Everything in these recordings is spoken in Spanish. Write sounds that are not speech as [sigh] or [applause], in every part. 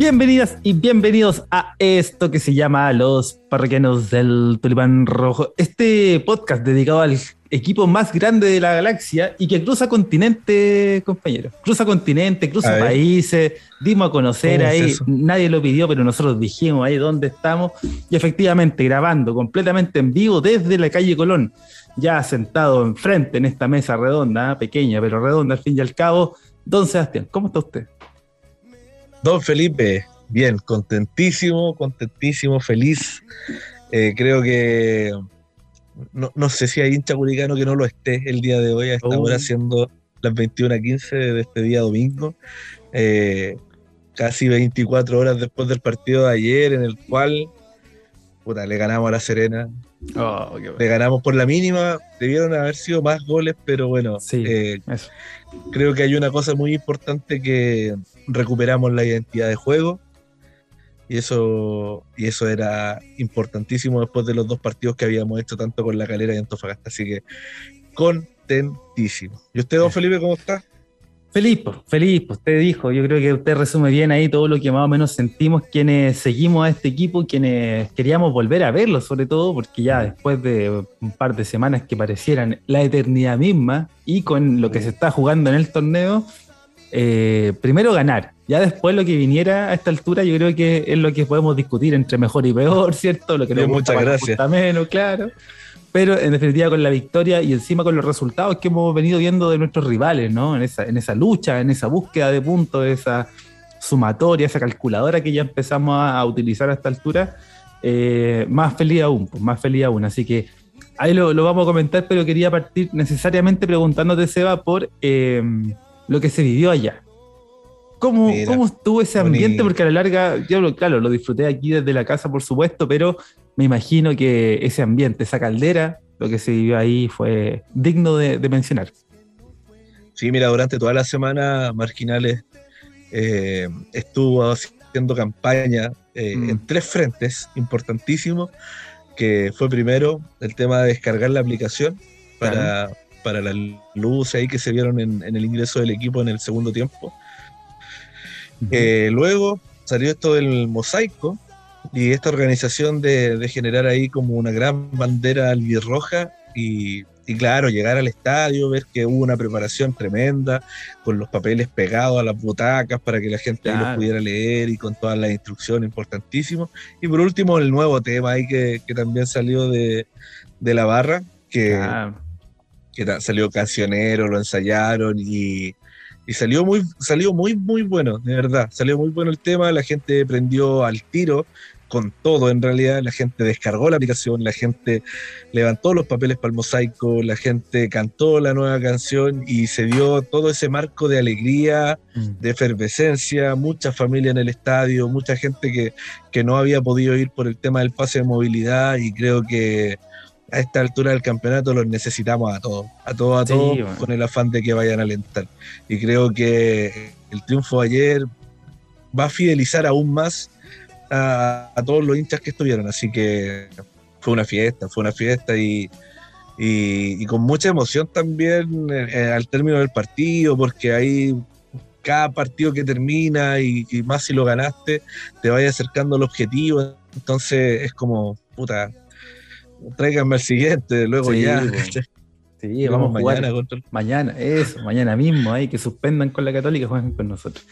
Bienvenidas y bienvenidos a esto que se llama Los Parroquianos del Tulipán Rojo. Este podcast dedicado al equipo más grande de la galaxia y que cruza continente, compañeros. Cruza continente, cruza países, dimos a conocer ahí, nadie lo pidió, pero nosotros dijimos ahí dónde estamos y efectivamente grabando completamente en vivo desde la calle Colón, ya sentado enfrente en esta mesa redonda, pequeña pero redonda al fin y al cabo. Don Sebastián, ¿cómo está usted? Don Felipe, bien, contentísimo, contentísimo, feliz. Eh, creo que no, sé si hay hincha curicano que no lo esté el día de hoy, a esta hora, siendo las 21.15 de este día domingo. Eh, casi 24 horas después del partido de ayer, en el cual puta, le ganamos a la Serena. Oh, le ganamos por la mínima, debieron haber sido más goles, pero bueno, sí, eh, creo que hay una cosa muy importante que recuperamos la identidad de juego. Y eso, y eso era importantísimo después de los dos partidos que habíamos hecho tanto con la calera y Antofagasta. Así que contentísimo. ¿Y usted, don Felipe, cómo está? Feliz, feliz, usted dijo, yo creo que usted resume bien ahí todo lo que más o menos sentimos quienes seguimos a este equipo, quienes queríamos volver a verlo sobre todo, porque ya después de un par de semanas que parecieran la eternidad misma y con lo que se está jugando en el torneo, eh, primero ganar, ya después lo que viniera a esta altura yo creo que es lo que podemos discutir entre mejor y peor, [laughs] ¿cierto? Lo que nos gusta, muchas gracias. menos, claro pero en definitiva con la victoria y encima con los resultados que hemos venido viendo de nuestros rivales, ¿no? En esa, en esa lucha, en esa búsqueda de puntos, esa sumatoria, esa calculadora que ya empezamos a, utilizar a esta altura, eh, más feliz aún, pues más feliz aún. Así que ahí lo, vamos a comentar, pero quería partir necesariamente preguntándote, Seba, por eh, lo que se vivió allá. ¿Cómo, ¿Cómo, estuvo ese ambiente? Porque a la larga, yo claro, lo disfruté aquí desde la casa, por supuesto, pero me imagino que ese ambiente, esa caldera, lo que se vivió ahí fue digno de, mencionar. Sí, mira, durante toda la semana Marginales eh, estuvo haciendo campaña eh, mm. en tres frentes importantísimos, que fue primero el tema de descargar la aplicación para, para las luces ahí que se vieron en, el ingreso del equipo en el segundo tiempo. Eh, luego salió esto del mosaico, y esta organización de, generar ahí como una gran bandera albirroja y, y claro, llegar al estadio, ver que hubo una preparación tremenda, con los papeles pegados a las butacas para que la gente los pudiera leer y con todas las instrucciones, importantísimo. Y por último, el nuevo tema ahí que, también salió de, la barra, que, que salió cancionero, lo ensayaron y, y salió muy, salió muy, muy bueno, de verdad. Salió muy bueno el tema, la gente prendió al tiro con todo en realidad. La gente descargó la aplicación, la gente levantó los papeles para el mosaico, la gente cantó la nueva canción y se dio todo ese marco de alegría, mm. de efervescencia, mucha familia en el estadio, mucha gente que, que no había podido ir por el tema del pase de movilidad y creo que a esta altura del campeonato los necesitamos a todos, a todos, a todos, con el afán de que vayan a alentar. Y creo que el triunfo de ayer va a fidelizar aún más a, todos los hinchas que estuvieron. Así que fue una fiesta, fue una fiesta y, y, con mucha emoción también eh, al término del partido, porque ahí cada partido que termina y, y, más si lo ganaste, te vaya acercando al objetivo. Entonces es como, puta, tráiganme al siguiente, luego [laughs] ya. Sí, vamos, mañana contra Mañana, eso, mañana mismo, ahí que suspendan con la Católica, jueguen con nosotros.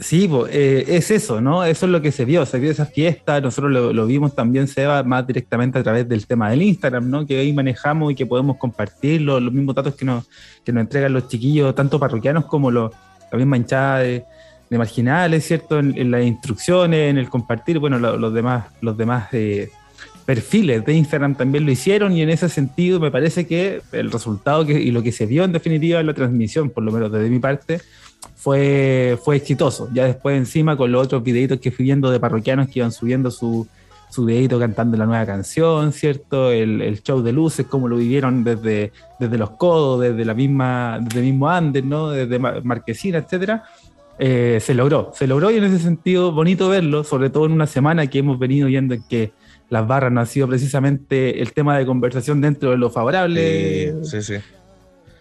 Sí, eh, es eso, ¿no? Eso es lo que se vio, se vio esa fiesta, nosotros lo, vimos también, Seba, más directamente a través del tema del Instagram, ¿no? Que ahí manejamos y que podemos compartir los, mismos datos que nos, que nos entregan los chiquillos, tanto parroquianos como los, la misma hinchada de, marginales, ¿cierto? En, las instrucciones, en el compartir, bueno, los demás, los demás eh, perfiles de Instagram también lo hicieron y en ese sentido me parece que el resultado que, y lo que se vio en definitiva en la transmisión, por lo menos desde mi parte, fue, fue exitoso. Ya después encima con los otros videitos que fui viendo de parroquianos que iban subiendo su, su videito cantando la nueva canción, ¿cierto? El, show de luces, cómo lo vivieron desde, desde los codos, desde la misma, desde el mismo Andes, ¿no? Desde Marquesina, etcétera. Eh, se logró, se logró y en ese sentido bonito verlo, sobre todo en una semana que hemos venido viendo en que las barras no ha sido precisamente el tema de conversación dentro de lo favorable. Sí, sí.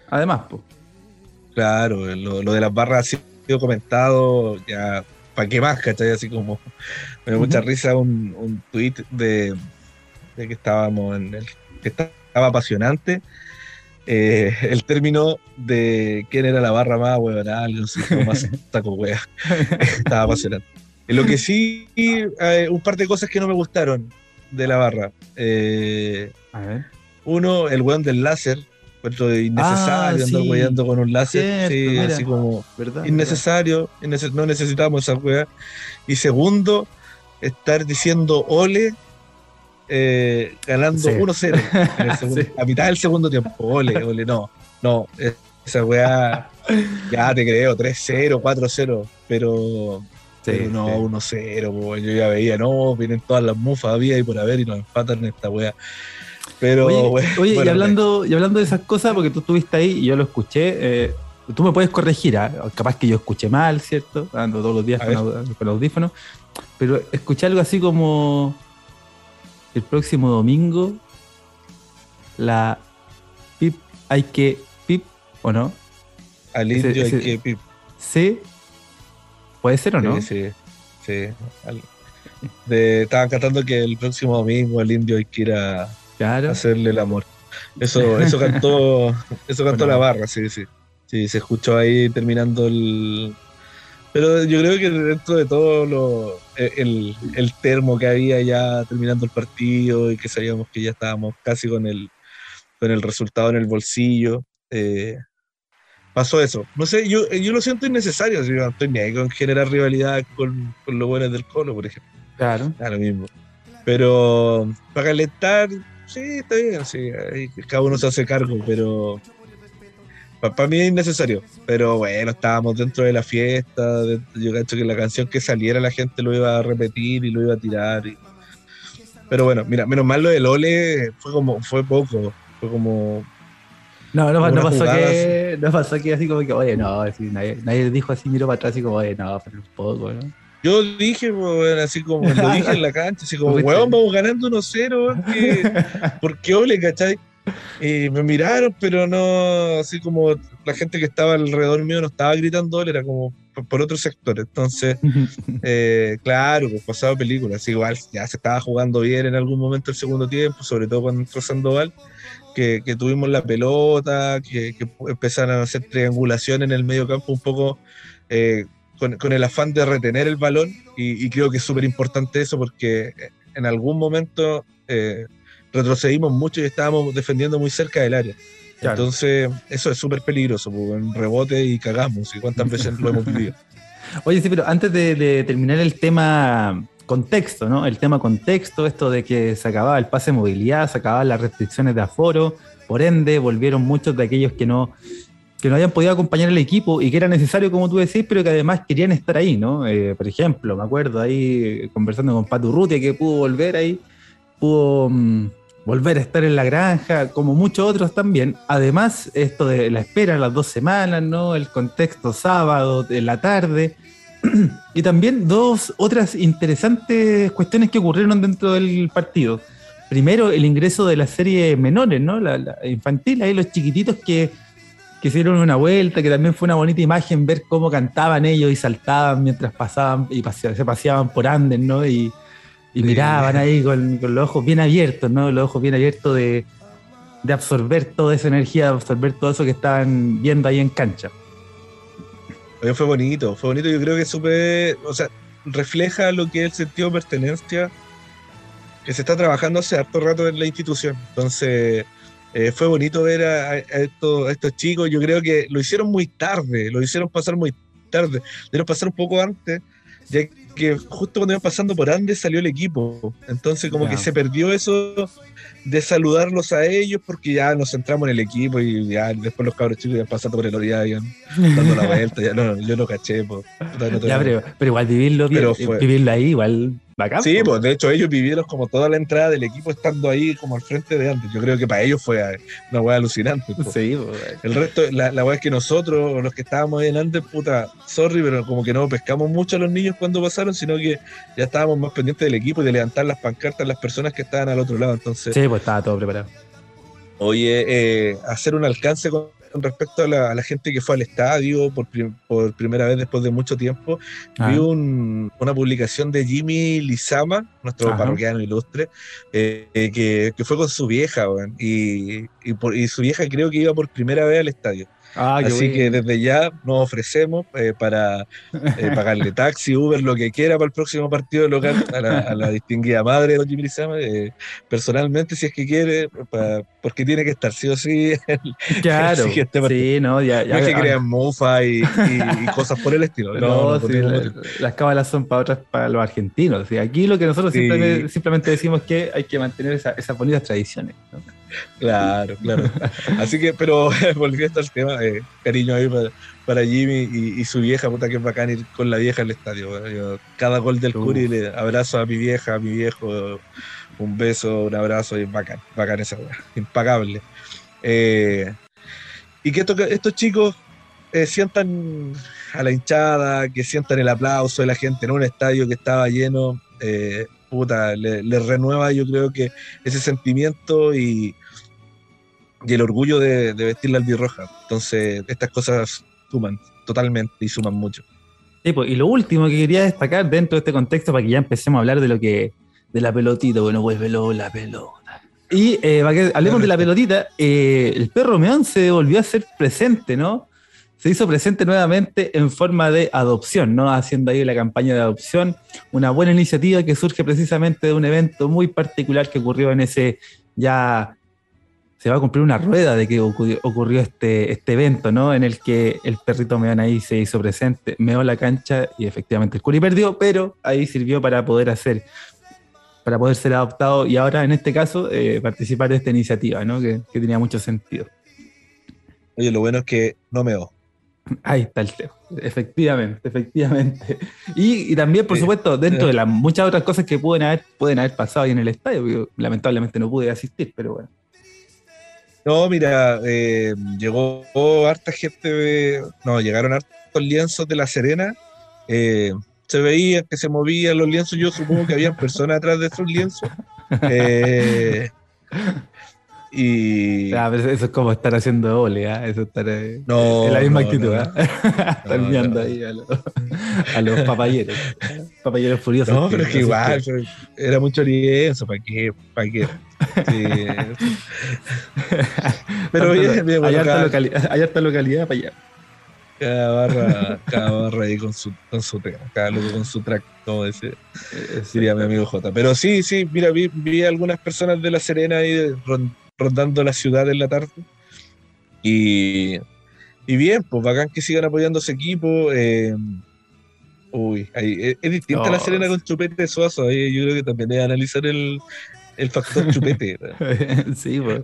Además, pues. Claro, lo, de las barras ha sido comentado ya ¿para qué más, cachai? Así como, me dio mucha risa un, un tweet de, de, que estábamos en el, que estaba apasionante, eh, el término de quién era la barra más huevona, algo así, más [laughs] taco wea, estaba apasionante. Lo que sí, eh, un par de cosas que no me gustaron de la barra. Eh, A ver. Uno, el weón del láser, innecesario ah, andar weyando con un láser. sí, así como innecesario, no necesitamos esa wea. Y segundo, estar diciendo ole eh, ganando 1-0 [laughs] a mitad del segundo tiempo. Ole, ole, no, no, esa weá [laughs] ya te creo, 3-0, 4-0, pero, no, 1-0, yo ya veía, no, vienen todas las mufas había y por haber y nos empatan en esta weá. Pero, oye, y, hablando, y hablando de esas cosas, porque tú estuviste ahí y yo lo escuché, eh, tú me puedes corregir, ¿ah? capaz que yo escuché mal, ¿cierto? Ando todos los días con, con audífonos, pero escuché algo así como el próximo domingo la PIP hay que PIP o no? Al indio hay que PIP. ¿Sí? ¿Puede ser o no? Sí, sí. estaban cantando que el próximo domingo al indio hay que ir a, hacerle el amor. Eso, [laughs] eso cantó, eso cantó la barra, sí, sí. Sí, se escuchó ahí terminando el, pero yo creo que dentro de todo lo, e, el, el, termo que había ya terminando el partido y que sabíamos que ya estábamos casi con el, con el resultado en el bolsillo, eh, pasó eso. No sé, yo, yo lo siento innecesario, estoy ni ahí con generar rivalidad con, con los buenos del Colo, por ejemplo. Claro. lo mismo. Pero para calentar, sí, está bien, sí, cada uno se hace cargo, pero para mí es innecesario, pero bueno, estábamos dentro de la fiesta. yo creo que la canción que saliera la gente lo iba a repetir y lo iba a tirar. pero bueno, mira, menos mal lo del Ole fue como, fue poco, fue como. No, no, no pasó que, no pasó que así como que, oye, no, nadie, nadie, dijo así, miró para atrás así como, oye, no, pero un poco, ¿no? Yo dije, bueno, así como lo [laughs] dije en la cancha, así como, weón, vamos ganando 1-0, [laughs] ¿por qué Ole, cachai? Y me miraron, pero no, así como la gente que estaba alrededor mío no estaba gritando, era como por, otro sector. Entonces, [laughs] eh, claro, pues pasaba películas. Igual ya se estaba jugando bien en algún momento el segundo tiempo, sobre todo cuando entró Sandoval, que, que tuvimos la pelota, que, que, empezaron a hacer triangulación en el medio campo un poco. Eh, con, con, el afán de retener el balón y, y creo que es súper importante eso porque en algún momento eh, retrocedimos mucho y estábamos defendiendo muy cerca del área. Entonces, eso es súper peligroso, porque en rebote y cagamos, y cuántas veces lo hemos vivido. [laughs] Oye, sí, pero antes de, terminar el tema contexto, ¿no? El tema contexto, esto de que se acababa el pase de movilidad, se acababan las restricciones de aforo, por ende volvieron muchos de aquellos que no, que no habían podido acompañar al equipo y que era necesario, como tú decís, pero que además querían estar ahí, ¿no? Eh, por ejemplo, me acuerdo ahí conversando con Patu Ruti, que pudo volver ahí, pudo mm, volver a estar en la granja, como muchos otros también. Además, esto de la espera, las dos semanas, ¿no? El contexto sábado, de la tarde. [clears throat] y también dos otras interesantes cuestiones que ocurrieron dentro del partido. Primero, el ingreso de la serie menores, ¿no? La, infantil, ahí los chiquititos que, que hicieron una vuelta, que también fue una bonita imagen ver cómo cantaban ellos y saltaban mientras pasaban y se paseaban por Andes, ¿no? Y, y miraban ahí con, los ojos bien abiertos, ¿no? Los ojos bien abiertos de, absorber toda esa energía, de absorber todo eso que estaban viendo ahí en cancha. Fue bonito, fue bonito. Yo creo que súper, o sea, refleja lo que es el sentido de pertenencia que se está trabajando hace harto rato en la institución. Entonces, eh, fue bonito ver a, estos, a, estos, chicos. Yo creo que lo hicieron muy tarde, lo hicieron pasar muy tarde. Debieron pasar un poco antes, ya que justo cuando iban pasando por Andes salió el equipo. Entonces como que se perdió eso de saludarlos a ellos porque ya nos centramos en el equipo y ya después los cabros chicos iban pasando por el orilla, iban dando la [laughs] vuelta. Ya no, yo no caché. pero, igual vivirlo, vivirlo ahí igual Sí, pues de hecho ellos vivieron como toda la entrada del equipo estando ahí como al frente de antes. Yo creo que para ellos fue eh, una weá alucinante. Sí, El resto, la, la weá es que nosotros, los que estábamos ahí antes, puta, sorry, pero como que no pescamos mucho a los niños cuando pasaron, sino que ya estábamos más pendientes del equipo y de levantar las pancartas a las personas que estaban al otro lado. Entonces, sí, pues estaba todo preparado. Oye, eh, hacer un alcance con respecto a la, gente que fue al estadio por, por, primera vez después de mucho tiempo, vi ah. una publicación de Jimmy Lizama, nuestro parroquiano ilustre, eh, que, que, fue con su vieja, y, y, por, y su vieja creo que iba por primera vez al estadio. Ah, Así que desde ya nos ofrecemos eh, para eh, pagarle taxi, Uber, lo que quiera para el próximo partido local a la, distinguida madre de Don Jimmy eh, personalmente, si es que quiere, porque tiene que estar sí o sí. [laughs] claro, sí, no, ya, ya, no es que crean mufa y, cosas por el estilo. No, las cábalas son para otras, para los argentinos. aquí lo que nosotros simplemente, decimos es que hay que mantener esas bonitas tradiciones. Claro, claro. Así que, pero [laughs] volviendo al tema, eh, cariño ahí para, Jimmy y, su vieja, puta que es bacán ir con la vieja al estadio. cada gol del Curi le abrazo a mi vieja, a mi viejo, un beso, un abrazo, y bacán, bacán esa impagable. Eh, y que estos chicos eh, sientan a la hinchada, que sientan el aplauso de la gente en un estadio que estaba lleno, puta, le, renueva yo creo que ese sentimiento y, y el orgullo de, vestir la albirroja. Entonces, estas cosas suman totalmente y suman mucho. Pues, y lo último que quería destacar dentro de este contexto, para que ya empecemos a hablar de lo que, de la pelotita, bueno, vuelve la pelota. Y eh, para que hablemos de la pelotita, eh, el perro Meón se volvió a ser presente, ¿no? Se hizo presente nuevamente en forma de adopción, ¿no? Haciendo ahí la campaña de adopción, una buena iniciativa que surge precisamente de un evento muy particular que ocurrió en ese ya se va a cumplir una rueda de que ocurrió, este, este evento, ¿no? En el que el perrito Meón ahí se hizo presente, meó la cancha y efectivamente el Curi perdió, pero ahí sirvió para poder hacer, para poder ser adoptado y ahora en este caso eh, participar de esta iniciativa, ¿no? Que, que tenía mucho sentido. Oye, lo bueno es que no meó. Ahí está el tema. Efectivamente, efectivamente. Y, también, por supuesto, dentro de las [laughs] muchas otras cosas que pueden haber, pueden haber pasado ahí en el estadio, lamentablemente no pude asistir, pero bueno. No, mira, eh, llegó harta gente, no, llegaron hartos lienzos de La Serena. Eh, se veía que se movían los lienzos, yo supongo que había personas atrás de esos lienzos. [laughs] Eh, y... Ah, eso es como estar haciendo ole, ¿eh? eso estar eh, en la misma actitud, ¿eh? [laughs] estar mirando ahí a los, a los papayeros, [laughs] papayeros furiosos. No, pero es que igual, era mucho lienzo, ¿para qué? ¿Para qué? Sí. [laughs] pero bien, bien, hay, harta localidad para allá. Cada barra, cada barra ahí con su, con su tema, cada loco con su track, como diría mi amigo J. Pero sí, sí, mira, vi, vi algunas personas de La Serena ahí rondando la ciudad en la tarde. Y, y bien, pues bacán que sigan apoyando a ese equipo. Eh, uy, es, distinta la Serena con Chupete Suazo. Ahí yo creo que también debe analizar el, el factor [laughs] chupete. [laughs] sí, pues.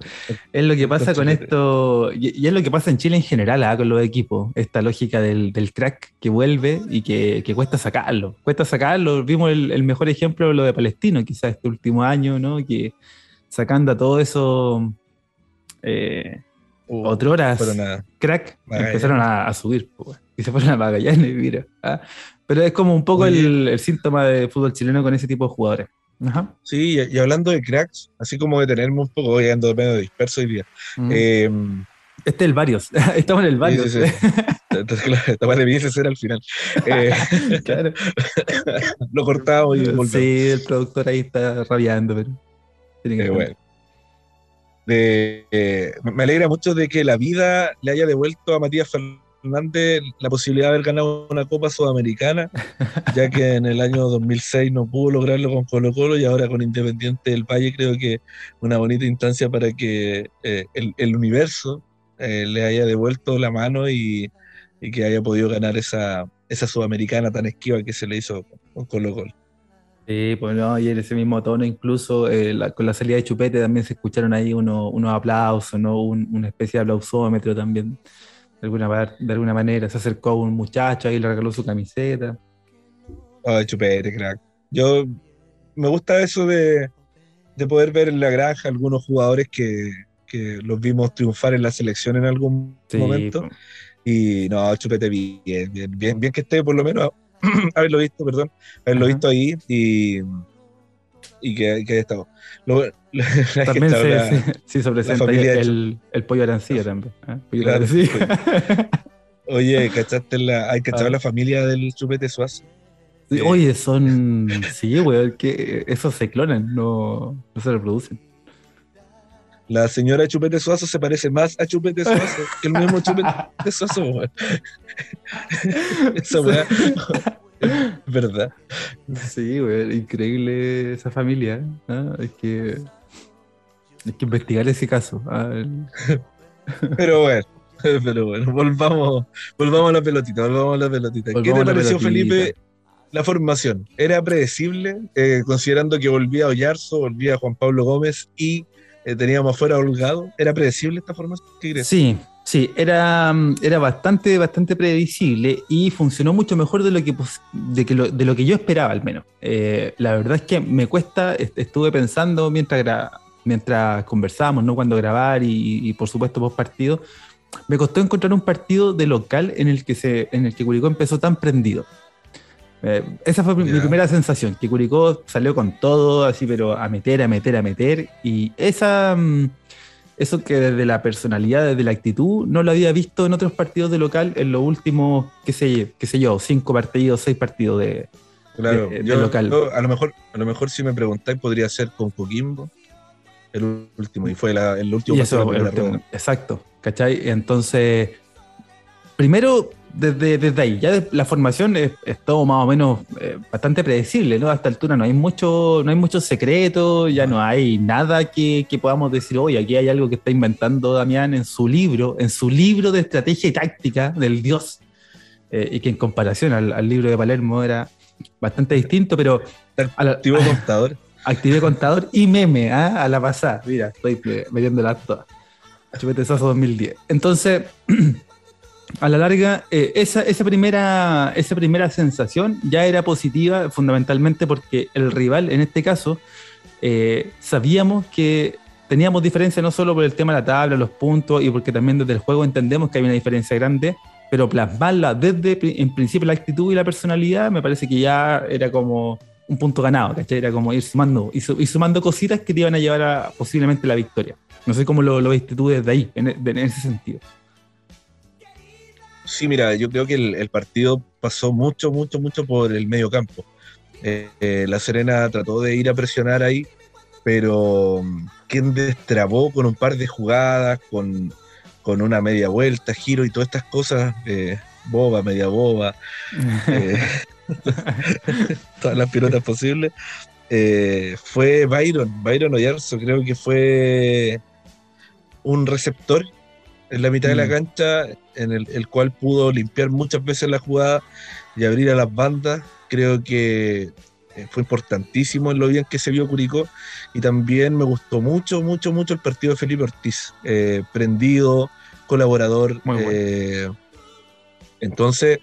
es lo que pasa con esto, y, es lo que pasa en Chile en general ¿ah? con los equipos, esta lógica del, del crack que vuelve y que, que, cuesta sacarlo, cuesta sacarlo, vimos el, el, mejor ejemplo lo de Palestino, quizás este último año, ¿no? Que sacando a todo eso, eh, uh, horas crack, empezaron a, subir y se fueron a Magallanes, mira. ¿ah? Pero es como un poco el, síntoma de fútbol chileno con ese tipo de jugadores. Sí, y, hablando de cracks, así como de tenerme un poco, hoy ando medio disperso hoy día. Mm. Em, este es el varios, [laughs] estamos en el varios. Sí, sí, [laughs] parte de ser al final. [laughs] Eh, claro. Lo cortamos y volvemos. Sí, el productor ahí está rabiando, pero bueno. Eh, me alegra mucho de que la vida le haya devuelto a Matías Fernández la posibilidad de haber ganado una Copa Sudamericana, [laughs] ya que en el año 2006 no pudo lograrlo con Colo Colo y ahora con Independiente del Valle creo que una bonita instancia para que eh, el, universo eh, le haya devuelto la mano y, y, que haya podido ganar esa, esa Sudamericana tan esquiva que se le hizo con Colo Colo. Sí, pues no, y en ese mismo tono, incluso eh, con la salida de Chupete también se escucharon ahí unos aplausos, ¿no? una especie de aplausómetro también, de alguna, de alguna manera. Se acercó a un muchacho ahí, le regaló su camiseta. Ay, Chupete, crack. Yo me gusta eso de, poder ver en la granja algunos jugadores que, los vimos triunfar en la selección en algún momento. Y no, Chupete bien, bien, bien, bien que esté por lo menos [clears throat] haberlo visto, perdón, haberlo visto ahí y, y que, que haya estado. [laughs] también se, sí, se presenta el, el, pollo arancilla también. ¿eh? Pollo claro, Oye, ¿cachaste la, hay cachado ah. la familia del chupete suazo? oye, son. Sí, güey, que esos se clonan, no, no se reproducen. La señora Chupete Suazo se parece más a Chupete Suazo que el mismo Chupete [laughs] Suazo. [laughs] Esa weá. ¿Verdad? Sí, güey, increíble esa familia. ¿eh? Hay, que, hay que investigar ese caso. ¿ah? [laughs] Pero bueno, pero bueno, volvamos, volvamos a la pelotita, volvamos a la pelotita. ¿Qué te pareció, Felipe, la formación? ¿Era predecible, eh, considerando que volvía Ollarzo, volvía Juan Pablo Gómez y eh, teníamos afuera Holgado? ¿Era predecible esta formación? ¿Qué crees? Sí, Sí, era, era bastante, bastante previsible y funcionó mucho mejor de lo que, de lo que yo esperaba, al menos. Eh, la verdad es que me cuesta, estuve pensando mientras, mientras conversábamos, ¿no? Cuando grabar y, por supuesto post partido, me costó encontrar un partido de local en el que, se, en el que Curicó empezó tan prendido. Eh, esa fue mi primera sensación, que Curicó salió con todo, así, pero a meter, a meter, a meter. Y esa, mm, eso que desde la personalidad, desde la actitud, no lo había visto en otros partidos de local en los últimos, qué sé, qué sé yo, cinco partidos, seis partidos de, local. a, lo mejor, a lo mejor si me preguntáis, podría ser con Coquimbo, el último, y fue el último. exacto, ¿cachai? Entonces, primero desde, desde ahí. Ya la formación es, todo más o menos eh, bastante predecible, ¿no? A esta altura no hay mucho, no hay mucho secreto, ya no hay nada que, podamos decir, oye, aquí hay algo que está inventando Damián en su libro, en su libro de estrategia y táctica del Dios, eh, y que en comparación al, libro de Palermo era bastante distinto, pero... Activo [laughs] contador. Activé contador y meme, ¿ah? a la pasada. Mira, estoy metiendo la todas. Chupete Soso 2010. Entonces... [clears throat] a la larga, eh, esa, primera, esa primera sensación ya era positiva fundamentalmente porque el rival, en este caso, eh, sabíamos que teníamos diferencia no solo por el tema de la tabla, los puntos y porque también desde el juego entendemos que hay una diferencia grande, pero plasmarla desde en principio la actitud y la personalidad me parece que ya era como un punto ganado, ¿cachai? Era como ir sumando, y sumando cositas que te iban a llevar a posiblemente la victoria. No sé cómo lo, lo viste tú desde ahí, en ese sentido. Sí, mira, yo creo que el, partido pasó mucho, mucho, mucho por el medio campo. Eh, eh, la Serena trató de ir a presionar ahí, pero mm, quien destrabó con un par de jugadas, con, una media vuelta, giro y todas estas cosas, eh, boba, media boba, [laughs] [laughs] todas las pilotas posibles, fue Byron, Byron Oyarzo, creo que fue un receptor en la mitad de la mm. cancha, en el, cual pudo limpiar muchas veces la jugada y abrir a las bandas. Creo que eh, fue importantísimo en lo bien que se vio Curicó y también me gustó mucho, mucho, mucho el partido de Felipe Ortiz, eh, prendido, colaborador. Eh, entonces,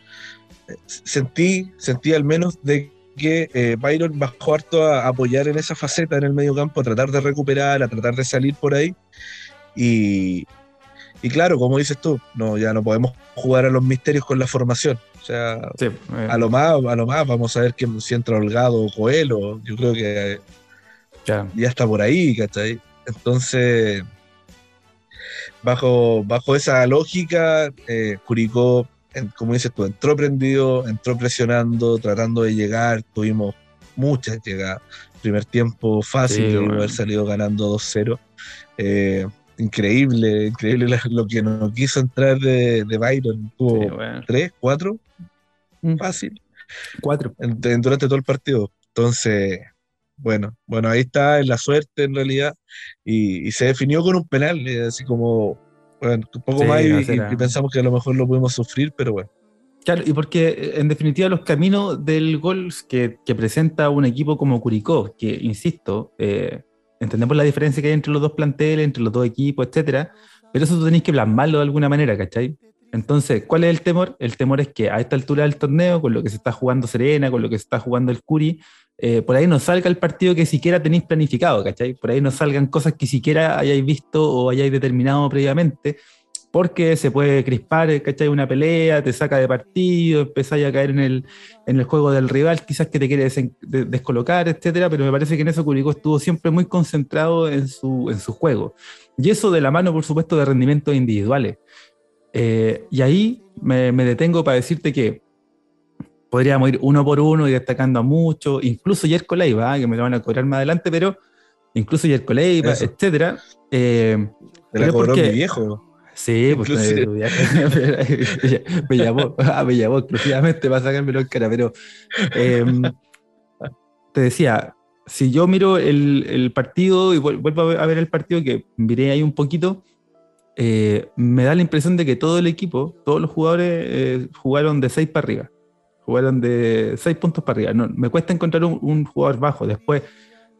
sentí, sentí al menos de que Byron bajó harto a apoyar en esa faceta en el medio campo, a tratar de recuperar, a tratar de salir por ahí. Y, y claro, como dices tú, no, ya no podemos jugar a los misterios con la formación. O sea, eh. a lo más, a lo más vamos a ver que si entra Holgado o Coelho. Yo creo que ya. está por ahí, ¿cachai? Entonces, bajo, bajo esa lógica, eh, Curicó, como dices tú, entró prendido, entró presionando, tratando de llegar. Tuvimos muchas llegadas. Primer tiempo fácil, haber salido ganando 2-0. Eh, increíble, increíble lo que nos quiso entrar de, Byron. Tuvo tres, cuatro, mm. fácil. Cuatro. durante todo el partido. Entonces, bueno, bueno, ahí está en la suerte en realidad. Y, se definió con un penal, eh, así como, bueno, un poco más y, pensamos que a lo mejor lo pudimos sufrir, pero bueno. Claro, y porque en definitiva los caminos del gol que, que presenta un equipo como Curicó, que insisto, eh, entendemos la diferencia que hay entre los dos planteles, entre los dos equipos, etcétera, pero eso tú tenéis que plasmarlo de alguna manera, ¿cachai? Entonces, ¿cuál es el temor? El temor es que a esta altura del torneo, con lo que se está jugando Serena, con lo que se está jugando el Curi, eh, por ahí no salga el partido que siquiera tenéis planificado, ¿cachai? Por ahí no salgan cosas que siquiera hayáis visto o hayáis determinado previamente, porque se puede crispar, ¿cachai? Una pelea, te saca de partido, empezáis a caer en el, en el juego del rival, quizás que te quiere descolocar, etcétera, pero me parece que en eso Curicó estuvo siempre muy concentrado en su, en su juego. Y eso de la mano, por supuesto, de rendimientos individuales. Eh, y ahí me, detengo para decirte que podríamos ir uno por uno y destacando a muchos, incluso Yerko Leiva, que me lo van a cobrar más adelante, pero incluso Yerko Leiva, etcétera. Eh, la cobró mi viejo. Sí, pues [laughs] me, llamó, [laughs] ah, me llamó exclusivamente para sacármelo en cara, pero em, te decía, si yo miro el, partido y vuelvo a ver el partido que miré ahí un poquito, eh, me da la impresión de que todo el equipo, todos los jugadores eh, jugaron de 6 para arriba. Jugaron de 6 puntos para arriba. No, me cuesta encontrar un, jugador bajo. Después,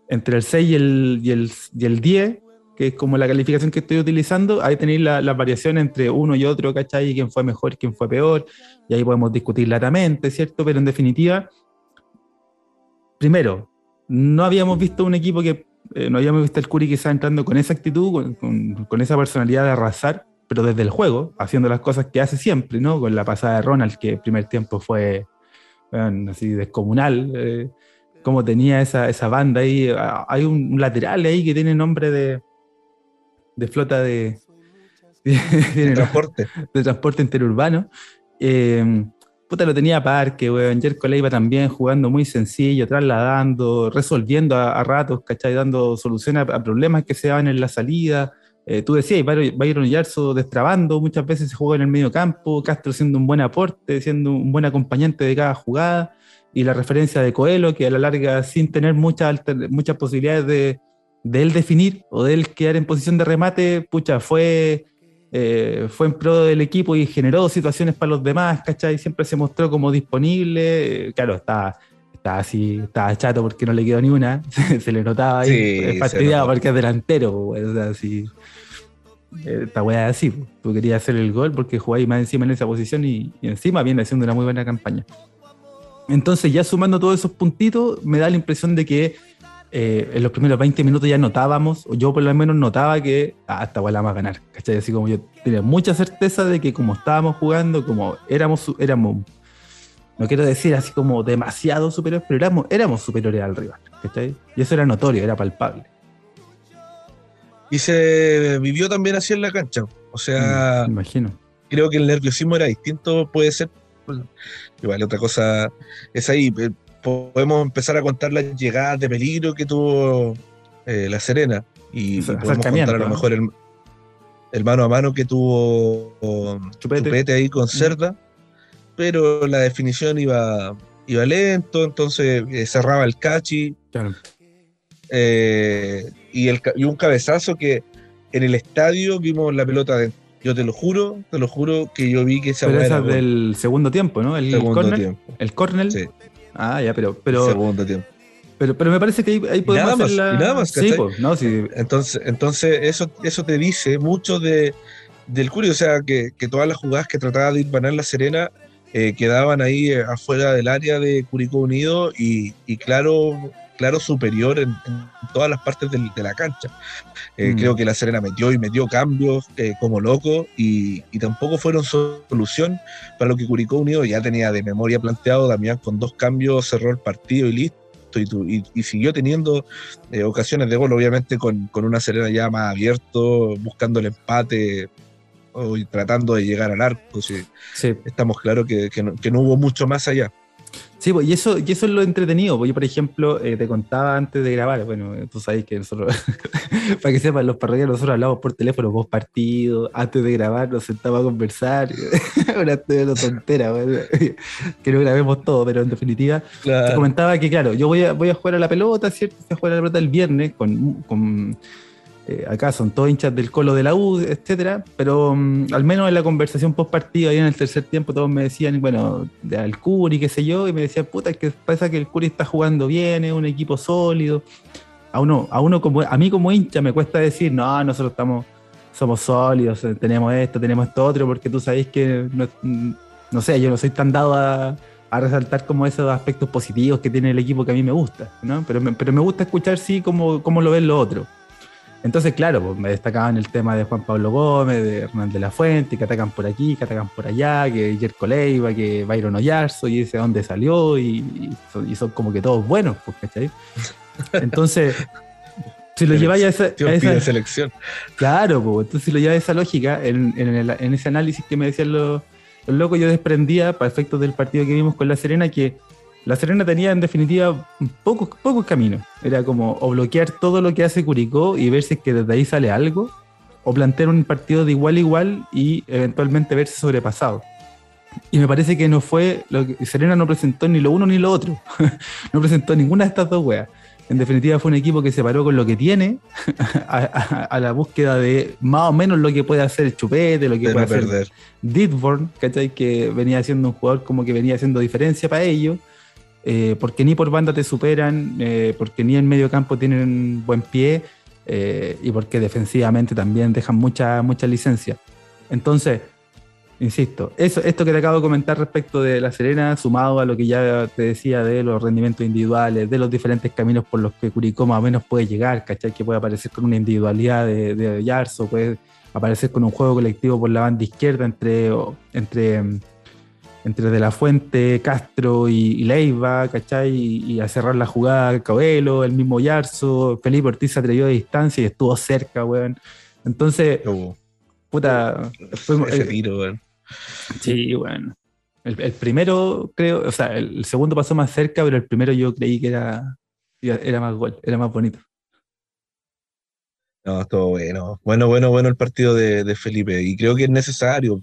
entre el 6 y el, y el, y el 10, que es como la calificación que estoy utilizando, ahí tenéis la, la, variación entre uno y otro, ¿cachai? quién fue mejor, quién fue peor, y ahí podemos discutir latamente, ¿cierto? Pero en definitiva, primero, no habíamos visto un equipo que, eh, no habíamos visto el Curi está entrando con esa actitud, con, con, esa personalidad de arrasar, pero desde el juego, haciendo las cosas que hace siempre, ¿no? Con la pasada de Ronald, que el primer tiempo fue así descomunal. Eh, como tenía esa, esa, banda ahí. Hay un, lateral ahí que tiene nombre de, de flota de, [laughs] de, transporte. De transporte interurbano. Eh, puta, lo tenía Parque, weón. Jerko iba también jugando muy sencillo, trasladando, resolviendo a, ratos, ¿cachai? Dando soluciones a, problemas que se daban en la salida. Eh, tú decías, Byron Yarzo destrabando, muchas veces se jugó en el medio campo, Castro siendo un buen aporte, siendo un buen acompañante de cada jugada, y la referencia de Coelho, que a la larga, sin tener muchas, muchas posibilidades de, de él definir o de él quedar en posición de remate, pucha, fue, eh, fue en pro del equipo y generó situaciones para los demás, ¿cachai? Siempre se mostró como disponible, eh, claro, estaba, estaba así, estaba chato porque no le quedó ni una, [laughs] se le notaba ahí, fastidiado porque es delantero, o sea, así. Eh, esta weá así, tú querías hacer el gol porque jugáis más encima en esa posición y, y encima viene haciendo una muy buena campaña. Entonces, ya sumando todos esos puntitos, me da la impresión de que eh, en los primeros 20 minutos ya notábamos, o yo por lo menos notaba que ah, esta a ganar, ¿cachai? Así como yo tenía mucha certeza de que como estábamos jugando, como éramos, éramos no quiero decir así como demasiado superiores, pero éramos, éramos superiores al rival, ¿cachai? Y eso era notorio, era palpable. Y se vivió también así en la cancha, o sea, mm, imagino. Creo que el nerviosismo era distinto, puede ser, igual otra cosa es ahí, eh, podemos empezar a contar las llegadas de peligro que tuvo eh, La Serena y, podemos contar a lo mejor el, mano a mano que tuvo Chupete, ahí con Cerda, pero la definición iba, iba lento, entonces eh, cerraba el cachi. Eh, y, el, y un cabezazo que en el estadio vimos la pelota de yo te lo juro, te lo juro que yo vi que esa Pero esa del segundo tiempo, ¿no? El segundo tiempo. El cornel. Sí. Ah, ya, pero. pero Segundo tiempo. Pero, pero me parece que ahí, podemos nada más, la... nada más, sí, pues, no, sí. Entonces, entonces eso, eso te dice mucho de, del Curio, o sea, que, que, todas las jugadas que trataba de ir a La Serena eh, quedaban ahí eh, afuera del área de Curicó Unido y, y claro, claro superior en, todas las partes de la cancha. Eh, mm. Creo que la Serena metió y metió cambios eh, como loco y, tampoco fueron solución para lo que Curicó Unido ya tenía de memoria planteado. Damián con dos cambios cerró el partido y listo. Y, siguió teniendo eh, ocasiones de gol, obviamente con, una Serena ya más abierto, buscando el empate y tratando de llegar al arco. Sí. Estamos claros que, que no hubo mucho más allá. Sí, pues, y eso, y eso es lo entretenido. Pues yo, por ejemplo, eh, te contaba antes de grabar, bueno, tú sabes que nosotros, [laughs] para que sepan, los parroquianos nosotros hablamos por teléfono, vos partido, antes de grabar nos sentamos a conversar, [laughs] una tontera, [laughs] que no grabemos todo, pero en definitiva, te comentaba que, claro, yo voy a, voy a jugar a la pelota, ¿cierto? Voy a jugar a la pelota el viernes con, con eh, acá son todos hinchas del colo de la U, etcétera, pero mm, al menos en la conversación post partido, ahí en el tercer tiempo, todos me decían, bueno, al Curi, qué sé yo, y me decían, puta, es que pasa que el Curi está jugando bien, es un equipo sólido. A uno, a uno como, a mí como hincha me cuesta decir, no, nosotros estamos, somos sólidos, eh, tenemos esto, tenemos esto otro, porque tú sabéis que, no, mm, no sé, yo no soy tan dado a, resaltar como esos aspectos positivos que tiene el equipo que a mí me gusta, ¿no? Pero me, pero me gusta escuchar sí cómo, cómo lo ven los otros. Entonces, claro, pues, me destacaban el tema de Juan Pablo Gómez, de Hernán de la Fuente, que atacan por aquí, que atacan por allá, que Jerko Leiva, que Byron Oyarzo, y dice dónde salió, y, son, como que todos buenos, pues, ¿cachai? [laughs] Entonces, si lo lleváis a esa, selección. Claro, pues, entonces si lo lleváis a esa lógica, en, ese análisis que me decían los, los locos, yo desprendía, para efectos del partido que vimos con La Serena, que la Serena tenía en definitiva pocos, pocos caminos. Era como o bloquear todo lo que hace Curicó y ver si es que desde ahí sale algo, o plantear un partido de igual a igual y eventualmente verse sobrepasado. Y me parece que no fue, lo que, Serena no presentó ni lo uno ni lo otro. [laughs] no presentó ninguna de estas dos weas. En definitiva fue un equipo que se paró con lo que tiene [laughs] a, la búsqueda de más o menos lo que puede hacer el Chupete, lo que puede hacer Didborn, ¿cachai? Que venía siendo un jugador como que venía haciendo diferencia para ellos eh, porque ni por banda te superan, eh, porque ni en medio campo tienen buen pie eh, y porque defensivamente también dejan mucha, mucha licencia. Entonces, insisto, eso, esto que te acabo de comentar respecto de La Serena, sumado a lo que ya te decía de los rendimientos individuales, de los diferentes caminos por los que Curicó más o menos puede llegar, ¿cachai? Que puede aparecer con una individualidad de, de Yarzo, puede aparecer con un juego colectivo por la banda izquierda entre, entre entre De La Fuente, Castro y, Leiva, ¿cachai? Y, a cerrar la jugada Cabelo, el mismo Yarzo, Felipe Ortiz se atrevió de distancia y estuvo cerca, weón. Entonces, puta. ese tiro, weón. Sí, weón. El, primero, creo, o sea, el, segundo pasó más cerca, pero el primero yo creí que era, era más gol, era más bonito. No, todo bueno. Bueno, bueno, bueno el partido de, Felipe. Y creo que es necesario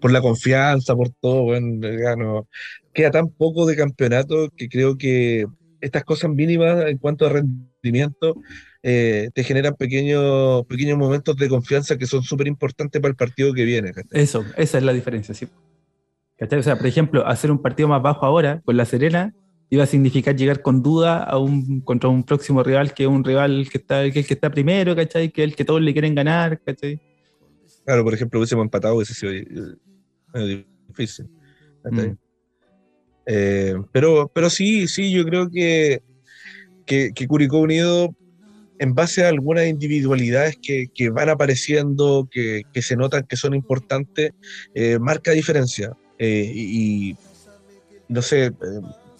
por, la confianza, por todo. Bueno, queda tan poco de campeonato que creo que estas cosas mínimas en cuanto a rendimiento eh, te generan pequeños, pequeños momentos de confianza que son súper importantes para el partido que viene. Eso, esa es la diferencia, sí. O sea, por ejemplo, hacer un partido más bajo ahora con La Serena iba a significar llegar con duda a un, contra un próximo rival que es un rival que está, que el que está primero, ¿cachai? Que es el que todos le quieren ganar, ¿cachai? Claro, por ejemplo, hubiésemos empatado, hubiese sido eh, difícil. Mm. Eh, pero, pero sí, sí, yo creo que, que, Curicó Unido, en base a algunas individualidades que, que van apareciendo, que, que, se notan que son importantes, eh, marca diferencia. y, no sé,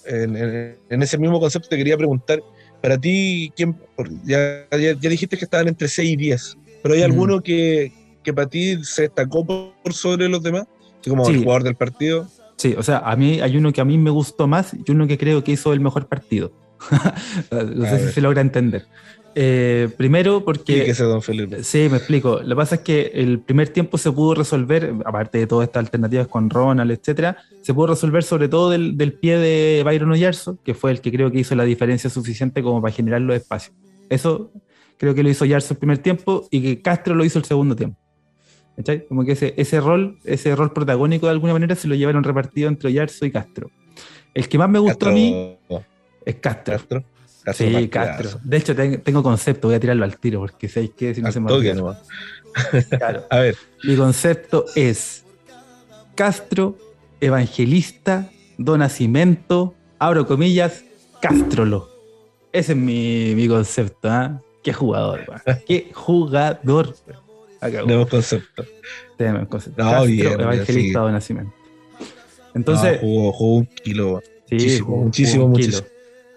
en, ese mismo concepto te quería preguntar, para ti, ¿quién, ya, ya, dijiste que estaban entre 6 y 10, pero ¿hay alguno que, que, para ti se destacó por sobre los demás? Como el jugador del partido. Sí, o sea, a mí hay uno que a mí me gustó más y uno que creo que hizo el mejor partido. [laughs] no sé si se logra entender. Eh, primero porque... Sí, don Felipe. Sí, me explico. Lo que pasa es que el primer tiempo se pudo resolver, aparte de todas estas alternativas con Ronald, etcétera, se pudo resolver sobre todo del, pie de Byron Oyarzo, que fue el que creo que hizo la diferencia suficiente como para generar los espacios. Eso creo que lo hizo Oyarzo el primer tiempo y que Castro lo hizo el segundo tiempo. ¿Cachai? Como que ese, ese rol, ese rol protagónico de alguna manera se lo llevaron repartido entre Oyarzo y Castro. El que más me gustó a mí es Castro sí, Castro. De hecho, tengo concepto, voy a tirarlo al tiro, porque sabéis que si no se me olvida. Claro. [laughs] a ver. Mi concepto es Castro, evangelista, donacimiento, abro comillas, Castrolo. Ese es mi, concepto, ¿ah? Qué jugador, Qué [laughs] jugador. Tenemos concepto. Tenemos concepto. Castro, evangelista, donacimiento. Entonces. jugó, un kilo. Sí, muchísimo, muchísimo.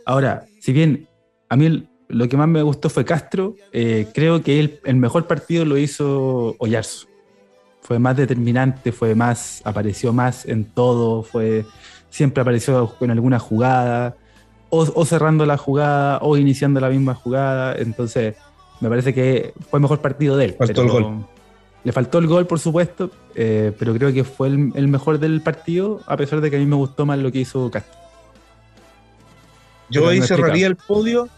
Ahora, si bien a mí lo que más me gustó fue Castro, eh, creo que el mejor partido lo hizo Oyarzo. Fue más determinante, fue más, apareció más en todo, fue siempre apareció con alguna jugada, o, cerrando la jugada, o iniciando la misma jugada. Entonces, me parece que fue el mejor partido de él. Faltó el gol. Le faltó el gol, por supuesto, eh, pero creo que fue el, el, mejor del partido, a pesar de que a mí me gustó más lo que hizo Castro. Yo ahí cerraría el podio,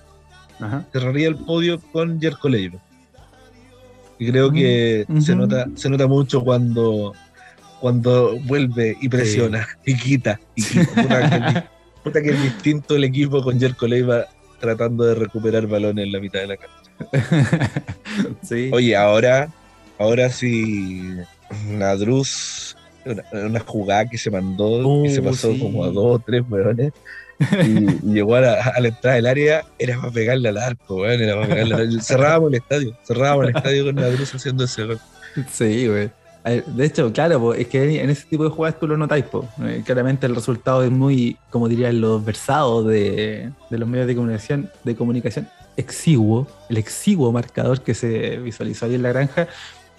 cerraría el podio con Jerko Leiva. Y creo que mm, se, nota, se nota mucho cuando, cuando vuelve y presiona y quita. Y [laughs] Puta, que, es distinto el equipo con Jerko Leiva tratando de recuperar balones en la mitad de la cancha. [laughs] Oye, ahora, ahora sí, Nadruz, una, una jugada que se mandó, que se uh, pasó como a dos o tres weones y, llegó a la, entrada del área, era para pegarle al arco, weón, era para pegarle al. Cerrábamos el estadio, cerrábamos el estadio con la cruz haciendo ese gol. Sí, güey. De hecho, claro, es que en ese tipo de jugadas tú lo notáis, eh, claramente el resultado es muy, como dirían los versados de, los medios de comunicación, de comunicación, exiguo, el exiguo marcador que se visualizó ahí en la granja,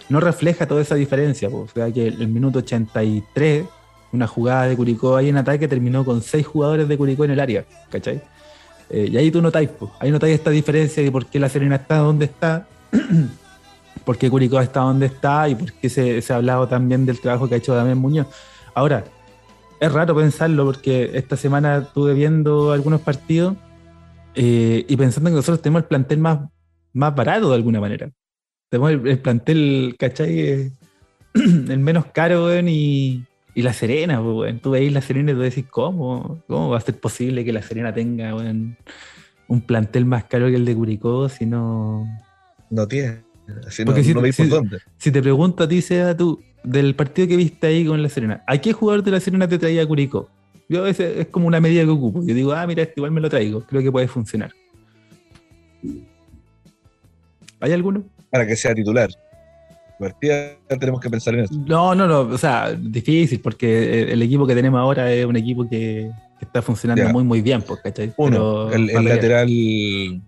no refleja toda esa diferencia. O sea que el, minuto 83, una jugada de Curicó ahí en ataque terminó con seis jugadores de Curicó en el área, ¿cachai? Eh, y ahí tú notáis, ahí notáis esta diferencia de por qué la Serena está donde está, [clears throat] por qué Curicó está donde está y por qué se, se ha hablado también del trabajo que ha hecho Damián Muñoz. Ahora, es raro pensarlo porque esta semana estuve viendo algunos partidos eh, y pensando que nosotros tenemos el plantel más, más barato de alguna manera. Tenemos el, plantel, ¿cachai? [clears throat] el menos caro, y, La Serena, pues, Tú veis La Serena y tú decís, ¿cómo? ¿Cómo va a ser posible que La Serena tenga, un plantel más caro que el de Curicó si no... No tiene. Porque si, si, te pregunto a ti, sea tú, del partido que viste ahí con La Serena, ¿a qué jugador de La Serena te traía Curicó? Yo ese es como una medida que ocupo. Yo digo, ah, mira, este igual me lo traigo. Creo que puede funcionar. ¿Hay alguno? Para que sea titular. Partida tenemos que pensar en eso. No, no, no. O sea, difícil, porque el equipo que tenemos ahora es un equipo que, está funcionando muy, muy bien, pues, ¿cachai? Uno, el, lateral que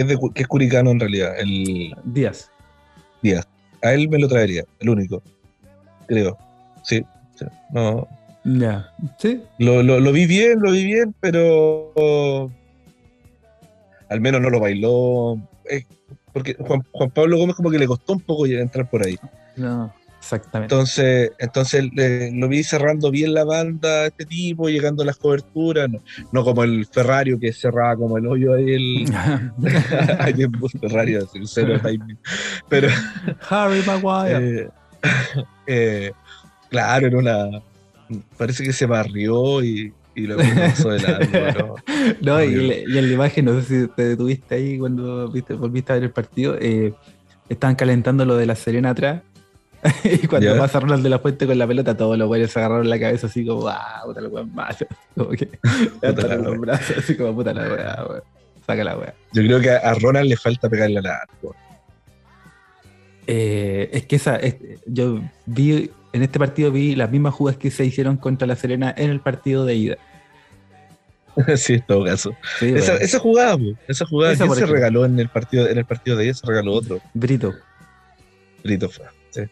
es, de, que es curicano en realidad. El Díaz. Díaz. A él me lo traería, el único. Creo. Sí. No, ya, sí. Lo, lo, vi bien, lo vi bien, pero al menos no lo bailó. Porque Juan, Juan, Pablo Gómez como que le costó un poco entrar por ahí. No, exactamente. Entonces, entonces lo vi cerrando bien la banda, este tipo, llegando a las coberturas, no, como el Ferrario que cerraba como el hoyo ahí el, [laughs] [laughs] Ferrario, timing. Pero Harry Maguire. Eh, eh, claro, en una parece que se barrió y, y lo pasó de lado. No, y, en la imagen, no sé si te detuviste ahí cuando viste, volviste a ver el partido, eh, estaban calentando lo de la Serena atrás. [laughs] y cuando pasa Ronald de la Fuente con la pelota, todos los güeyes se agarraron la cabeza así como, ah, puta la weá malo. [laughs] Como que los brazos, así como puta la weá, weá. Saca la weá. Yo creo que a Ronald le falta pegarle la arco. Eh, es que esa, yo vi en este partido vi las mismas jugadas que se hicieron contra la Serena en el partido de ida. [laughs] sí, en todo caso. esa, jugada, esa jugada, ¿quién se regaló en el partido, en el partido de ida? Se regaló otro. Brito. Brito fue, sí.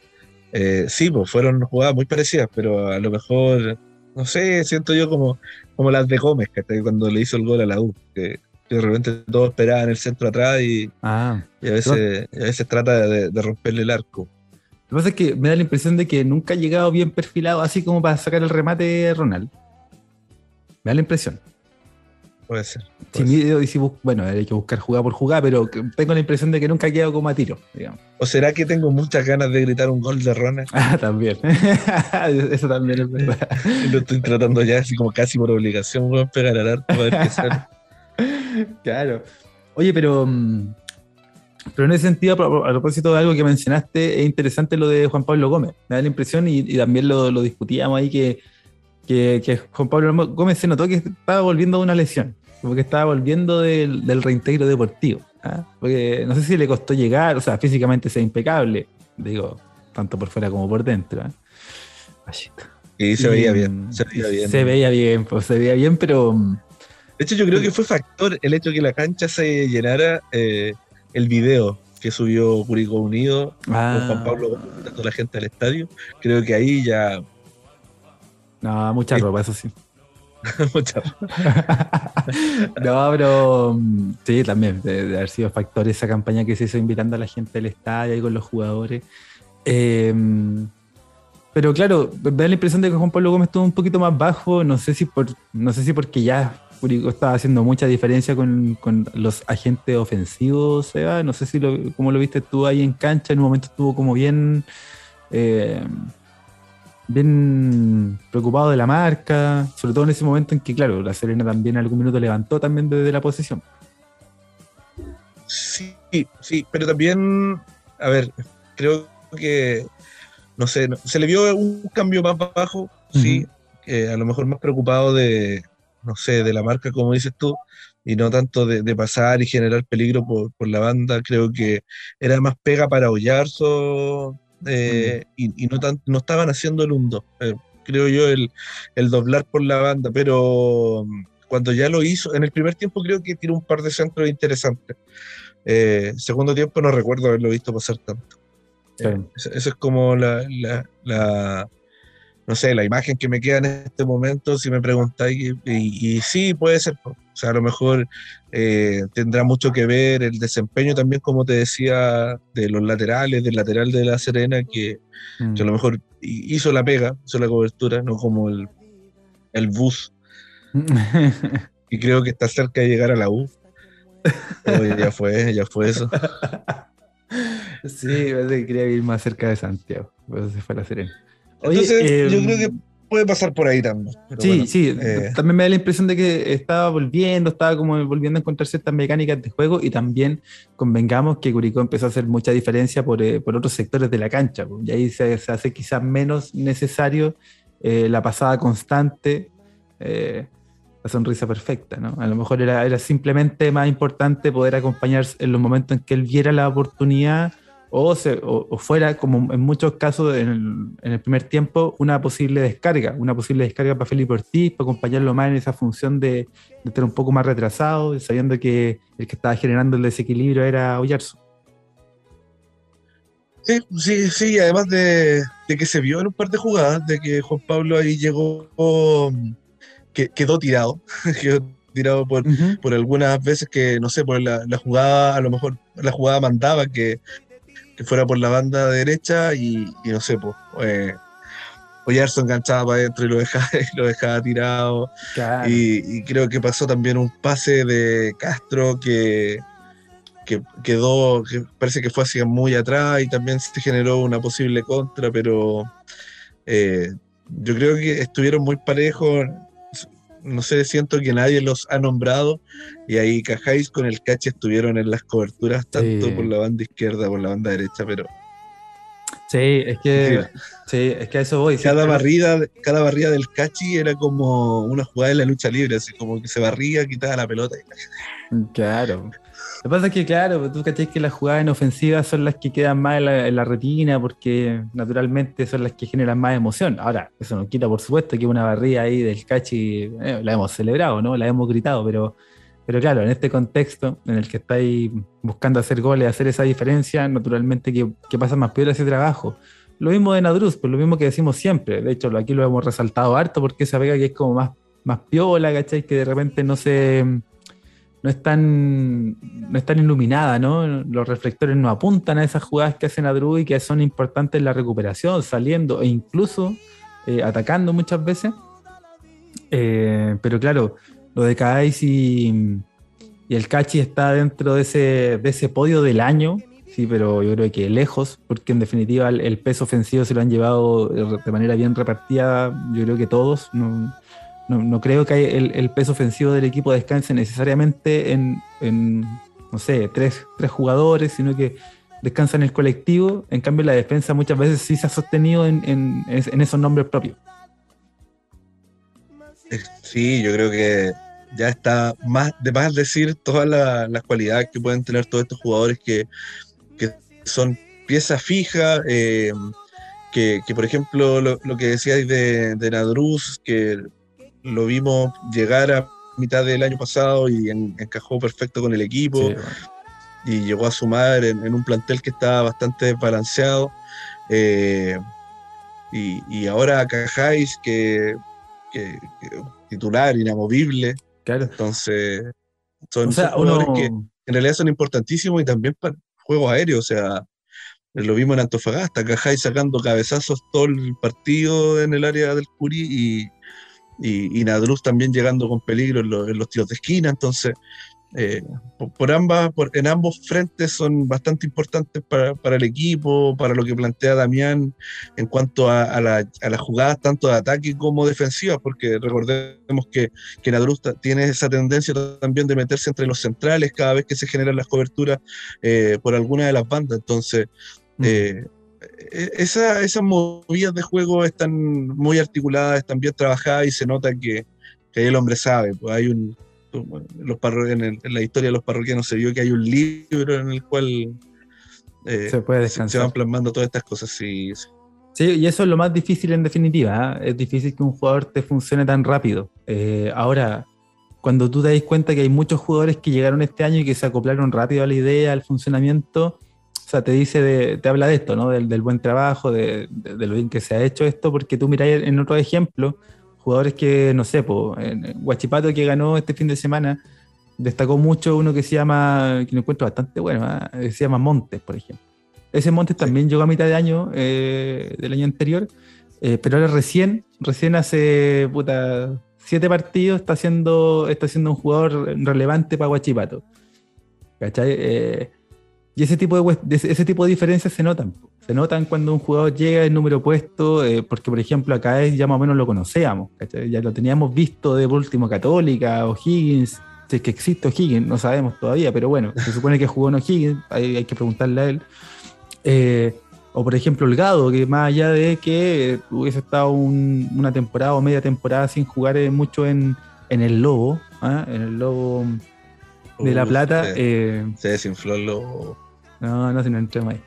Eh, sí, pues fueron jugadas muy parecidas, pero a lo mejor, no sé, siento yo como, como las de Gómez, que cuando le hizo el gol a la U, que, de repente todos esperaban el centro atrás y, ah, y a, veces, a veces trata de romperle el arco. Lo que pasa es que me da la impresión de que nunca ha llegado bien perfilado así como para sacar el remate Ronald. Me da la impresión. Puede ser. bueno, hay que buscar jugada por jugada, pero tengo la impresión de que nunca ha quedado como a tiro, digamos. ¿O será que tengo muchas ganas de gritar un gol de Ronald? [laughs] Ah, también. [laughs] Eso también es verdad. [laughs] Lo estoy tratando ya así como casi por obligación, voy a pegar al arco ver qué sale. Claro. Oye, pero mm, pero en ese sentido, a propósito de algo que mencionaste, es interesante lo de Juan Pablo Gómez. Me da la impresión, y, también lo, discutíamos ahí, que, que, Juan Pablo Gómez se notó que estaba volviendo de una lesión, como que estaba volviendo del, reintegro deportivo. ¿ah? Porque no sé si le costó llegar, o sea, físicamente sea impecable, digo, tanto por fuera como por dentro. ¿ah? Y se veía bien, se veía bien. Se veía bien, pues se veía bien, pero... De hecho, yo creo que fue factor el hecho de que la cancha se llenara. Eh, el video que subió Curicó Unido con Juan ah. Pablo toda la gente al estadio, creo que ahí ya. No, mucha ropa, eso sí. [laughs] mucha ropa. [laughs] no, pero mm, sí, también, de, haber sido factor esa campaña que se hizo invitando a la gente al estadio y con los jugadores. Em, pero claro, da la impresión de que Juan Pablo Gómez estuvo un poquito más bajo, no sé si por, no sé si porque ya Curicó estaba haciendo mucha diferencia con, los agentes ofensivos, Seba. No sé si lo, cómo lo viste tú ahí en cancha. En un momento estuvo como bien, eh, bien preocupado de la marca, sobre todo en ese momento en que, claro, la Serena también en algún minuto levantó también desde la posición. Sí, sí, pero también, a ver, creo que, no sé, se le vio un cambio más bajo, sí, a lo mejor más preocupado de no sé, de la marca, como dices tú, y no tanto de, pasar y generar peligro por, la banda. Creo que era más pega para Ollarzo eh, y, no, no estaban haciendo el 1 eh, creo yo, el, el, doblar por la banda, pero mm, cuando ya lo hizo, en el primer tiempo creo que tiene un par de centros interesantes. Eh, segundo tiempo no recuerdo haberlo visto pasar tanto. eso, es como la, no sé, la imagen que me queda en este momento, si me preguntáis, y, sí, puede ser, o sea, a lo mejor eh, tendrá mucho que ver el desempeño también, como te decía, de los laterales, del lateral de La Serena, que, a lo mm. mejor hizo la pega, hizo la cobertura, no como el, el bus. [laughs] y creo que está cerca de llegar a la U. ya fue, ya fue eso. [laughs] Sí, quería vivir más cerca de Santiago, por eso se fue a La Serena. Entonces, yo creo que em, puede pasar por ahí también. sí, sí. Eh, también me da la impresión de que estaba volviendo, estaba como volviendo a encontrar ciertas mecánicas de juego y también convengamos que Curicó empezó a hacer mucha diferencia por, eh, por otros sectores de la cancha. Y ahí se, hace quizás menos necesario eh, la pasada constante, la sonrisa perfecta. ¿no? A lo mejor era, era simplemente más importante poder acompañar en los momentos en que él viera la oportunidad o, fuera, como en muchos casos en el, primer tiempo, una posible descarga, una posible descarga para Felipe Ortiz, para acompañarlo más en esa función de, estar un poco más retrasado, sabiendo que el que estaba generando el desequilibrio era Oyarzo. Sí, sí, sí, además de, que se vio en un par de jugadas, de que Juan Pablo ahí llegó, que, quedó tirado, [laughs] quedó tirado por, por algunas veces que, no sé, por la, la, jugada, a lo mejor la jugada mandaba que que fuera por la banda derecha y, no sé, pues, eh, Oyarzo enganchaba para adentro y lo dejaba, [laughs] lo dejaba tirado. Y, creo que pasó también un pase de Castro que, que quedó, que parece que fue hacia muy atrás y también se generó una posible contra, pero eh, yo creo que estuvieron muy parejos no sé, siento que nadie los ha nombrado y ahí Cajáis con el Cachi estuvieron en las coberturas tanto por la banda izquierda, por la banda derecha, pero... Sí, es que, sí, es que a eso voy. Cada, barrida, cada barrida del Cachi era como una jugada de la lucha libre, así como que se barría, quitaba la pelota. Y... Claro. Lo que pasa es que, claro, tú cachás que las jugadas en ofensiva son las que quedan más en la, retina porque naturalmente son las que generan más emoción. Ahora, eso no quita, por supuesto, que una barrida ahí del cachi eh, la hemos celebrado, ¿no? La hemos gritado, pero, pero claro, en este contexto en el que estáis buscando hacer goles, hacer esa diferencia, naturalmente que, pasa más peor ese trabajo. Lo mismo de Nadruz, pues lo mismo que decimos siempre. De hecho, aquí lo hemos resaltado harto porque esa pega que es como más, más piola, ¿cachai? Que de repente no se no es tan, no iluminada, ¿no? Los reflectores no apuntan a esas jugadas que hacen a Drew y que son importantes en la recuperación, saliendo e incluso eh, atacando muchas veces. Eh, pero claro, lo de Kais y, el Cachi está dentro de ese, de ese podio del año, sí, pero yo creo que lejos, porque en definitiva el, peso ofensivo se lo han llevado de manera bien repartida, yo creo que todos. No, creo que el, peso ofensivo del equipo descanse necesariamente en, no sé, tres, jugadores, sino que descansa en el colectivo. En cambio, la defensa muchas veces sí se ha sostenido en, esos nombres propios. Sí, yo creo que ya está más de más decir todas las cualidades que pueden tener todos estos jugadores que, son piezas fijas. Eh, que, por ejemplo, lo, que decíais de, de Nadruz, que lo vimos llegar a mitad del año pasado y encajó perfecto con el equipo y llegó a sumar en, en, un plantel que estaba bastante balanceado. Eh, y, ahora Cajáis, que, que, titular, inamovible. Claro. Entonces, son, jugadores que en realidad son importantísimos y también para juegos aéreos. O sea, lo vimos en Antofagasta, Cajáis sacando cabezazos todo el partido en el área del Curi y, y, y Nadruz también llegando con peligro en, los tiros de esquina, entonces eh, por, ambas, en ambos frentes son bastante importantes para, el equipo, para lo que plantea Damián en cuanto a, las jugadas tanto de ataque como defensivas, porque recordemos que, que Nadruz tiene esa tendencia también de meterse entre los centrales cada vez que se generan las coberturas eh, por alguna de las bandas, entonces mm. eh, e-, esas movidas de juego están muy articuladas, están bien trabajadas y se nota que, que el hombre sabe, pues hay un, los en, la historia de los parroquianos se vio que hay un libro en el cual eh, se, puede se, van plasmando todas estas cosas. Sí, sí. y eso es lo más difícil en definitiva. ¿eh? Es difícil que un jugador te funcione tan rápido. Eh, ahora, cuando tú te das cuenta que hay muchos jugadores que llegaron este año y que se acoplaron rápido a la idea, al funcionamiento, o sea, te dice, de, te habla de esto, ¿no? Del, buen trabajo, de, lo bien que se ha hecho esto, porque tú miras en otro ejemplo, jugadores que, no sé, pues, Guachipato que ganó este fin de semana, destacó mucho uno que se llama, que lo encuentro bastante bueno, ¿ah? se llama Montes, por ejemplo. Ese Montes también llegó a mitad de año eh, del año anterior, eh, pero ahora recién, recién hace puta, siete partidos está siendo, está siendo un jugador relevante para Guachipato. ¿Cachai? Eh, y ese tipo de, ese tipo de diferencias se notan. Se notan cuando un jugador llega en número puesto, eh, porque por ejemplo acá es, ya más o menos lo conocíamos, ya lo teníamos visto de último Católica, o Higgins, si es que existe Higgins, no sabemos todavía, pero bueno, se supone que jugó en Higgins, hay, hay que preguntarle a él. Eh, o por ejemplo Holgado, que más allá de que hubiese estado una temporada o media temporada sin jugar eh, mucho en, el Lobo, ¿ah? en el Lobo de La Plata. Se, se desinfló el Lobo no, no, si no entremos ahí.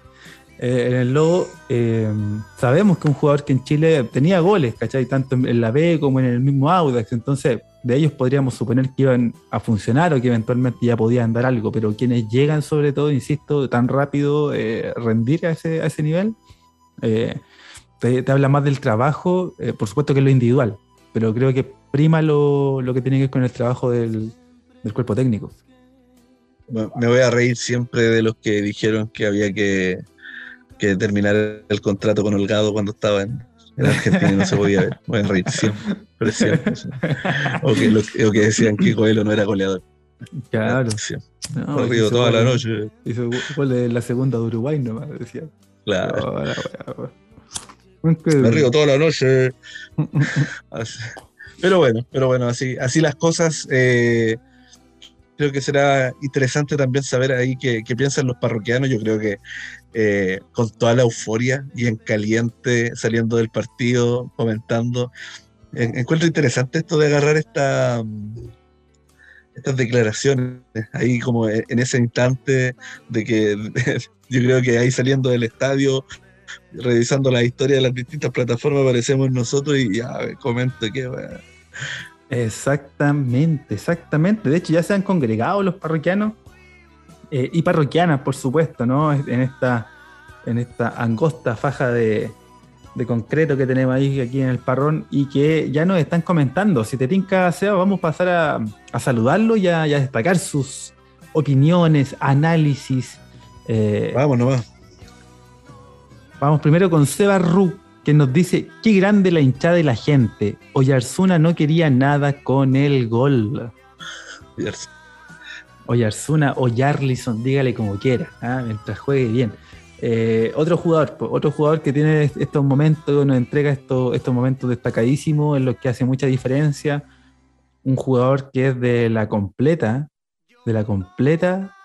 Eh, en el Lobo, eh, sabemos que un jugador que en Chile tenía goles, ¿cachai? Tanto en la B como en el mismo Audax. Entonces, de ellos podríamos suponer que iban a funcionar o que eventualmente ya podían dar algo. Pero quienes llegan, sobre todo, insisto, tan rápido, eh, rendir a ese, a ese nivel, te, habla más del trabajo, por supuesto que es lo individual. Pero creo que prima lo, lo que tiene que ver con el trabajo del, del cuerpo técnico me voy a reír siempre de los que dijeron que había que, terminar el contrato con Holgado cuando estaba en, Argentina y no se podía ver. Voy a reír siempre, O que, decían que Coelho no era goleador. Claro. No, río toda la noche. Hizo gol de la segunda de Uruguay nomás, decía. Claro. me río toda la noche. Pero bueno, pero bueno, así, así las cosas. Eh, creo que será interesante también saber ahí qué, piensan los parroquianos. Yo creo que eh, con toda la euforia y en caliente saliendo del partido, comentando, encuentro interesante esto de agarrar esta, estas declaraciones ahí como en ese instante de que [laughs] yo creo que ahí saliendo del estadio revisando la historia de las distintas plataformas aparecemos nosotros y ya comento que Exactamente, exactamente. De hecho, ya se han congregado los parroquianos eh, y parroquianas, por supuesto, ¿no? En esta, en esta angosta faja de, concreto que tenemos ahí aquí en el parrón y que ya nos están comentando. Si te tinca, Seba, vamos a pasar a, saludarlo y a, destacar sus opiniones, análisis. Eh, vamos nomás. Vamos primero con Seba Ru que nos dice, qué grande la hinchada de la gente. Oyarzuna no quería nada con el gol. Oyarzuna o Yarlison, dígale como quiera, ¿ah? mientras juegue bien. Eh, otro jugador, otro jugador que tiene estos momentos, nos entrega estos, estos momentos destacadísimos en los que hace mucha diferencia. Un jugador que es de la completa, de la completa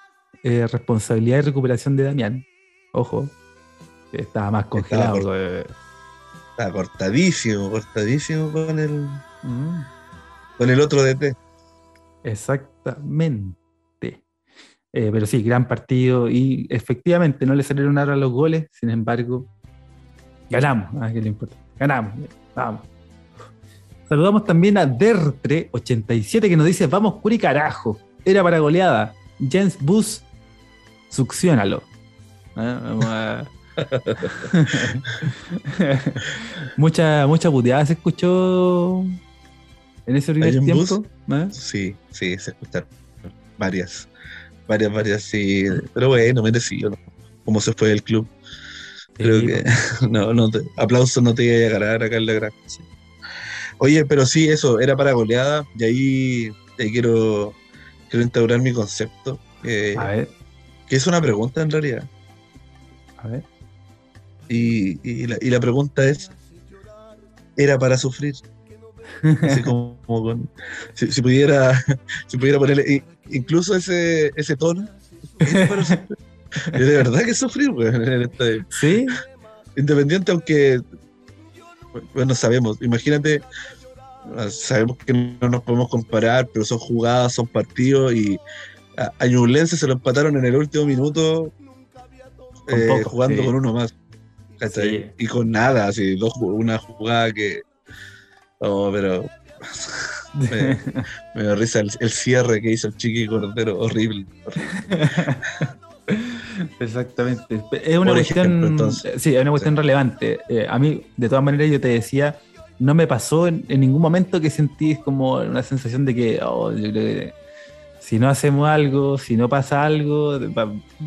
eh, responsabilidad y recuperación de Damián. Ojo, estaba más congelado. Está cortadísimo, cortadísimo con el, mm. con el otro DT. Exactamente. Eh, pero sí, gran partido y efectivamente no le salieron ahora los goles, sin embargo, ganamos, ah, ¿qué le importa? Ganamos, vamos. Saludamos también a Dertre87 que nos dice, vamos curi carajo, era para goleada. Jens Bus, succionalo. Ah, vamos a [laughs] mucha, mucha puteada se escuchó en ese primer tiempo. ¿eh? Sí, sí, se escucharon varias, varias, varias, sí. Pero bueno, merecido, ¿no? Cómo se fue el club. Creo que [laughs] no, no te, aplausos no te iba a ganar acá en la gran. Oye, pero sí, eso, era para goleada, y ahí, quiero, quiero instaurar mi concepto. a ver. Que es una pregunta en realidad. A ver. Y, la, pregunta es, ¿era para sufrir? Así [laughs] como, si, pudiera [laughs] si pudiera ponerle incluso ese, ese tono [laughs] de verdad que sufrir este, sí independiente aunque bueno sabemos imagínate sabemos que no nos podemos comparar, pero son jugadas, son partidos y a, a se lo empataron en el último minuto eh, jugando con uno más. Y con nada, así, dos, una jugada que. Oh, pero. [laughs] me, da risa el, cierre que hizo el Chiqui Cordero, horrible. Exactamente. Es una cuestión. sí, es una cuestión relevante. Eh, a mí, de todas maneras, yo te decía, no me pasó en, ningún momento que sentís como una sensación de que, oh, si no hacemos algo, si no pasa algo,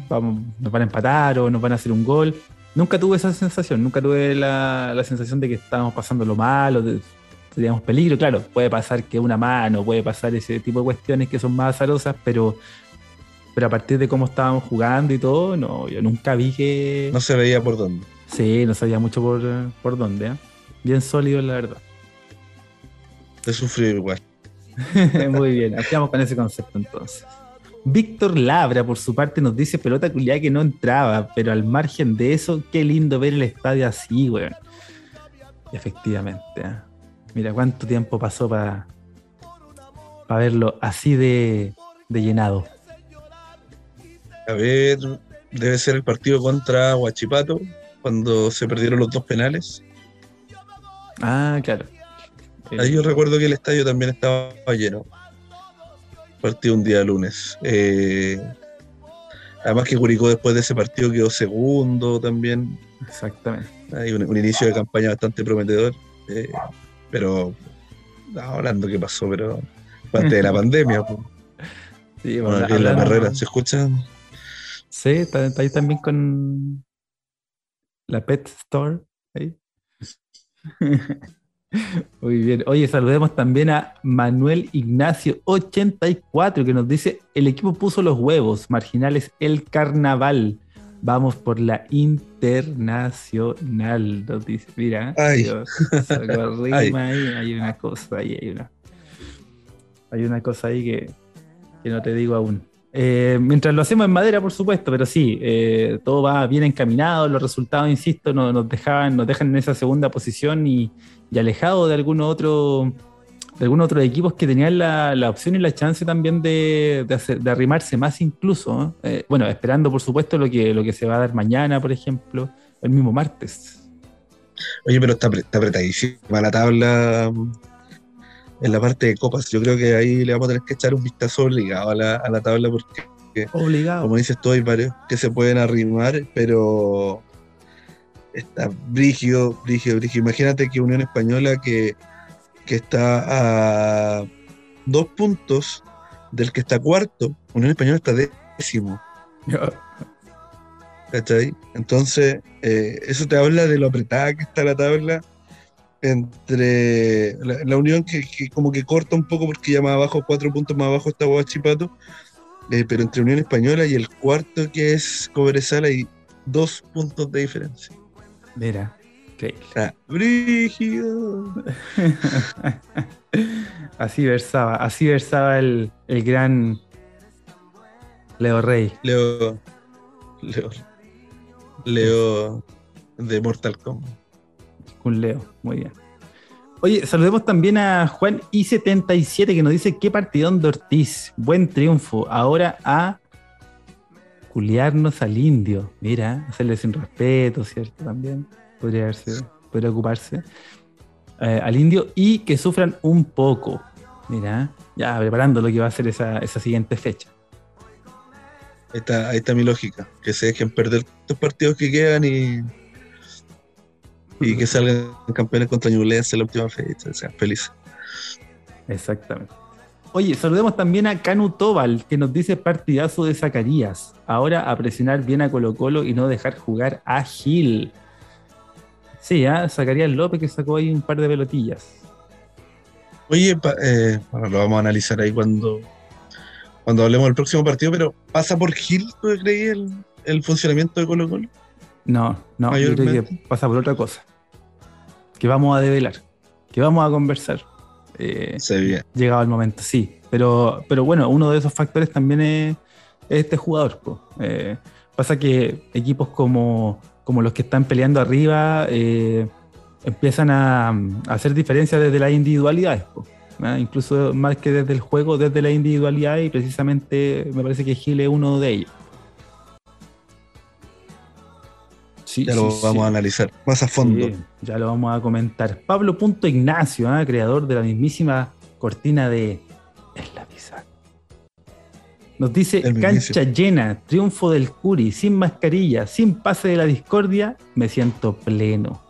vamos, nos van a empatar o nos van a hacer un gol. Nunca tuve esa sensación, nunca tuve la, sensación de que estábamos pasando lo malo, de, teníamos peligro. Claro, puede pasar que una mano, puede pasar ese tipo de cuestiones que son más azarosas, pero, pero a partir de cómo estábamos jugando y todo, no, yo nunca vi que. No se veía por dónde. Sí, no sabía mucho por, por dónde. ¿eh? Bien sólido, la verdad. He sufrido igual. [laughs] Muy bien, quedamos con ese concepto entonces. Víctor Labra, por su parte, nos dice pelota culiada que no entraba, pero al margen de eso, qué lindo ver el estadio así, weón. Efectivamente. ¿eh? Mira cuánto tiempo pasó para para verlo así de, de llenado. A ver, debe ser el partido contra Huachipato, cuando se perdieron los dos penales. Ah, claro. Ahí yo recuerdo que el estadio también estaba lleno. Partido un día lunes. Eh, además que Curicó después de ese partido quedó segundo también. Exactamente. Hay un, inicio de campaña bastante prometedor. Eh, pero hablando qué pasó, pero antes de la [laughs] pandemia. Sí, bueno, en la carrera, ¿se escucha? Sí, está, ahí también con la Pet Store. Ahí. [laughs] Muy bien. Oye, saludemos también a Manuel Ignacio 84 que nos dice, el equipo puso los huevos, marginales el carnaval. Vamos por la internacional, nos dice. Mira, [laughs] hay una cosa ahí, hay una, hay una cosa ahí que, que no te digo aún. Eh, mientras lo hacemos en madera, por supuesto, pero sí, eh, todo va bien encaminado, los resultados, insisto, nos, dejaban, nos dejan en esa segunda posición y, y alejado de algún otro de algunos otros equipos que tenían la, la, opción y la chance también de, de, arrimarse más incluso. Eh, bueno, esperando por supuesto lo que, lo que se va a dar mañana, por ejemplo, el mismo martes. Oye, pero está, está apretadísima la tabla en la parte de copas. Yo creo que ahí le vamos a tener que echar un vistazo obligado a la, a la tabla porque, obligado. como dices tú, hay varios que se pueden arrimar, pero está brígido, brígido, brígido. Imagínate que Unión Española que, está a dos puntos del que está cuarto, Unión Española está décimo. ¿Cachai? Entonces, eh, eso te habla de lo apretada que está la tabla entre la, Unión que, como que corta un poco porque ya más abajo, cuatro puntos más abajo está Guachipato, eh, pero entre Unión Española y el cuarto que es Cobresal hay dos puntos de diferencia. Mira, increíble. brígido. [laughs] así versaba, así versaba el, el gran Leo Rey. Leo. Leo. Leo de Mortal Kombat. Un Leo, muy bien. Oye, saludemos también a Juan I77 que nos dice qué partidón de Ortiz. Buen triunfo. Ahora a culiarnos al indio. Mira, hacerle sin respeto, ¿cierto? También podría haberse, podría ocuparse. Eh, al indio y que sufran un poco. Mira, ya preparando lo que va a ser esa, siguiente fecha. Ahí está, ahí está mi lógica. Que se dejen perder estos partidos que quedan y, y que salgan campeones contra Ñublense en la última fecha. O sea, felices. Exactamente. Oye, saludemos también a Canu Tobal, que nos dice partidazo de Zacarías. Ahora a presionar bien a Colo Colo y no dejar jugar a Gil. Sí, ¿eh? Zacarías López que sacó ahí un par de pelotillas. Oye, eh, bueno, lo vamos a analizar ahí cuando, cuando hablemos del próximo partido, pero ¿pasa por Gil, tú creí, el, el funcionamiento de Colo Colo? No, no, yo creo que pasa por otra cosa. Que vamos a develar, que vamos a conversar. Eh, Se Llegado el momento, sí. Pero, pero bueno, uno de esos factores también es, este jugador. Eh, pasa que equipos como, como, los que están peleando arriba, eh, empiezan a, hacer diferencias desde las individualidades, incluso más que desde el juego, desde la individualidad, y precisamente me parece que Gil es uno de ellos. Ya lo vamos a analizar más a fondo. ya lo vamos a comentar. Pablo Punto Ignacio, ¿ah? creador de la mismísima cortina de Es la. Nos dice cancha llena, triunfo del Curi, sin mascarilla, sin pase de la discordia, me siento pleno.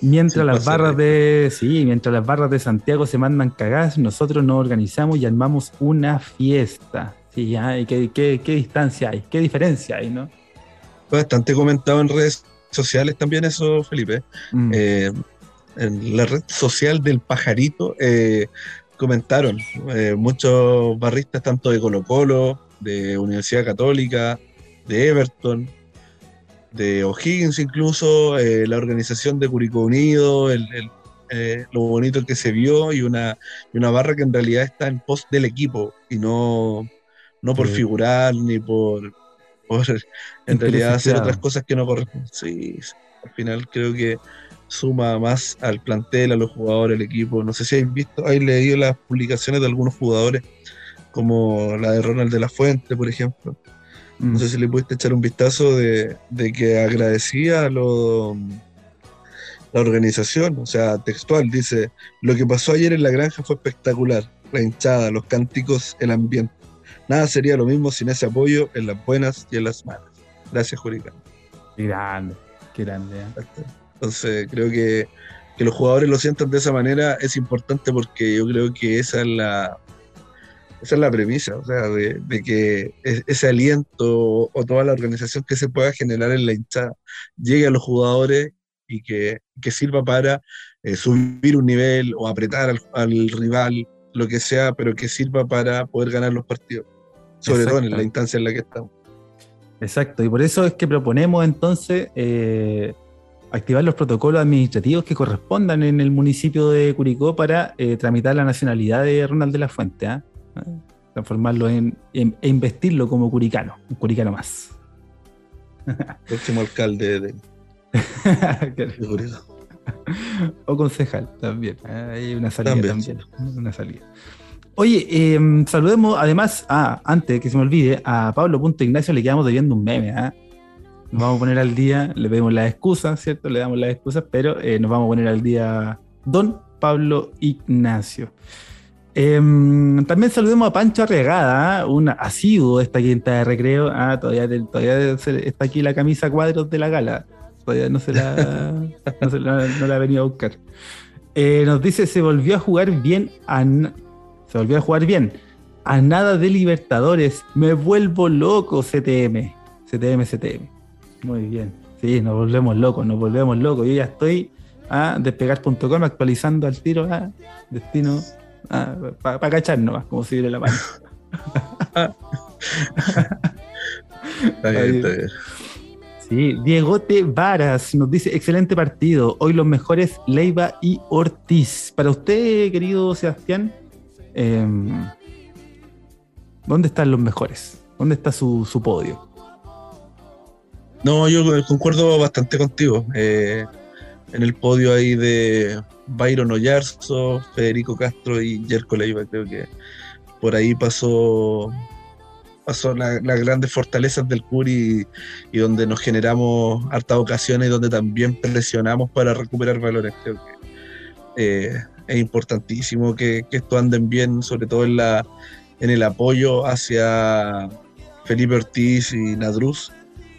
Mientras las barras de. Sí, mientras las barras de Santiago se mandan cagadas, nosotros nos organizamos y armamos una fiesta. Sí, ya, ¿qué, qué, qué distancia hay? ¿Qué diferencia hay, no? Bastante comentado en redes sociales también eso, Felipe. Mm. Eh, en la red social del pajarito eh, comentaron eh, muchos barristas, tanto de Colo Colo, de Universidad Católica, de Everton, de O'Higgins incluso, la organización de Curicó Unido, lo bonito que se vio y una, una barra que en realidad está en post del equipo y no, no por figurar ni por, por [laughs] en realidad hacer otras cosas que no corresponden. Sí, al final creo que suma más al plantel, a los jugadores, al equipo. No sé si habéis visto, hay leído las publicaciones de algunos jugadores, como la de Ronald de la Fuente, por ejemplo. No sé si le pudiste echar un vistazo de, que agradecía a lo, la organización, o sea, textual, dice, lo que pasó ayer en la granja fue espectacular, la hinchada, los cánticos, el ambiente. Nada sería lo mismo sin ese apoyo en las buenas y en las malas. Gracias, Juricán. Qué grande, qué grande. ¿eh? Entonces, creo que, que los jugadores lo sientan de esa manera es importante porque yo creo que esa es la, esa es la premisa, o sea, de, que ese aliento o toda la organización que se pueda generar en la hinchada llegue a los jugadores y que, que sirva para eh, subir un nivel o apretar al, al, rival, lo que sea, pero que sirva para poder ganar los partidos sobre todo en la instancia en la que estamos. Exacto, y por eso es que proponemos entonces eh, activar los protocolos administrativos que correspondan en el municipio de Curicó para eh, tramitar la nacionalidad de Ronald de la Fuente, ¿ah? transformarlo en, e investirlo como curicano, un curicano más. [laughs] Próximo alcalde de, Curicó. o concejal también. ¿eh? Hay una salida también. Una salida. Oye, em, saludemos además, ah, antes que se me olvide, a Pablo Ignacio le quedamos debiendo un meme, ¿ah? Nos vamos a poner al día, le pedimos las excusas, ¿cierto? Le damos las excusas, pero eh, nos vamos a poner al día Don Pablo Ignacio. Em, también saludemos a Pancho Arregada, ¿ah? un asiduo de esta quinta de recreo. Ah, todavía, todavía está aquí la camisa cuadros de la gala. Todavía no se la, no, la, ha venido a buscar. Eh, nos dice, se volvió a jugar bien a, se volvió a jugar bien. A nada de Libertadores. Me vuelvo loco, CTM. CTM, CTM. Muy bien. Sí, nos volvemos locos, nos volvemos locos. Yo ya estoy a despegar.com actualizando al tiro a destino para cachar nomás, como si la mano. está bien, está bien. Sí, Diegote Varas nos dice, excelente partido. Hoy los mejores Leiva y Ortiz. Para usted, querido Sebastián, Em, ¿Dónde están los mejores? ¿Dónde está su, podio? No, yo concuerdo bastante contigo. Eh, en el podio ahí de Byron Oyarzo, Federico Castro y Jerko Leiva, creo que por ahí pasó pasó las grandes fortalezas del Curi y, donde nos generamos hartas ocasiones y donde también presionamos para recuperar valores. Creo que eh, es importantísimo que, esto anden bien, sobre todo en, el apoyo hacia Felipe Ortiz y Nadruz,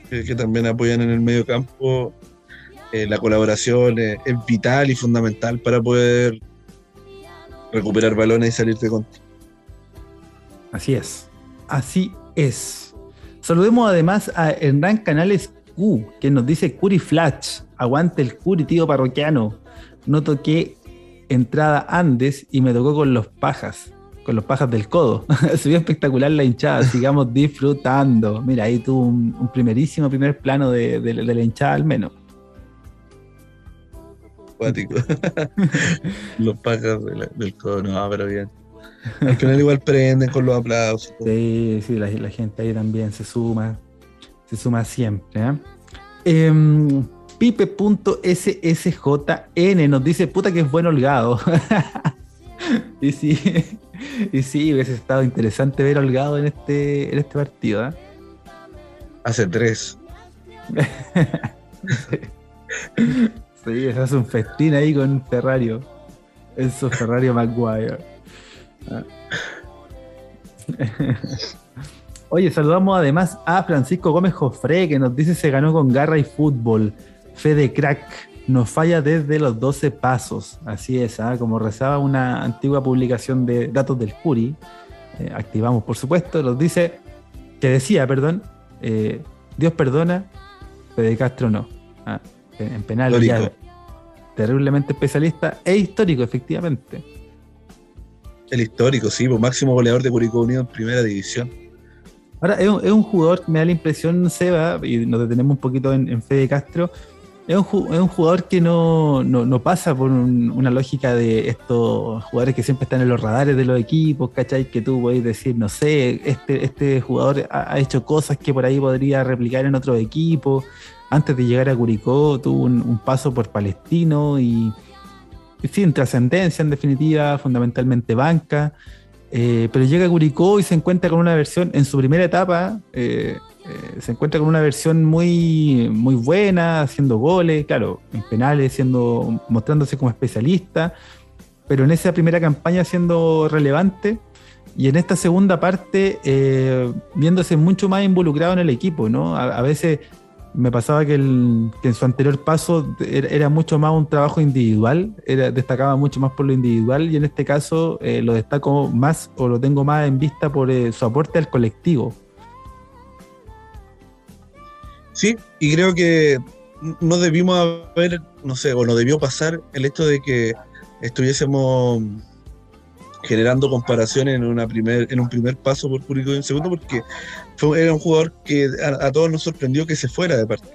que, también apoyan en el medio campo. Eh, la colaboración es, vital y fundamental para poder recuperar balones y salir de contra. Así es, así es. Saludemos además a Hernán Canales Q, que nos dice Curi Flash, aguante el Curi, tío parroquiano. No toqué entrada Andes y me tocó con los pajas, con los pajas del codo. [laughs] Se vio espectacular la hinchada, [laughs] sigamos disfrutando. Mira, ahí tuvo un, primerísimo primer plano de, la hinchada al menos. [laughs] los pajas del codo, no, pero bien. Al final igual prenden con los aplausos. Sí, sí, la, gente ahí también se suma, se suma siempre. ¿eh? Em, Pipe.ssjn nos dice, puta que es buen holgado. [laughs] y sí, y sí, hubiese estado interesante ver holgado en este, en este partido. ¿eh? Hace tres. [laughs] sí, se hace un festín ahí con Ferrario. Eso Ferrario Maguire. Ah. [laughs] Oye, saludamos además a Francisco Gómez Jofre, que nos dice se ganó con garra y fútbol. Fede crack, nos falla desde los 12 pasos. Así es, ¿ah? como rezaba una antigua publicación de datos del Curi. Eh, activamos, por supuesto, nos dice, que decía, perdón, eh, Dios perdona, Fede Castro no. Ah, en penal ya, terriblemente especialista e histórico, efectivamente. El histórico, sí, pues, máximo goleador de Curicó Unido en primera división. Ahora, es un, jugador, me da la impresión, Seba, y nos detenemos un poquito en, Fede Castro, es un, jugador que no, pasa por una lógica de estos jugadores que siempre están en los radares de los equipos, ¿cachai? Que tú podés decir, no sé, este, este jugador ha, hecho cosas que por ahí podría replicar en otro equipo. Antes de llegar a Curicó tuvo un, paso por Palestino y, y sin trascendencia en definitiva, fundamentalmente banca. Eh, pero llega a Curicó y se encuentra con una versión, en su primera etapa, eh, eh, se encuentra con una versión muy, muy buena, haciendo goles, claro, en penales, siendo, mostrándose como especialista, pero en esa primera campaña siendo relevante y en esta segunda parte viéndose mucho más involucrado en el equipo, ¿no? a veces me pasaba que, en su anterior paso era, mucho más un trabajo individual, era, destacaba mucho más por lo individual y en este caso eh, lo destaco más o lo tengo más en vista por eh, su aporte al colectivo. Sí, y creo que no debimos haber, no sé, o no debió pasar el hecho de que estuviésemos generando comparaciones en, una primer, en un primer paso por Curicó y en segundo, porque fue, era un jugador que a, todos nos sorprendió que se fuera de partida,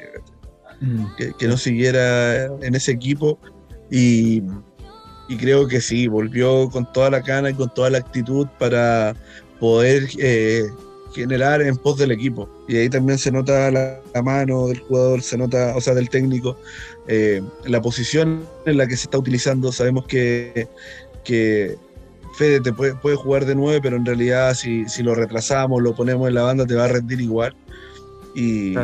mm. que, no siguiera en ese equipo y, creo que sí, volvió con toda la cana y con toda la actitud para poder eh, generar en pos del equipo. Y ahí también se nota la, mano del jugador, se nota, o sea, del técnico, eh, la posición en la que se está utilizando. Sabemos que, que Fede te puede, jugar de nueve, pero en realidad si, lo retrasamos, lo ponemos en la banda, te va a rendir igual. Y,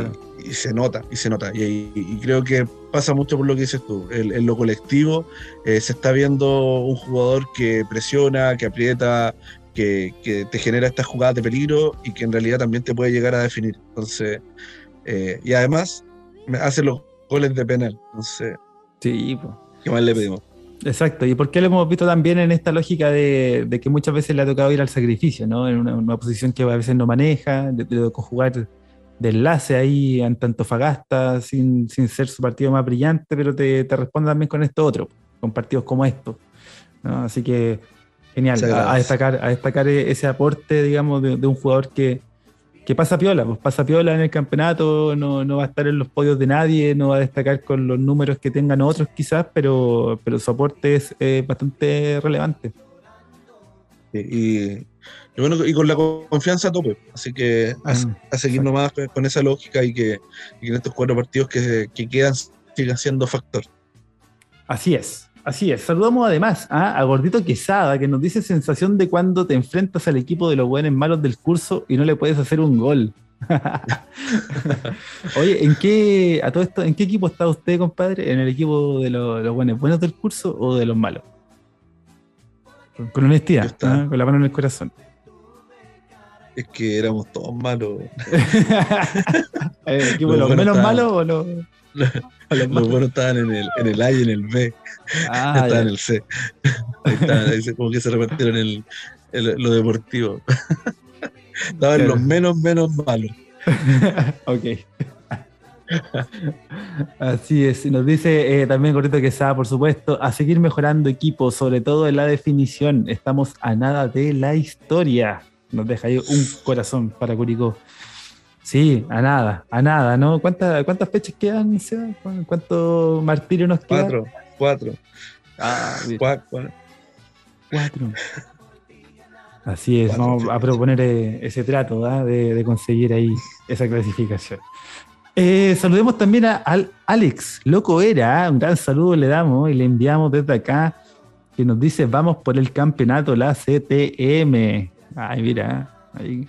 se nota, y se nota. Y, creo que pasa mucho por lo que dices tú. En, lo colectivo eh, se está viendo un jugador que presiona, que aprieta, que, te genera estas jugadas de peligro y que en realidad también te puede llegar a definir. Entonces, eh, y además hace los goles de penal. Entonces, sí, ¿qué más le pedimos? Exacto, y por qué lo hemos visto también en esta lógica de, que muchas veces le ha tocado ir al sacrificio, ¿no? En una, posición que a veces no maneja, de, de jugar de enlace ahí ante Antofagasta sin, sin ser su partido más brillante, pero te, te responde también con esto otro, con partidos como estos. Así que genial, a, destacar, a destacar ese aporte, digamos, de un jugador que, que pasa piola, pues pasa piola en el campeonato, no, va a estar en los podios de nadie, no va a destacar con los números que tengan otros quizás, pero, pero su aporte es bastante relevante. Y, bueno, y con la confianza a tope, así que a, mm, seguir nomás con esa lógica y que, en estos cuatro partidos que, que quedan sigan siendo factor. Así es. Así es. Saludamos además a Gordito Quesada, que nos dice sensación de cuando te enfrentas al equipo de los buenos malos del curso y no le puedes hacer un gol. [laughs] Oye, ¿en qué, a todo esto, ¿en qué equipo está usted, compadre? ¿En el equipo de los, buenos buenos del curso o de los malos? Con honestidad, ¿ah? con la mano en el corazón. Es que éramos todos malos. [laughs] ¿El equipo de los menos malos o los.? [laughs] Los, buenos estaban en el, en el A y en el B. Ah, estaban en el C. Ahí como que se repitieron en el, lo deportivo. [laughs] estaban los menos, menos malos. [laughs] ok. Así es, nos dice eh, también Corrito Quesada, por supuesto, a seguir mejorando equipo, sobre todo en la definición. Estamos a nada de la historia. Nos deja ahí un corazón para Curicó. Sí, a nada, a nada, ¿no? ¿Cuántas, cuántas fechas quedan, ¿Cuánto martirio nos queda? Cuatro, cuatro. Ah, cuatro. cuatro. [laughs] Así es, vamos a proponer eh, ese trato de, conseguir ahí esa clasificación. Eh, saludemos también a Alex, loco era, un gran saludo le damos y le enviamos desde acá, que nos dice, vamos por el campeonato, la CTM. Ay, mira, ahí.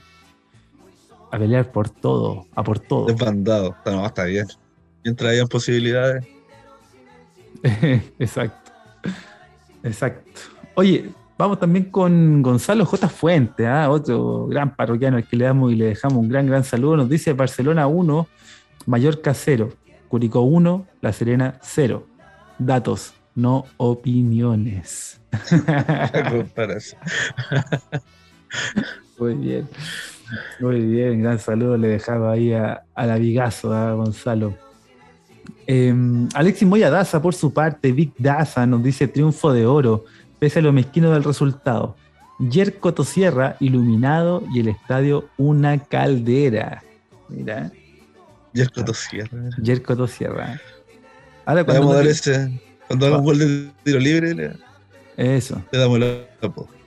A pelear por todo, a por todo. Desbandado, no, está bien. Mientras hayan posibilidades. [laughs] Exacto. Exacto. Oye, vamos también con Gonzalo J. Fuente, ¿ah? otro gran parroquiano al que le damos y le dejamos un gran, gran saludo. Nos dice Barcelona 1, Mallorca 0, Curicó 1, La Serena 0. Datos, no opiniones. [laughs] [laughs] Muy bien. Muy bien, gran saludo le dejaba ahí a, la Vigazo, a Gonzalo. Eh, Alexis Moya Daza, por su parte, Vic Daza nos dice triunfo de oro, pese a lo mezquino del resultado. Yerko Tosierra, iluminado y el estadio una caldera. Mira. Yerko Tosierra. Yerko Tosierra. Ahora cuando. Vamos a dar ese. Cuando gol de tiro libre, le, Eso. Le damos el apodo.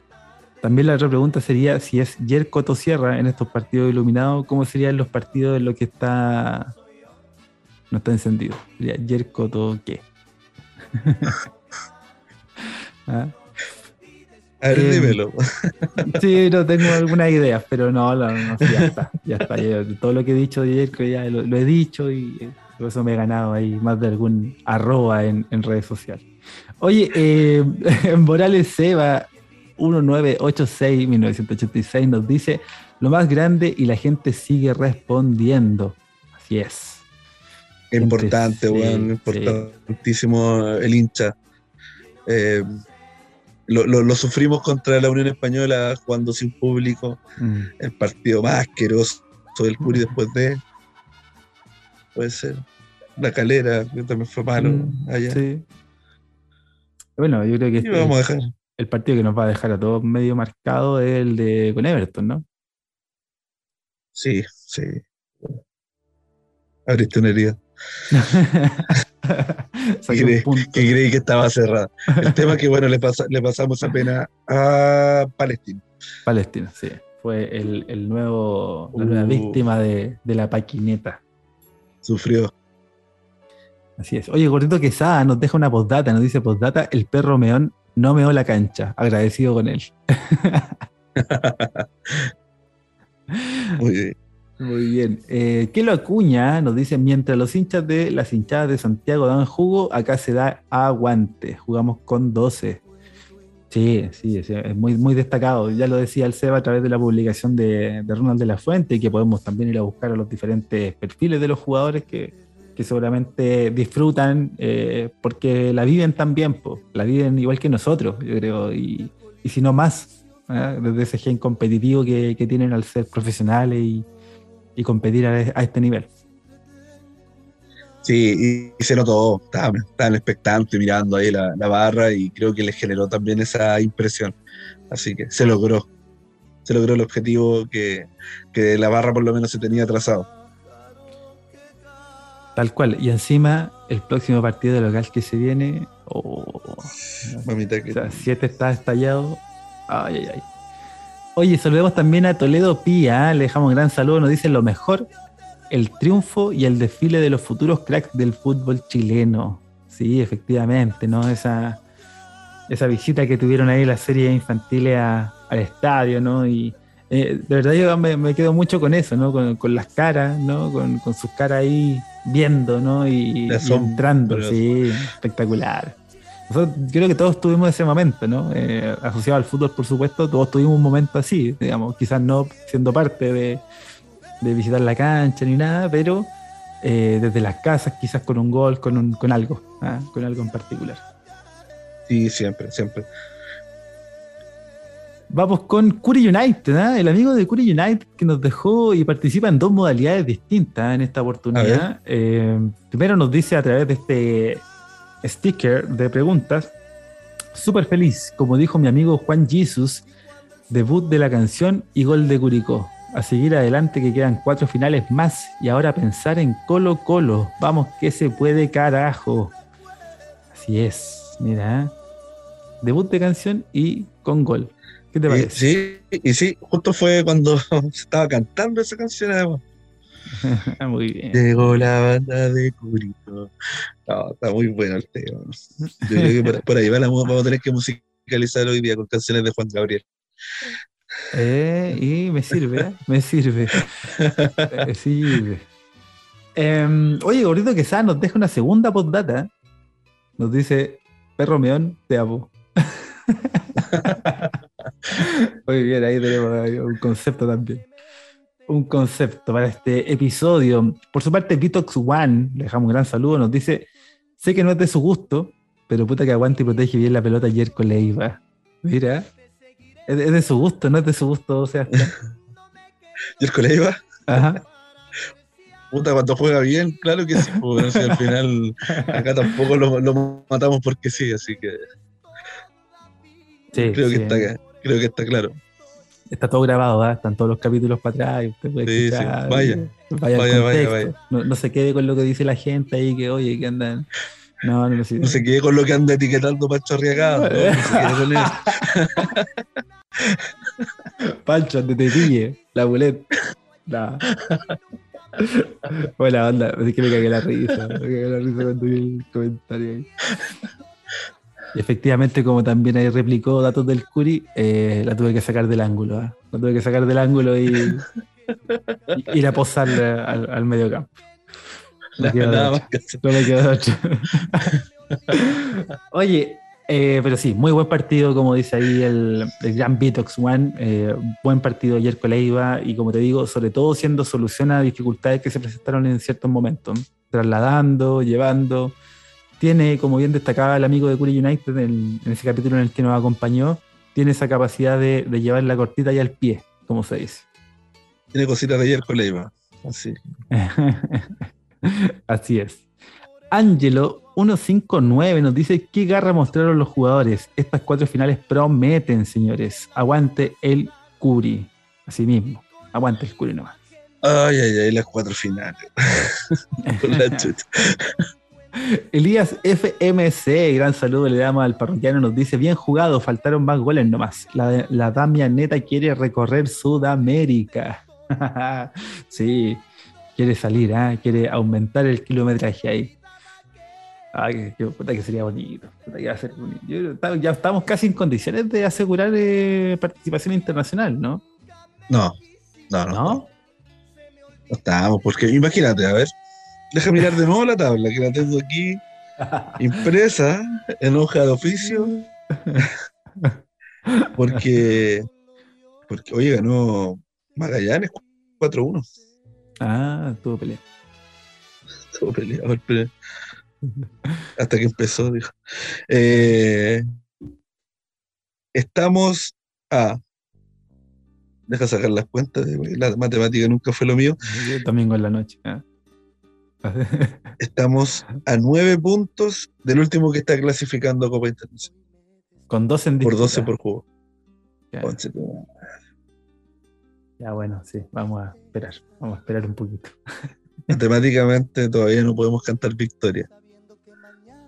También la otra pregunta sería si es Yerko Tosierra en estos partidos iluminados, ¿cómo serían los partidos en los que está no está encendido? Sería Yerko To qué. [laughs] ¿Ah? A ver, eh, dímelo. [laughs] sí, no tengo alguna idea, pero no, no, ya está, ya está. todo lo que he dicho de Yerko ya lo, he dicho y por eso me he ganado ahí más de algún arroba en, redes sociales. Oye, eh, [laughs] Morales Seba 1986-1986 nos dice lo más grande y la gente sigue respondiendo. Así es. Importante, bueno, importantísimo el hincha. Eh, lo, sufrimos contra la Unión Española jugando sin público. Mm. El partido más asqueroso del Curi mm. después de. Puede ser. La calera, que también fue malo mm, allá. Bueno, yo creo que. Este vamos a dejar el partido que nos va a dejar a todos medio marcado es el de con Everton, ¿no? Sí, sí. Abriste una herida. que, creí que estaba cerrada. El [laughs] tema que, bueno, le, pasa, le pasamos apenas a Palestina. Palestina, sí. Fue el, nuevo, la nueva uh. víctima de, de, la paquineta. Sufrió. Así es. Oye, Gordito Quesada nos deja una postdata, nos dice postdata, el perro meón no meó la cancha, agradecido con él. [laughs] Muy bien. Muy bien. Eh, ¿Qué lo acuña? Nos dice, mientras los hinchas de las hinchadas de Santiago dan jugo, acá se da aguante. Jugamos con 12. Sí, sí, es muy, muy destacado. Ya lo decía el Seba a través de la publicación de, de Ronald de la Fuente, y que podemos también ir a buscar a los diferentes perfiles de los jugadores que, que seguramente disfrutan eh, porque la viven también, la viven igual que nosotros, yo creo, y, si no más, ¿eh? desde ese gen competitivo que, tienen al ser profesionales y, competir a, este nivel. Sí, y, se notó, estaban, estaban expectantes mirando ahí la, barra y creo que les generó también esa impresión. Así que se logró, se logró el objetivo que, que la barra por lo menos se tenía trazado. Tal cual. Y encima, el próximo partido de local que se viene. Oh, Mamita que. siete está estallado. Ay, ay, ay. Oye, saludemos también a Toledo Pía. ¿eh? Le dejamos un gran saludo. Nos dice lo mejor: el triunfo y el desfile de los futuros cracks del fútbol chileno. Sí, efectivamente, ¿no? Esa, esa visita que tuvieron ahí las series infantiles al estadio, ¿no? Y eh, de verdad yo me, quedo mucho con eso, ¿no? Con, las caras, ¿no? Con, sus caras ahí viendo, ¿no? Y, entrando, sí, espectacular. Nosotros, creo que todos tuvimos ese momento, ¿no? Eh, asociado al fútbol, por supuesto, todos tuvimos un momento así, digamos, quizás no siendo parte de, visitar la cancha ni nada, pero eh, desde las casas, quizás con un gol, con, un, con algo, ¿ah? con algo en particular. Sí, siempre, siempre. Vamos con Curry United, ¿eh? el amigo de Curry United que nos dejó y participa en dos modalidades distintas en esta oportunidad. Eh, primero nos dice a través de este sticker de preguntas, súper feliz, como dijo mi amigo Juan Jesus, debut de la canción y gol de Curicó. A seguir adelante que quedan cuatro finales más y ahora pensar en Colo Colo. Vamos que se puede carajo. Así es, mira. ¿eh? Debut de canción y con gol. ¿Qué te parece? sí, y sí, justo fue cuando [laughs] se estaba cantando esa canción además. [laughs] muy bien. Llegó la banda de Curito. está muy bueno el tema. Yo creo que por, ahí vamos a tener que musicalizar hoy día con canciones de Juan Gabriel. Eh, y me sirve, me sirve. Me sirve. Em, oye, Gordito Quesada nos deja una segunda postdata. Nos dice, perro meón, te amo. [laughs] Muy bien, ahí tenemos un concepto también. Un concepto para este episodio. Por su parte, Vitox One, le dejamos un gran saludo, nos dice, sé que no es de su gusto, pero puta que aguante y protege bien la pelota ayer con Leiva. Mira, es de, su gusto, no es de su gusto, o sea. ¿Yerko Leiva? Ajá. Puta, cuando juega bien, claro que sí, al final acá tampoco lo, matamos porque sí, así que. Sí, creo, Que está, creo que está claro. Está todo grabado, ¿eh? están todos los capítulos para atrás. Usted puede sí, sí. Vaya, vaya, vaya, vaya, No, se quede con lo que dice la gente ahí, que oye, que andan. No, no, no, no se quede con lo que anda etiquetando Pancho Arriagado. No, no con. [laughs] Pancho, donde te pille, la bulet. No. Buena onda, es que me cagué la risa. Me cagué la risa cuando vi el comentario ahí. Y efectivamente, como también ahí replicó datos del Curi, eh, la tuve que sacar del ángulo. ¿eh? La tuve que sacar del ángulo y, ir a posarle al, al medio campo. No, me. [laughs] Oye, eh, pero sí, muy buen partido, como dice ahí el, gran Bitox One. Eh, buen partido ayer con Leiva y, como te digo, sobre todo siendo solución a dificultades que se presentaron en ciertos momentos. Trasladando, llevando. Tiene, como bien destacaba el amigo de Curry United en, ese capítulo en el que nos acompañó, tiene esa capacidad de, llevar la cortita y al pie, como se dice. Tiene cositas de ayer con Leiva. Así. [laughs] Así es. Angelo 159 nos dice qué garra mostraron los jugadores. Estas cuatro finales prometen, señores. Aguante el Curi. Así mismo. Aguante el Curi nomás. Ay, ay, ay, las cuatro finales. [laughs] [laughs] Elías FMC, gran saludo le damos al parroquiano, nos dice, bien jugado, faltaron más goles nomás. La, la Damia Neta quiere recorrer Sudamérica. [laughs] sí, quiere salir, ¿eh? quiere aumentar el kilometraje ahí. Ay, que, puta que sería bonito. ya estamos casi en condiciones de asegurar eh, participación internacional, ¿no? No, no, no. ¿No? estamos, porque imagínate, a ver, deja mirar de nuevo la tabla, que la tengo aquí [laughs] impresa en hoja de oficio. porque, porque, oye, ganó Magallanes 4-1. Ah, tuvo pelea. Tuvo pelea, a ver, pelea. Hasta que empezó, dijo. Eh, estamos a. Deja sacar las cuentas, la matemática nunca fue lo mío. Domingo en la noche. ¿eh? [laughs] Estamos a nueve puntos del último que está clasificando a Copa Internacional. Con 12 en Por 12 por juego. ya, bueno, sí, vamos a esperar. Vamos a esperar un poquito. [laughs] Matemáticamente todavía no podemos cantar victoria.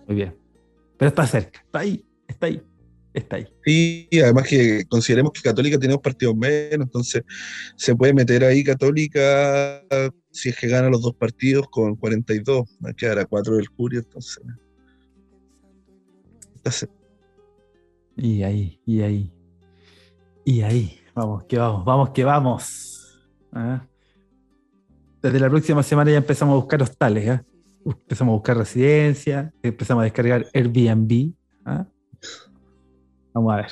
Muy bien. Pero está cerca, está ahí, está ahí, está ahí. Y además que consideremos que Católica tiene dos partidos menos, entonces se puede meter ahí Católica si es que gana los dos partidos con 42, va a quedar a 4 del Curio, entonces. Y ahí, y ahí, y ahí, vamos, que vamos, vamos, que vamos. ¿Ah? Desde la próxima semana ya empezamos a buscar hostales, ¿eh? empezamos a buscar residencia, empezamos a descargar Airbnb. ¿ah? Vamos a ver.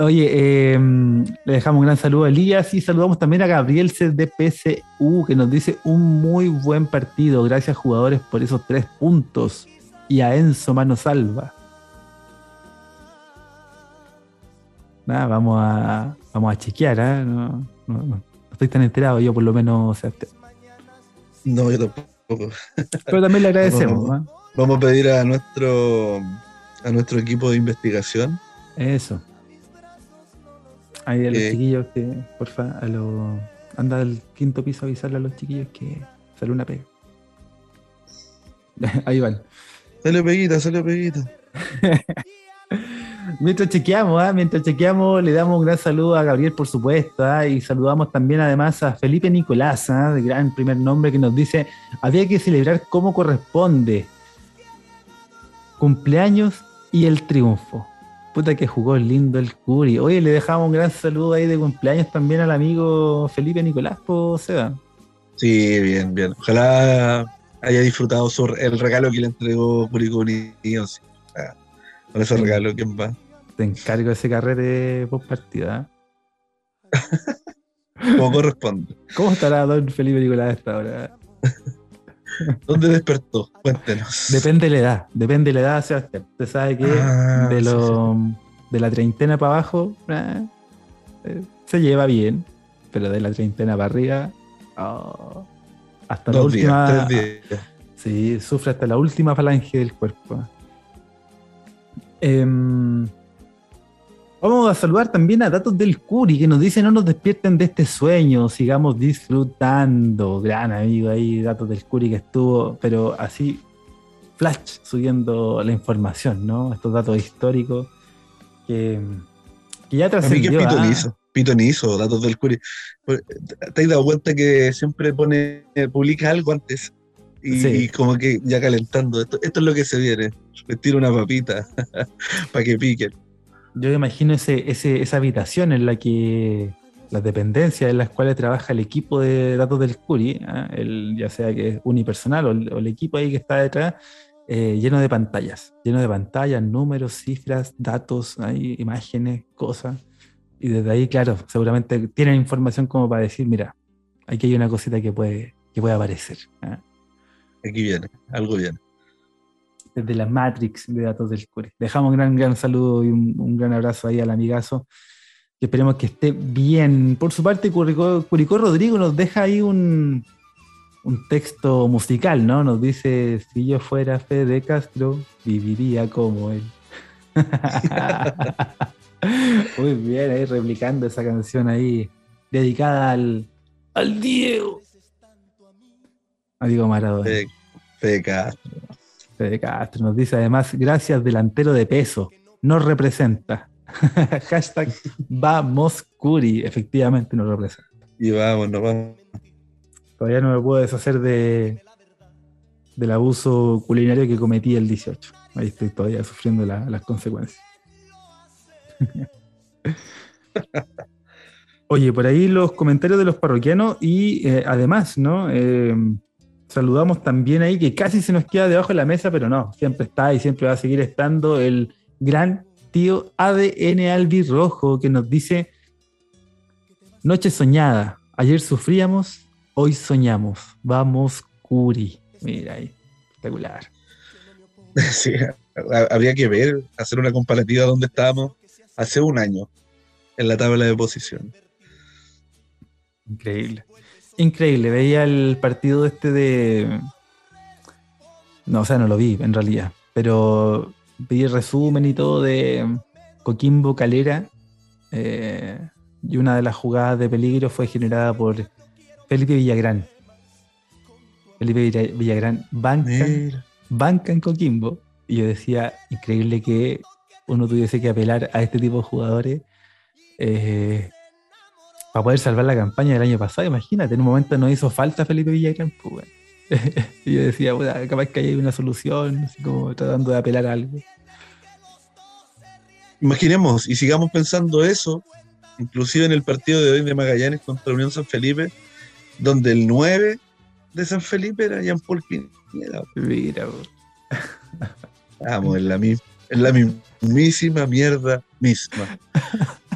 Oye, em, le dejamos un gran saludo a Elías y saludamos también a Gabriel PSU que nos dice un muy buen partido. Gracias jugadores por esos tres puntos. Y a Enzo Mano Salva. Nada, vamos a, vamos a chequear, ¿eh? no, no, estoy tan enterado, yo por lo menos. no, yo tampoco. Pero también le [laughs] agradecemos. Vamos, a pedir a nuestro a nuestro equipo de investigación. Eso. Ahí a los eh, chiquillos que, porfa, a lo, anda al quinto piso a avisarle a los chiquillos que sale una pega. [laughs] Ahí van. Sale peguita, sale peguita. [laughs] mientras chequeamos, ¿ah? mientras chequeamos, le damos un gran saludo a Gabriel, por supuesto, ¿ah? y saludamos también además a Felipe Nicolás, ¿ah? de gran primer nombre, que nos dice, había que celebrar como corresponde. Cumpleaños y el triunfo. Puta que jugó lindo el Curi. Oye, le dejamos un gran saludo ahí de cumpleaños también al amigo Felipe Nicolás, Seba. Sí, bien, bien. Ojalá haya disfrutado el regalo que le entregó Curi Curi. Ah, con ese regalo, ¿quién va? Te encargo ese carrete post partida. [laughs] Como corresponde. ¿Cómo estará don Felipe Nicolás a esta hora? [laughs] ¿Dónde despertó? Cuéntenos. Depende de la edad, depende de la edad, Sebastián. Usted sabe que ah, de, lo, de la treintena para abajo eh, eh, se lleva bien, pero de la treintena para arriba, oh, hasta la última. Sí, sufre hasta la última falange del cuerpo. Em, vamos a saludar también a Datos del Curi, que nos dice no nos despierten de este sueño, sigamos disfrutando. Gran amigo ahí, Datos del Curi, que estuvo, pero así, flash, subiendo la información, ¿no? Estos datos históricos que, ya trascendió. ¿ah? pitonizo, Datos del Curi. Pues, ¿Te has dado cuenta que siempre pone, publica algo antes? Y, como que ya calentando. Esto, esto, es lo que se viene. Vestir una papita [laughs] para que piquen. Yo imagino ese, esa habitación en la que las dependencias en las cuales trabaja el equipo de datos del Curi, ¿ah? el, ya sea que es unipersonal o el, equipo ahí que está detrás, eh, lleno de pantallas, lleno de pantallas, números, cifras, datos, hay imágenes, cosas. Y desde ahí, claro, seguramente tienen información como para decir, mira, aquí hay una cosita que puede, que puede aparecer. ¿ah? Aquí viene, algo viene. Desde la Matrix de datos del Curi. Dejamos un gran, gran saludo y un, gran abrazo ahí al amigazo. Que esperemos que esté bien. Por su parte, Curicó, Rodrigo nos deja ahí un, un texto musical, ¿no? Nos dice, si yo fuera Fede Castro, viviría como él. [laughs] Muy bien, ahí replicando esa canción ahí, dedicada al, al Diego. A Diego Maradona. Fede Castro. Fede Castro nos dice además, gracias delantero de peso, nos representa. [laughs] Hashtag vamos Curi, efectivamente nos representa. Y vamos, nos vamos. Todavía no me puedo deshacer de del abuso culinario que cometí el 18. Ahí estoy todavía sufriendo las consecuencias. [laughs] Oye, por ahí los comentarios de los parroquianos y eh, además, ¿no? Eh, saludamos también ahí que casi se nos queda debajo de la mesa, pero no, siempre está y siempre va a seguir estando el gran tío ADN Albirrojo que nos dice, noche soñada, ayer sufríamos, hoy soñamos, vamos Curi. Mira ahí, espectacular. [laughs] Sí, habría que ver, hacer una comparativa donde estábamos hace un año en la tabla de posición. Increíble. Increíble. Veía el partido este de. No, o sea, no lo vi en realidad. Pero vi el resumen y todo de Coquimbo Calera. Eh, y una de las jugadas de peligro fue generada por Felipe Villagrán. Felipe Villagrán banca, banca en Coquimbo. Y yo decía, increíble que uno tuviese que apelar a este tipo de jugadores eh, para poder salvar la campaña del año pasado. Imagínate, en un momento no hizo falta Felipe Villagrán. Pues, [laughs] y yo decía, capaz que hay una solución, así como tratando de apelar a algo. Imaginemos y sigamos pensando eso, inclusive en el partido de hoy de Magallanes contra Unión San Felipe, donde el 9 de San Felipe era Jean Paul Pineda. Mira, Vamos, en la, en la mismísima mierda misma. [laughs]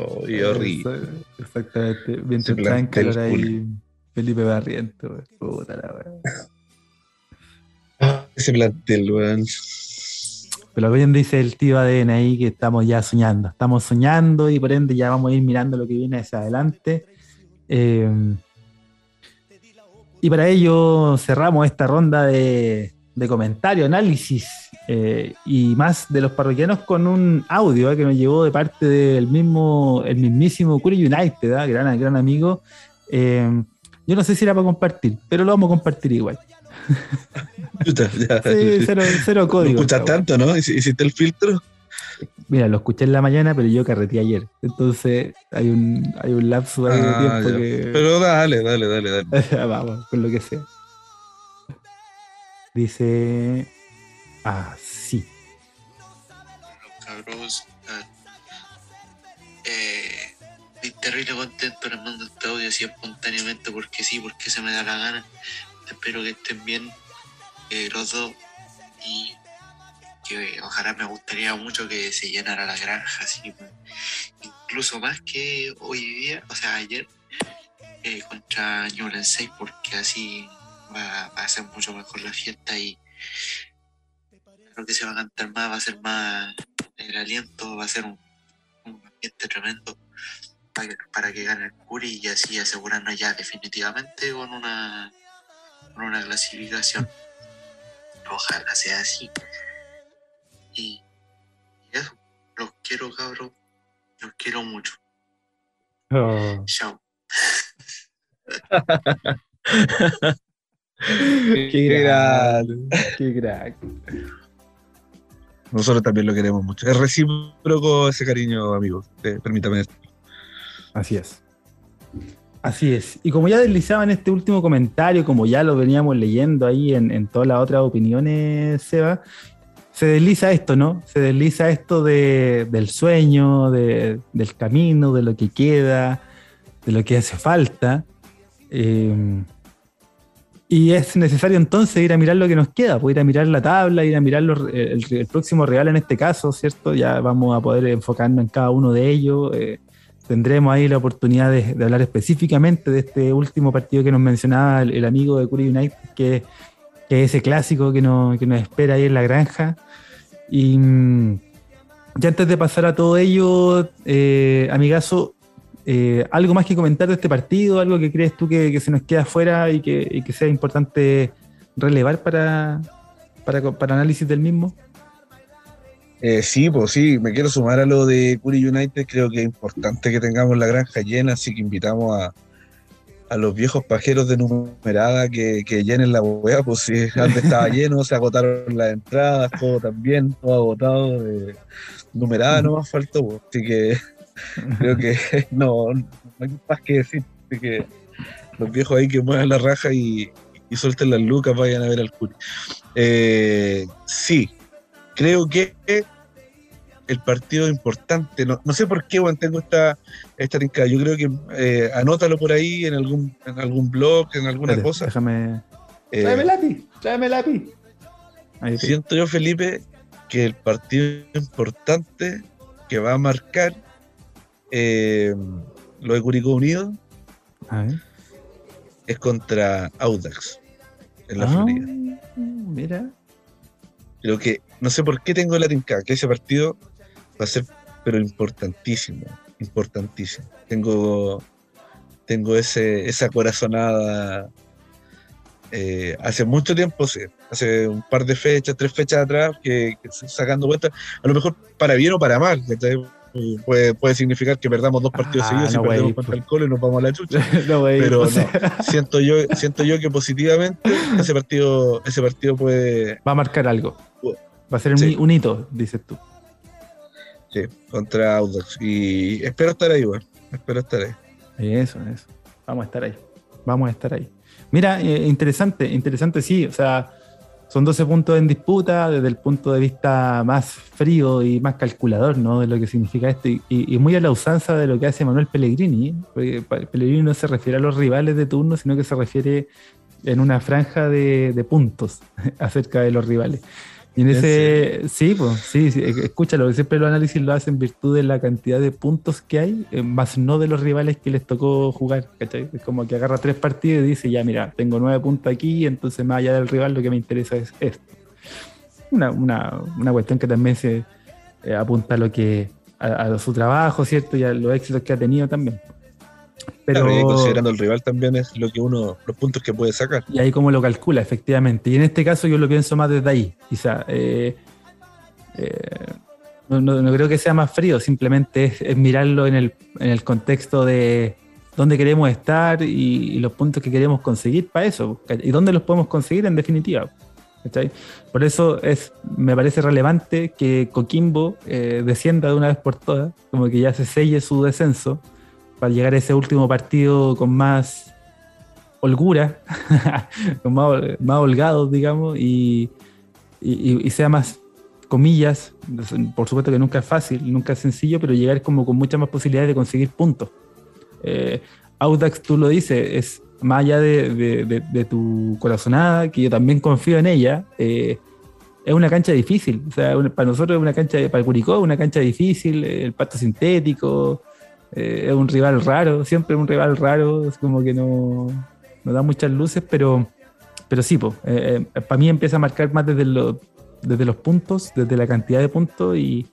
Oh, horrible. Exactamente. Mientras está en calor ahí Felipe Barriento, puta la Ese plantel, weón. Pero bien dice el tío ADN ahí que estamos ya soñando. Estamos soñando y por ende ya vamos a ir mirando lo que viene hacia adelante. Eh, y para ello cerramos esta ronda de, de comentario, análisis eh, y más de los parroquianos con un audio eh, que nos llegó de parte del mismo, el mismísimo Curry United, ¿eh? gran, gran amigo. yo no sé si era para compartir, pero lo vamos a compartir igual. [laughs] sí, cero, código. No escuchas tanto, ¿no? ¿Hiciste el filtro? Mira, lo escuché en la mañana, pero yo carreteé ayer. Entonces hay un, hay un lapso ahí de ah, tiempo que. Pero dale, dale, dale, dale. [laughs] Vamos, con lo que sea. Dice. Ah, sí. Cabros. Ah, eh, estoy terrible contento, les mando este audio así espontáneamente porque sí, porque se me da la gana. Espero que estén bien eh, los dos y que ojalá me gustaría mucho que se llenara la granja, así, incluso más que hoy día, o sea, ayer, eh, contra 6, porque así va, a ser mucho mejor la fiesta y creo que se va a cantar más, va a ser más el aliento, va a ser un, ambiente tremendo para que, gane el Curi y así asegurarnos ya definitivamente con una, con una clasificación. Ojalá sea así. Y, eso, los quiero, cabrón. Los quiero mucho. Oh. Chao. [laughs] qué gran, qué gran. Nosotros también lo queremos mucho. Es recíproco ese cariño, amigos. Permítame esto. Así es. Así es. Y como ya deslizaba en este último comentario, como ya lo veníamos leyendo ahí en, en todas las otras opiniones, Seba, se desliza esto, ¿no? Se desliza esto de, del sueño, de, del camino, de lo que queda, de lo que hace falta. Eh, y es necesario entonces ir a mirar lo que nos queda, pues ir a mirar la tabla, ir a mirar el, próximo real en este caso, ¿cierto? Ya vamos a poder enfocarnos en cada uno de ellos. Eh, tendremos ahí la oportunidad de, hablar específicamente de este último partido que nos mencionaba el, amigo de Curry United, que, es ese clásico que que nos espera ahí en la granja. Y mm, ya antes de pasar a todo ello, eh, amigazo, eh, ¿algo más que comentar de este partido? ¿Algo que crees tú que, se nos queda fuera y que, sea importante relevar para, para, análisis del mismo? Eh, sí, pues sí, me quiero sumar a lo de Curry United. Creo que es importante que tengamos la granja llena, así que invitamos a, a los viejos pajeros de numerada que, que llenen la hueá, pues si [laughs] antes estaba lleno, se agotaron las entradas, todo también, todo agotado, de numerada no más faltó, pues. así que creo que [laughs] no, no hay más que decir, que los viejos ahí que muevan la raja y, y suelten las lucas vayan a ver al Curi. Eh, sí, creo que el partido importante. No, sé por qué, Juan, tengo esta, esta Yo creo que eh, anótalo por ahí en algún, en algún blog, en alguna cosa. Déjame. Eh, tráeme lápiz, tráeme lápiz. siento yo, Felipe, que el partido importante que va a marcar eh, lo de Curicó Unido es contra Audax en la ah, Florida. Mira. Creo que, no sé por qué tengo la tinca, que ese partido va a ser, pero importantísimo, importantísimo. Tengo, tengo ese, esa corazonada. Eh, hace mucho tiempo, hace un par de fechas, tres fechas atrás, que, sacando vueltas, a lo mejor para bien o para mal, puede, puede significar que perdamos dos partidos ah, seguidos y perdemos contra el Colo y nos vamos a la chucha. [laughs] pero no, siento yo, siento yo que positivamente ese partido, ese partido puede. Va a marcar algo. Va a ser un hito, dices tú contra Audax. Y espero estar ahí, bueno. Espero estar ahí. Eso, eso. Vamos a estar ahí. Vamos a estar ahí. Mira, eh, interesante, interesante, sí. O sea, son 12 puntos en disputa desde el punto de vista más frío y más calculador, ¿no? De lo que significa esto. Y, muy a la usanza de lo que hace Manuel Pellegrini. ¿eh? Pellegrini no se refiere a los rivales de turno, sino que se refiere en una franja de puntos [laughs] acerca de los rivales. Y en ese, sí, pues, sí, sí, escúchalo, siempre los análisis lo hacen en virtud de la cantidad de puntos que hay, eh, más no de los rivales que les tocó jugar, ¿cachai? Es como que agarra tres partidos y dice, ya, mira, tengo nueve puntos aquí, entonces más allá del rival lo que me interesa es esto. Una, una, una cuestión que también se eh, apunta a lo que, a, su trabajo, ¿cierto? Y a los éxitos que ha tenido también. Pero considerando el rival también es lo que uno, los puntos que puede sacar. Y ahí como lo calcula, efectivamente. Y en este caso yo lo pienso más desde ahí. Quizá eh, eh, no, creo que sea más frío, simplemente es, mirarlo en el, en el, contexto de dónde queremos estar y, los puntos que queremos conseguir para eso. ¿Y dónde los podemos conseguir en definitiva? Por eso es, me parece relevante que Coquimbo eh, descienda de una vez por todas, como que ya se selle su descenso, para llegar a ese último partido con más holgura, [laughs] con más, más holgados, digamos, y, y, sea más, comillas, por supuesto que nunca es fácil, nunca es sencillo, pero llegar como con muchas más posibilidades de conseguir puntos. Eh, Audax, tú lo dices, es más allá de, tu corazonada, que yo también confío en ella, eh, es una cancha difícil. O sea, para nosotros es una cancha, para Curicó, una cancha difícil, el pasto sintético, eh, es un rival raro, siempre un rival raro, es como que no, no da muchas luces, pero, pero sí, para mí empieza a marcar más desde, desde los puntos, desde la cantidad de puntos y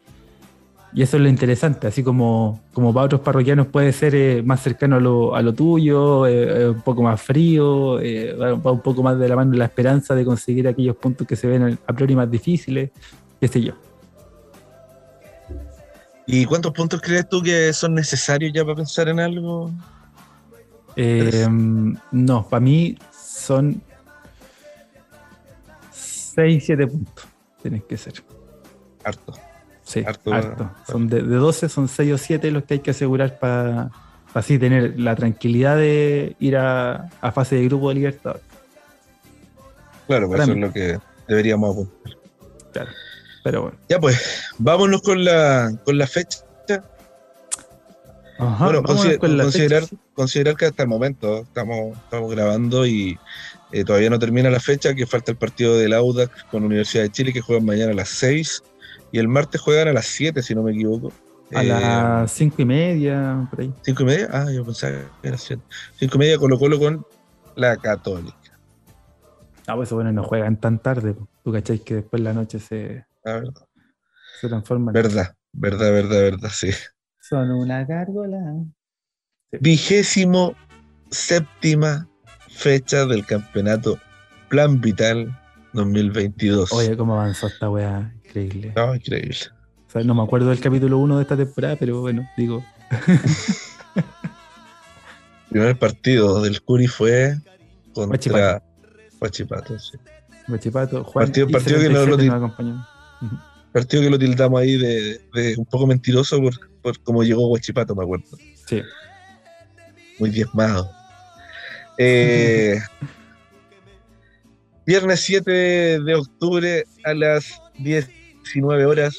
y eso es lo interesante, así como, como para otros parroquianos puede ser eh, más cercano a lo, a lo tuyo, eh, eh, un poco más frío, va un poco más de la mano la esperanza de conseguir aquellos puntos que se ven a priori más difíciles, qué sé yo. ¿Y cuántos puntos crees tú que son necesarios ya para pensar en algo? no, para mí son 6, 7 puntos, tienen que ser. Harto. Sí, harto. Son de, 12, son 6 o 7 los que hay que asegurar para así tener la tranquilidad de ir a, fase de grupo de libertad. Claro, pues eso es lo que deberíamos apuntar. Claro, pero bueno. Ya pues, vámonos con la, con la fecha. bueno, considerar, considerar que hasta el momento estamos, estamos grabando y eh, todavía no termina la fecha, que falta el partido del Audax con Universidad de Chile que juegan mañana a las 6 y el martes juegan a las 7, si no me equivoco. A las 5 y media, por ahí. ¿5 y media? Ah, yo pensaba que era 7. 5 y media Colo Colo con la Católica. Ah, pues bueno, no juegan tan tarde. Tú cacháis que después la noche se, verdad. se transforma. Verdad, verdad, verdad, verdad, sí. Son una gárgola. Vigésimo séptima fecha del campeonato Plan Vital 2022. Oye, cómo avanzó esta weá. Increíble. No, increíble. no me acuerdo del capítulo 1 de esta temporada, pero bueno, digo. el [laughs] primer partido del Curi fue contra Huachipato. sí. Huachipato, Juan partido, partido que lo, partido que lo tildamos ahí de, de, un poco mentiroso por, por cómo llegó Huachipato, me acuerdo. Sí. Muy diezmado. Eh, [laughs] viernes 7 de octubre a las 10 19 horas,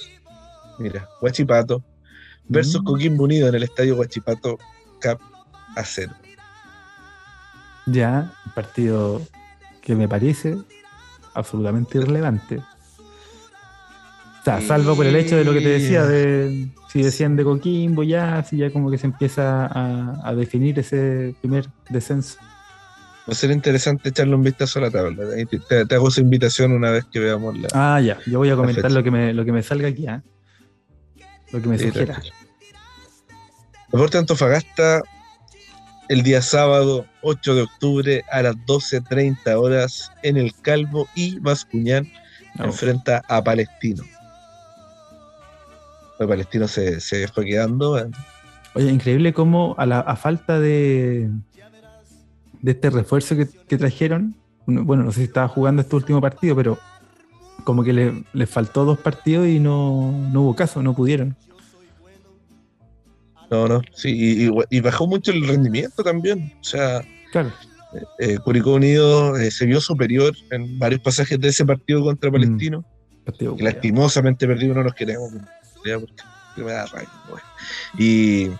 mira, Huachipato versus mm. Coquimbo Unido en el estadio Huachipato Cap a cero. Ya, un partido que me parece absolutamente irrelevante. O sea, salvo por el hecho de lo que te decía, de si decían de Coquimbo ya, si ya como que se empieza a, a definir ese primer descenso. Va a ser interesante echarle un vistazo a la tabla. Te, hago esa invitación una vez que veamos la. Ah, ya. Yo voy a comentar lo que, me, lo que me salga aquí, ¿eh? Lo que me sugiera. Deporte Antofagasta, el día sábado 8 de octubre a las 12.30 horas en el Calvo y Bascuñán enfrenta a Palestino. El Palestino se, se fue quedando. Oye, increíble cómo a, la, a falta de, de este refuerzo que, trajeron. Bueno, no sé si estaba jugando este último partido, pero como que le, faltó dos partidos y no, hubo caso, no pudieron. No, no, sí, y, bajó mucho el rendimiento también. O sea, claro. Eh, eh, Curicó Unido eh, se vio superior en varios pasajes de ese partido contra mm. Palestino. lastimosamente perdió, no nos queremos. Porque me da Y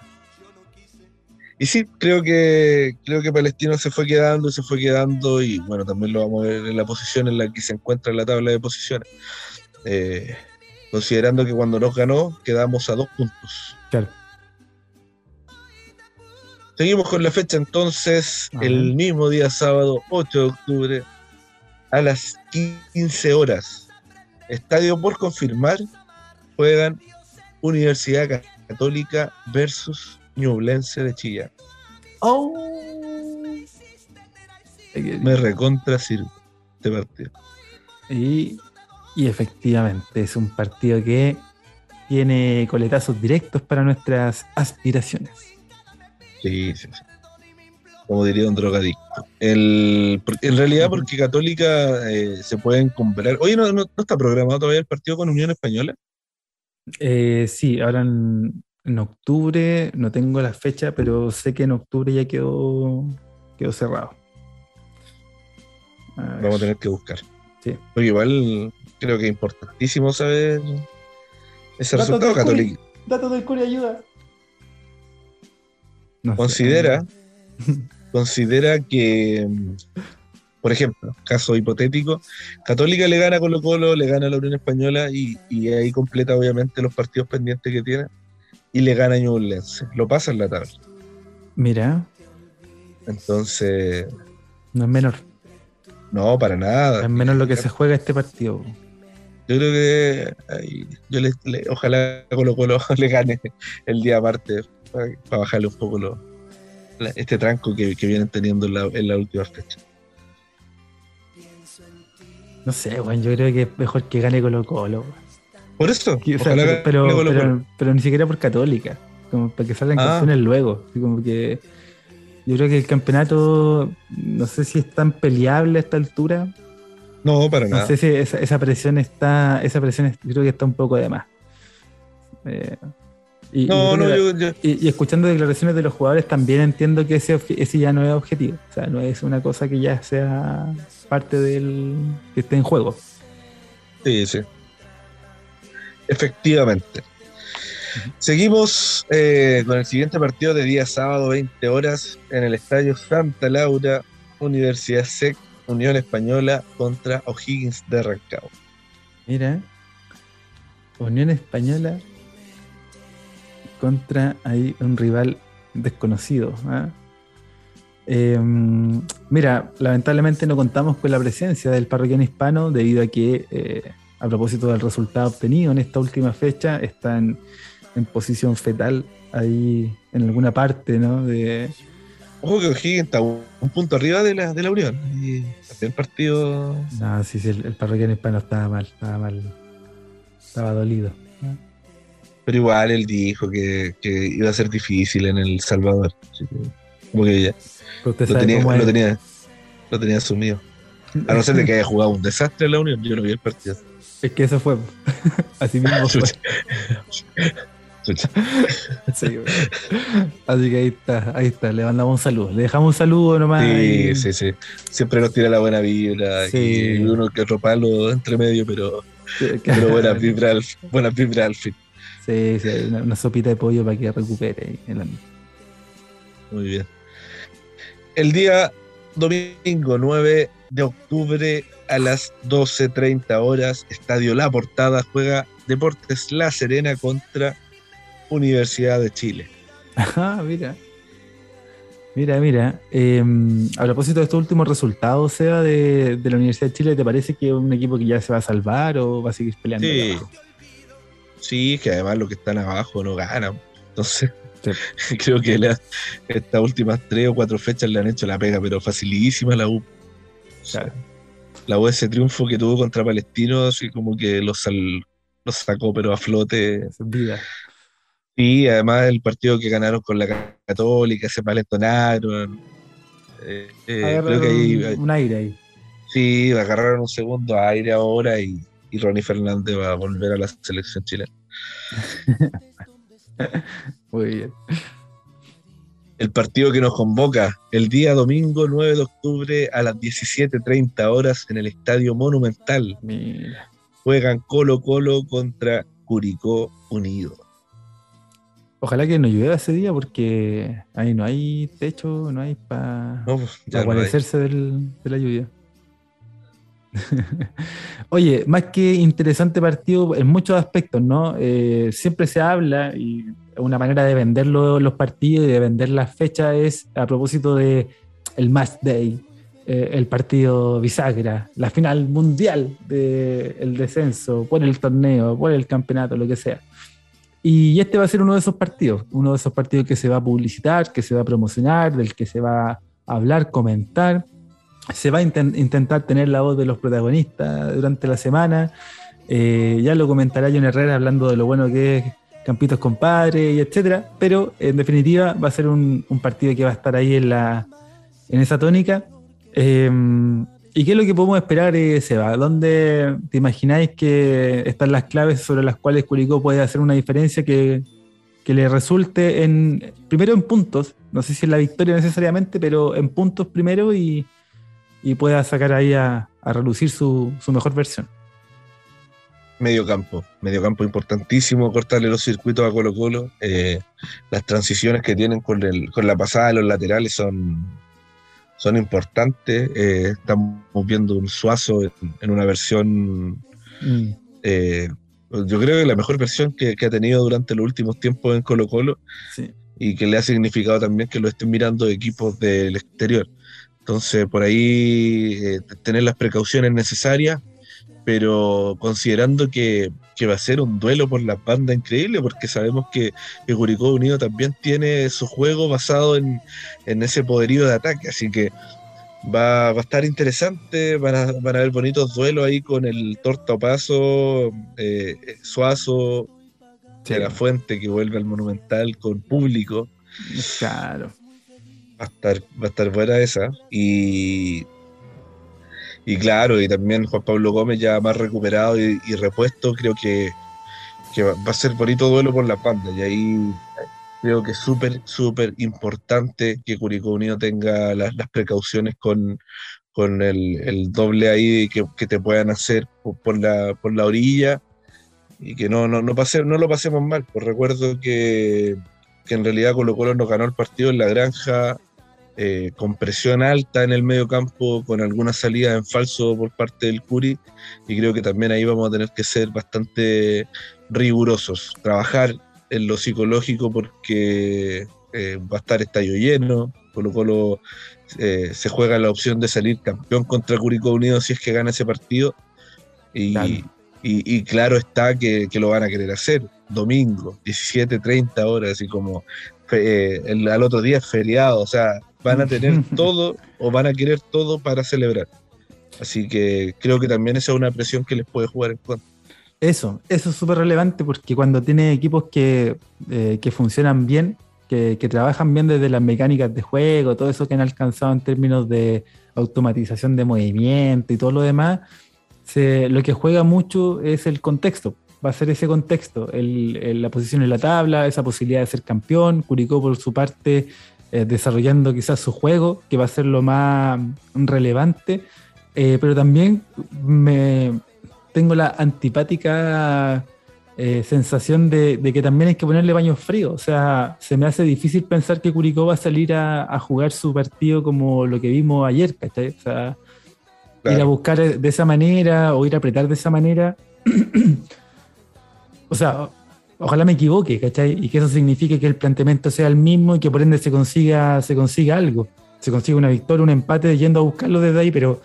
y sí, creo que, creo que Palestino se fue quedando, se fue quedando, y bueno, también lo vamos a ver en la posición en la que se encuentra en la tabla de posiciones. Eh, considerando que cuando nos ganó, quedamos a dos puntos. Claro. Seguimos con la fecha entonces, el mismo día sábado, 8 de octubre, a las 15 horas. Estadio por confirmar, juegan Universidad Católica versus Ñublense de Chillán. Oh. Me recontra sirve este partido. Y, efectivamente es un partido que tiene coletazos directos para nuestras aspiraciones. Sí, sí, sí. como diría un drogadicto. El, en realidad, porque Católica eh, se pueden comprar. Oye, ¿no, ¿no, está programado todavía el partido con Unión Española? Eh, sí, ahora en, octubre, no tengo la fecha, pero sé que en octubre ya quedó, quedó cerrado. Vamos a tener que buscar. Sí. Porque igual creo que es importantísimo saber ese resultado católico. Datos del Curi ayuda. considera, [laughs] considera que, por ejemplo, caso hipotético, Católica le gana a Colo Colo, le gana a la Unión Española y, ahí completa obviamente los partidos pendientes que tiene y le gana a Ñublense. Lo pasa en la tabla. Mira. Entonces. No es menor. No, para nada. Es menos lo que se juega este partido. Yo creo que yo le, ojalá Colo Colo [laughs] le gane el día martes para, bajarle un poco lo, este tranco que, vienen teniendo en la, en la, última fecha. No sé, bueno, yo creo que es mejor que gane Colo Colo. Por eso, pero, pero, ni siquiera por Católica, como para que salgan ah. campeones luego. como que yo creo que el campeonato, no sé si es tan peleable a esta altura, no, para nada. No sé si esa, presión está, esa presión creo que está un poco de más. Eh, y, no, no, yo, Y, escuchando declaraciones de los jugadores también entiendo que ese, ese ya no es objetivo. O sea, no es una cosa que ya sea parte del que esté en juego. Sí, sí. Efectivamente. Seguimos eh, con el siguiente partido de día sábado, 20 horas, en el Estadio Santa Laura, Universidad SEC Unión Española contra O'Higgins de Rancagua. Mira, Unión Española contra ahí un rival desconocido. ¿ah? Em, mira, lamentablemente no contamos con la presencia del parroquiano hispano debido a que, eh, a propósito del resultado obtenido en esta última fecha, está en, posición fetal ahí en alguna parte ¿no? de, Ojo que O'Higgins está un, punto arriba de la, de la Unión. Y el partido. No, sí, sí, el, el parroquiano hispano estaba mal, estaba mal. Estaba dolido. Pero igual él dijo que, que iba a ser difícil en El Salvador. Que ya. Lo tenía, lo, tenía, lo tenía asumido. A no ser de que haya jugado un desastre en la Unión, yo no vi el partido. Es que eso fue. [laughs] Así mismo fue. Así que ahí está, ahí está, le mandamos un saludo. Le dejamos un saludo nomás. Sí, sí, sí. Siempre nos tira la buena vibra y uno que otro palo entre medio, pero, pero buena [laughs] vibra al, buena vibra al fin. Sí, sí, una, sopita de pollo para que recupere. Muy bien. El día domingo 9 de octubre a las 12.30 horas, Estadio La Portada juega Deportes La Serena contra Universidad de Chile. Ajá, mira. Mira, mira. Em, a propósito de estos últimos resultados, Seba, de, de, la Universidad de Chile, ¿te parece que es un equipo que ya se va a salvar o va a seguir peleando? Sí. Sí, que además los que están abajo no ganan. Entonces, [laughs] creo que estas últimas tres o cuatro fechas le han hecho la pega, pero facilísima la U. La U ese triunfo que tuvo contra Palestino, así como que los, los sacó, pero a flote. Sí, además el partido que ganaron con la Católica, se palentonaron. Eh, eh, creo que hay, un aire ahí. Sí, agarraron un segundo aire ahora y, y Ronnie Fernández va a volver a la selección chilena. [laughs] [laughs] Muy bien. El partido que nos convoca el día domingo 9 de octubre a las 17.30 horas en el Estadio Monumental. Juegan Colo Colo contra Curicó Unido. Ojalá que no llueva ese día porque ahí no hay techo, no hay para no, pues, de la lluvia. [laughs] Oye, más que interesante partido en muchos aspectos, ¿no? Eh, siempre se habla y una manera de vender los partidos y de vender las fechas es a propósito de el match day, eh, el partido bisagra, la final mundial del descenso, por el torneo, por el campeonato, lo que sea. Y este va a ser uno de esos partidos, uno de esos partidos que se va a publicitar, que se va a promocionar, del que se va a hablar, comentar. Se va a intentar tener la voz de los protagonistas durante la semana. Eh, ya lo comentará John Herrera hablando de lo bueno que es Campitos Compadre y etcétera. Pero en definitiva va a ser un, partido que va a estar ahí en la, en esa tónica. Em, ¿Y qué es lo que podemos esperar, eh, Seba? ¿Dónde te imagináis que están las claves sobre las cuales Curicó puede hacer una diferencia que, le resulte en, primero en puntos, no sé si en la victoria necesariamente, pero en puntos primero y, pueda sacar ahí a, relucir su, mejor versión? Medio campo, medio campo importantísimo, cortarle los circuitos a Colo Colo. Eh, las transiciones que tienen con, con la pasada de los laterales son son importantes. Eh, estamos viendo un Suazo en, una versión, mm. eh, yo creo que la mejor versión que, ha tenido durante los últimos tiempos en Colo Colo y que le ha significado también que lo estén mirando equipos del exterior. Entonces, por ahí eh, tener las precauciones necesarias pero considerando que, va a ser un duelo por la banda increíble, porque sabemos que, que Curicó Unido también tiene su juego basado en, ese poderío de ataque, así que va, a estar interesante, van a, van a haber bonitos duelos ahí con el Torta Paso, eh, Suazo, de la Fuente que vuelve al Monumental con público. Claro. A estar, va a estar buena esa. Y y claro, y también Juan Pablo Gómez ya más recuperado y, repuesto, creo que, va a ser bonito duelo por la banda. Y ahí creo que es súper, súper importante que Curicó Unido tenga las, precauciones con, con el, doble ahí que, que, te puedan hacer por, la, por la orilla y que no, no, no, pase, no lo pasemos mal. Pues recuerdo que, que en realidad Colo Colo nos ganó el partido en la granja eh, con presión alta en el medio campo, con algunas salidas en falso por parte del Curi, y creo que también ahí vamos a tener que ser bastante rigurosos, trabajar en lo psicológico porque eh, va a estar estadio lleno, Colo Colo eh, se juega la opción de salir campeón contra Curicó Unido si es que gana ese partido, y claro, está que, que, lo van a querer hacer, domingo, 17, 30 horas, así como el, al otro día es feriado, o sea, van a tener [laughs] todo o van a querer todo para celebrar. Así que creo que también esa es una presión que les puede jugar en contra. Eso, eso es súper relevante porque cuando tiene equipos que, eh, funcionan bien, que, trabajan bien desde las mecánicas de juego, todo eso que han alcanzado en términos de automatización de movimiento y todo lo demás, lo que juega mucho es el contexto. Va a ser ese contexto, la posición en la tabla, esa posibilidad de ser campeón. Curicó, por su parte, eh, desarrollando quizás su juego, que va a ser lo más relevante, eh, pero también me tengo la antipática eh, sensación de, que también hay que ponerle baños fríos. O sea, se me hace difícil pensar que Curicó va a salir a, jugar su partido como lo que vimos ayer, ¿cachai? O sea, ir a buscar de esa manera o ir a apretar de esa manera. [clears throat] o sea, ojalá me equivoque, ¿cachai? Y que eso signifique que el planteamiento sea el mismo y que por ende se consiga, se consiga algo. Se consiga una victoria, un empate yendo a buscarlo desde ahí, pero,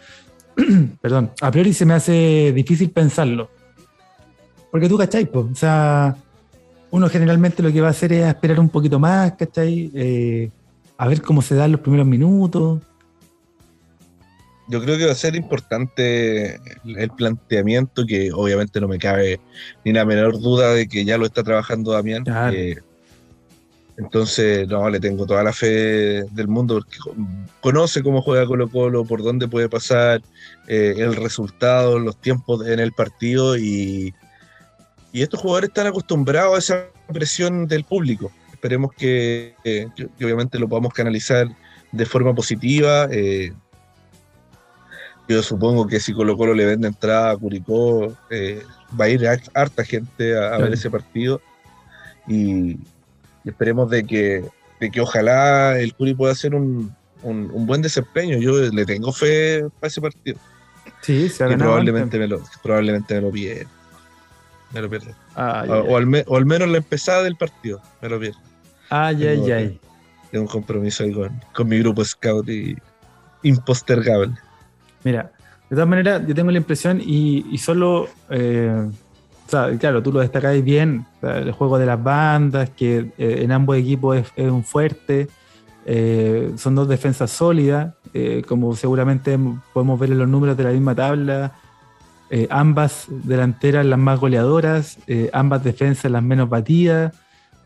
[clears throat] perdón, a priori se me hace difícil pensarlo. Porque tú, ¿cachai? O sea, uno generalmente lo que va a hacer es esperar un poquito más, ¿cachai? Eh, a ver cómo se dan los primeros minutos yo creo que va a ser importante el planteamiento, que obviamente no me cabe ni la menor duda de que ya lo está trabajando Damián. Eh, entonces, no, le tengo toda la fe del mundo porque conoce cómo juega Colo Colo, por dónde puede pasar, eh, el resultado, los tiempos en el partido y, y, estos jugadores están acostumbrados a esa presión del público. Esperemos que, obviamente lo podamos canalizar de forma positiva. Eh, yo supongo que si Colo Colo le vende entrada a Curicó, eh, va a ir harta gente a, ver ese partido. Y, esperemos de que, de que ojalá el Curi pueda hacer un, buen desempeño. Yo le tengo fe para ese partido. Sí, se ha probablemente me, lo, probablemente me lo pierda. Me lo pierda. Ah, o, al menos la empezada del partido. Me lo pierda. Ay, ay, ay. Tengo un compromiso ahí con, con mi grupo Scout y impostergable. Mira, de todas maneras, yo tengo la impresión y, solo, eh, claro, tú lo destacáis bien, el juego de las bandas, que eh, en ambos equipos es, un fuerte, eh, son dos defensas sólidas, como seguramente podemos ver en los números de la misma tabla, ambas delanteras las más goleadoras, ambas defensas las menos batidas.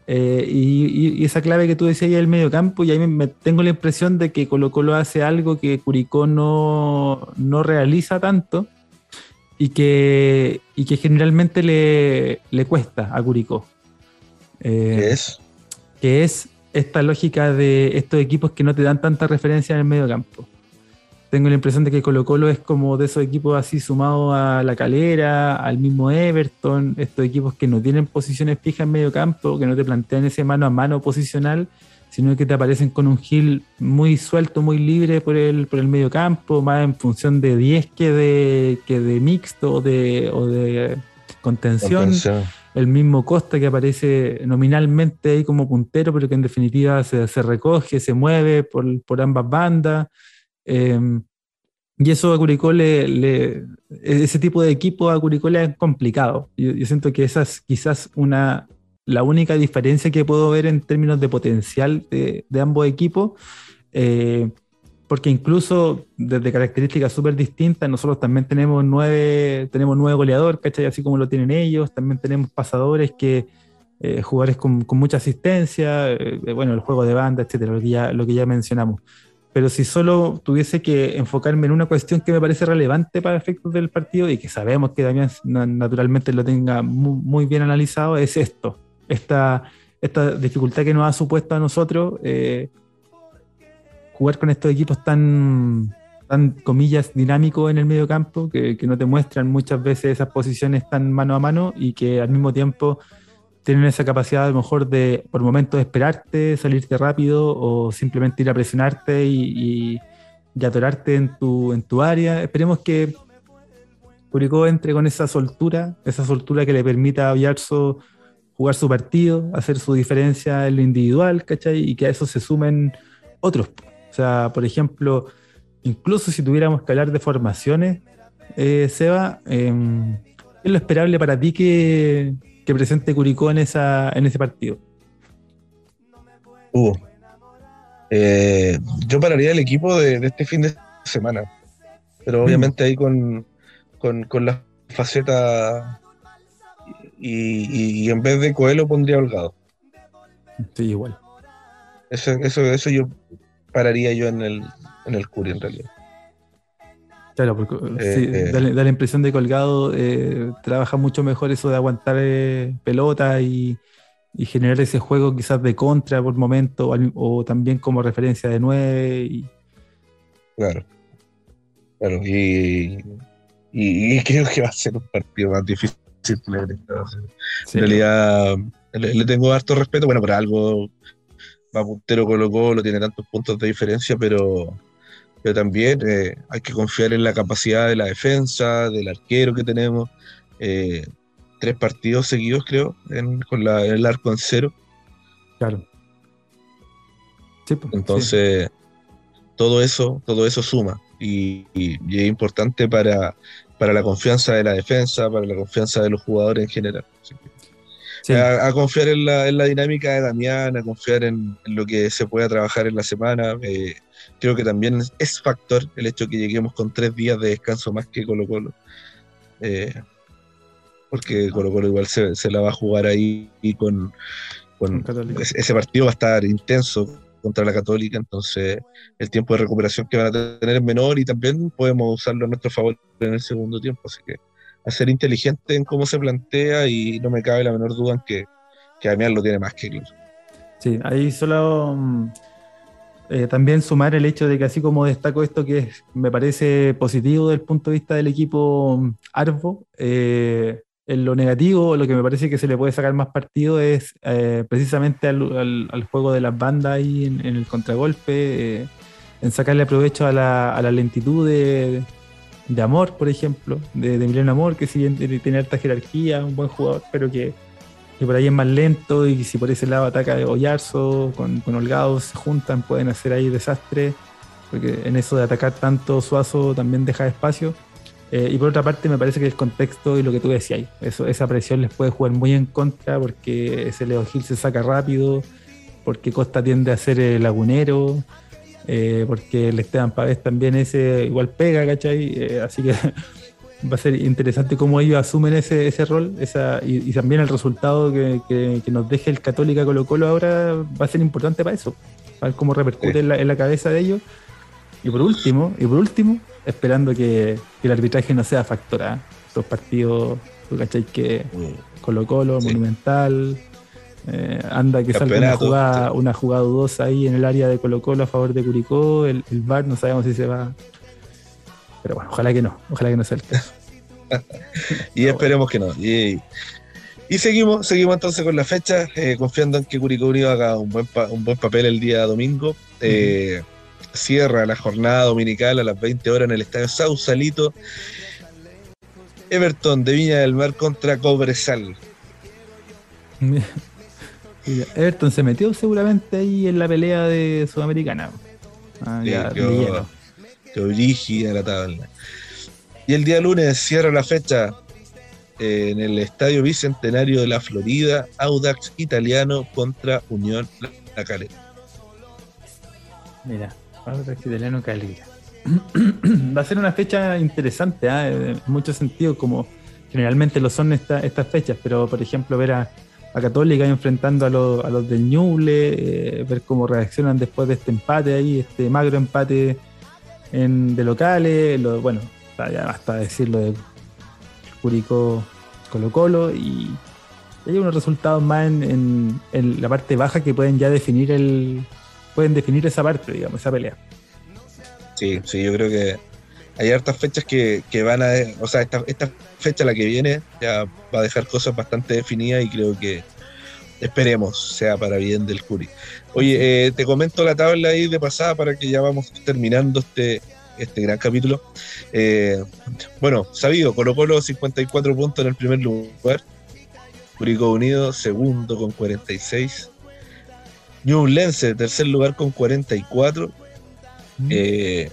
Eh, y, esa clave que tú decías ahí del medio campo, y ahí me, tengo la impresión de que Colo Colo hace algo que Curicó no, no realiza tanto y que, y que generalmente le, le cuesta a Curicó. Eh, ¿Qué es? Que es esta lógica de estos equipos que no te dan tanta referencia en el medio campo tengo la impresión de que Colo Colo es como de esos equipos así sumados a la calera, al mismo Everton, estos equipos que no tienen posiciones fijas en medio campo, que no te plantean ese mano a mano posicional, sino que te aparecen con un gil muy suelto, muy libre por el, por el medio campo, más en función de 10 que de, que de mixto o de, o de contención. El mismo Costa que aparece nominalmente ahí como puntero, pero que en definitiva se, se recoge, se mueve por, por ambas bandas. Em, y eso a Curicó le, ese tipo de equipo a Curicó le es complicado. Yo, siento que esa es quizás una, la única diferencia que puedo ver en términos de potencial de, ambos equipos. Eh, porque incluso desde características súper distintas, nosotros también tenemos nueve, tenemos nueve goleadores, ¿cachai? Así como lo tienen ellos, también tenemos pasadores que, eh, jugadores con, mucha asistencia, eh, bueno, el juego de banda, etcétera, lo que ya, lo que ya mencionamos pero si solo tuviese que enfocarme en una cuestión que me parece relevante para efectos del partido y que sabemos que Damián naturalmente lo tenga muy, bien analizado, es esto, esta, esta dificultad que nos ha supuesto a nosotros eh, jugar con estos equipos tan, tan, comillas, dinámicos en el medio campo, que, que no te muestran muchas veces esas posiciones tan mano a mano y que al mismo tiempo tienen esa capacidad a lo mejor de por momentos esperarte, salirte rápido o simplemente ir a presionarte y, atorarte en tu, en tu área. Esperemos que Curicó entre con esa soltura, esa soltura que le permita a Villarzo jugar su partido, hacer su diferencia en lo individual, ¿cachai? Y que a eso se sumen otros. O sea, por ejemplo, incluso si tuviéramos que hablar de formaciones, eh, Seba, em, ¿qué es lo esperable para ti que, que presente Curicó en, esa, en ese partido? Uh, eh, yo pararía el equipo de, este fin de semana, pero mm. obviamente ahí con, con, la faceta y, en vez de Coelho pondría Holgado. Sí, igual. Eso, eso, eso yo pararía yo en el, en el Curi en realidad. Claro, porque eh, eh. da, la impresión de colgado eh, trabaja mucho mejor eso de aguantar pelota y, generar ese juego quizás de contra por momento o, también como referencia de nueve. Claro, claro, y, creo que va a ser un partido más difícil. En realidad le, le, tengo harto respeto, bueno, por algo va puntero Colo Colo, tiene tantos puntos de diferencia, pero pero también eh, hay que confiar en la capacidad de la defensa, del arquero que tenemos. Eh, tres partidos seguidos, creo, con el arco en cero. Claro. Pues, Entonces, todo eso, todo eso suma. Y, es importante para, para, la confianza de la defensa, para la confianza de los jugadores en general. A, confiar en la, en la, dinámica de Damián, a confiar en, lo que se pueda trabajar en la semana. Eh, creo que también es factor el hecho que lleguemos con tres días de descanso más que Colo Colo. Eh, porque Colo Colo igual se, la va a jugar ahí y con, ese partido va a estar intenso contra la Católica, entonces el tiempo de recuperación que van a tener es menor y también podemos usarlo a nuestro favor en el segundo tiempo, así que a ser inteligente en cómo se plantea y no me cabe la menor duda en que, que Damián lo tiene más que claro. Sí, ahí solo mm, eh, también sumar el hecho de que así como destaco esto que me parece positivo desde el punto de vista del equipo Arvo, eh, en lo negativo, lo que me parece que se le puede sacar más partido es eh, precisamente al, juego de las bandas ahí en, el contragolpe, en sacarle provecho a la, lentitud de, Amor, por ejemplo, de, de Amor, que si bien tiene alta jerarquía, un buen jugador, pero que, por ahí es más lento y si por ese lado ataca Oyarzo con, con Holgado se juntan, pueden hacer ahí desastre, porque en eso de atacar tanto Suazo también deja espacio. Eh, y por otra parte, me parece que el contexto y lo que tú decías, eso, esa presión les puede jugar muy en contra porque ese Leo Gil se saca rápido, porque Costa tiende a ser el lagunero, eh, porque el Esteban Pavés también ese igual pega, ¿cachai? Eh, así que [laughs] va a ser interesante cómo ellos asumen ese, ese rol esa, y, también el resultado que, que, nos deje el Católica Colo Colo ahora va a ser importante para eso, para ver cómo repercute en, la, en, la, cabeza de ellos. Y por último, y por último esperando que, el arbitraje no sea factor. ¿ah? Estos partidos, tú cachai que Colo Colo, Monumental, eh, anda que salga una jugada, una jugada dudosa ahí en el área de Colo Colo a favor de Curicó, el, el VAR no sabemos si se va pero bueno, ojalá que no, ojalá que no sea el caso. [laughs] y esperemos que no. Y, seguimos, seguimos entonces con la fecha, eh, confiando en que Curicó Unido haga un buen, un buen papel el día domingo. Eh, cierra la jornada dominical a las 20 horas en el estadio Sausalito. Everton de Viña del Mar contra Cobresal. [laughs] Everton se metió seguramente ahí en la pelea de Sudamericana. Ah, que la tabla. Y el día lunes cierra la fecha eh, en el Estadio Bicentenario de la Florida, Audax Italiano contra Unión La Calera. Mira, Audax Italiano Calera. [clears throat] Va a ser una fecha interesante, ¿eh? en muchos sentidos, como generalmente lo son estas fechas, pero por ejemplo ver a, Católica enfrentando a, a, los del Ñuble, eh, ver cómo reaccionan después de este empate ahí, este magro empate en, de locales, lo, bueno, ya basta decirlo de Curicó Colo Colo y hay unos resultados más en, la parte baja que pueden ya definir el pueden definir esa parte, digamos, esa pelea. Sí, sí, yo creo que hay hartas fechas que, van a, o sea, esta, esta fecha la que viene ya va a dejar cosas bastante definidas y creo que esperemos sea para bien del Curi. Oye, eh, te comento la tabla ahí de pasada para que ya vamos terminando este, este gran capítulo. Eh, bueno, sabido, Colo Colo 54 puntos en el primer lugar. Curicó Unido segundo con 46. Lense, tercer lugar con 44. Mm. Eh,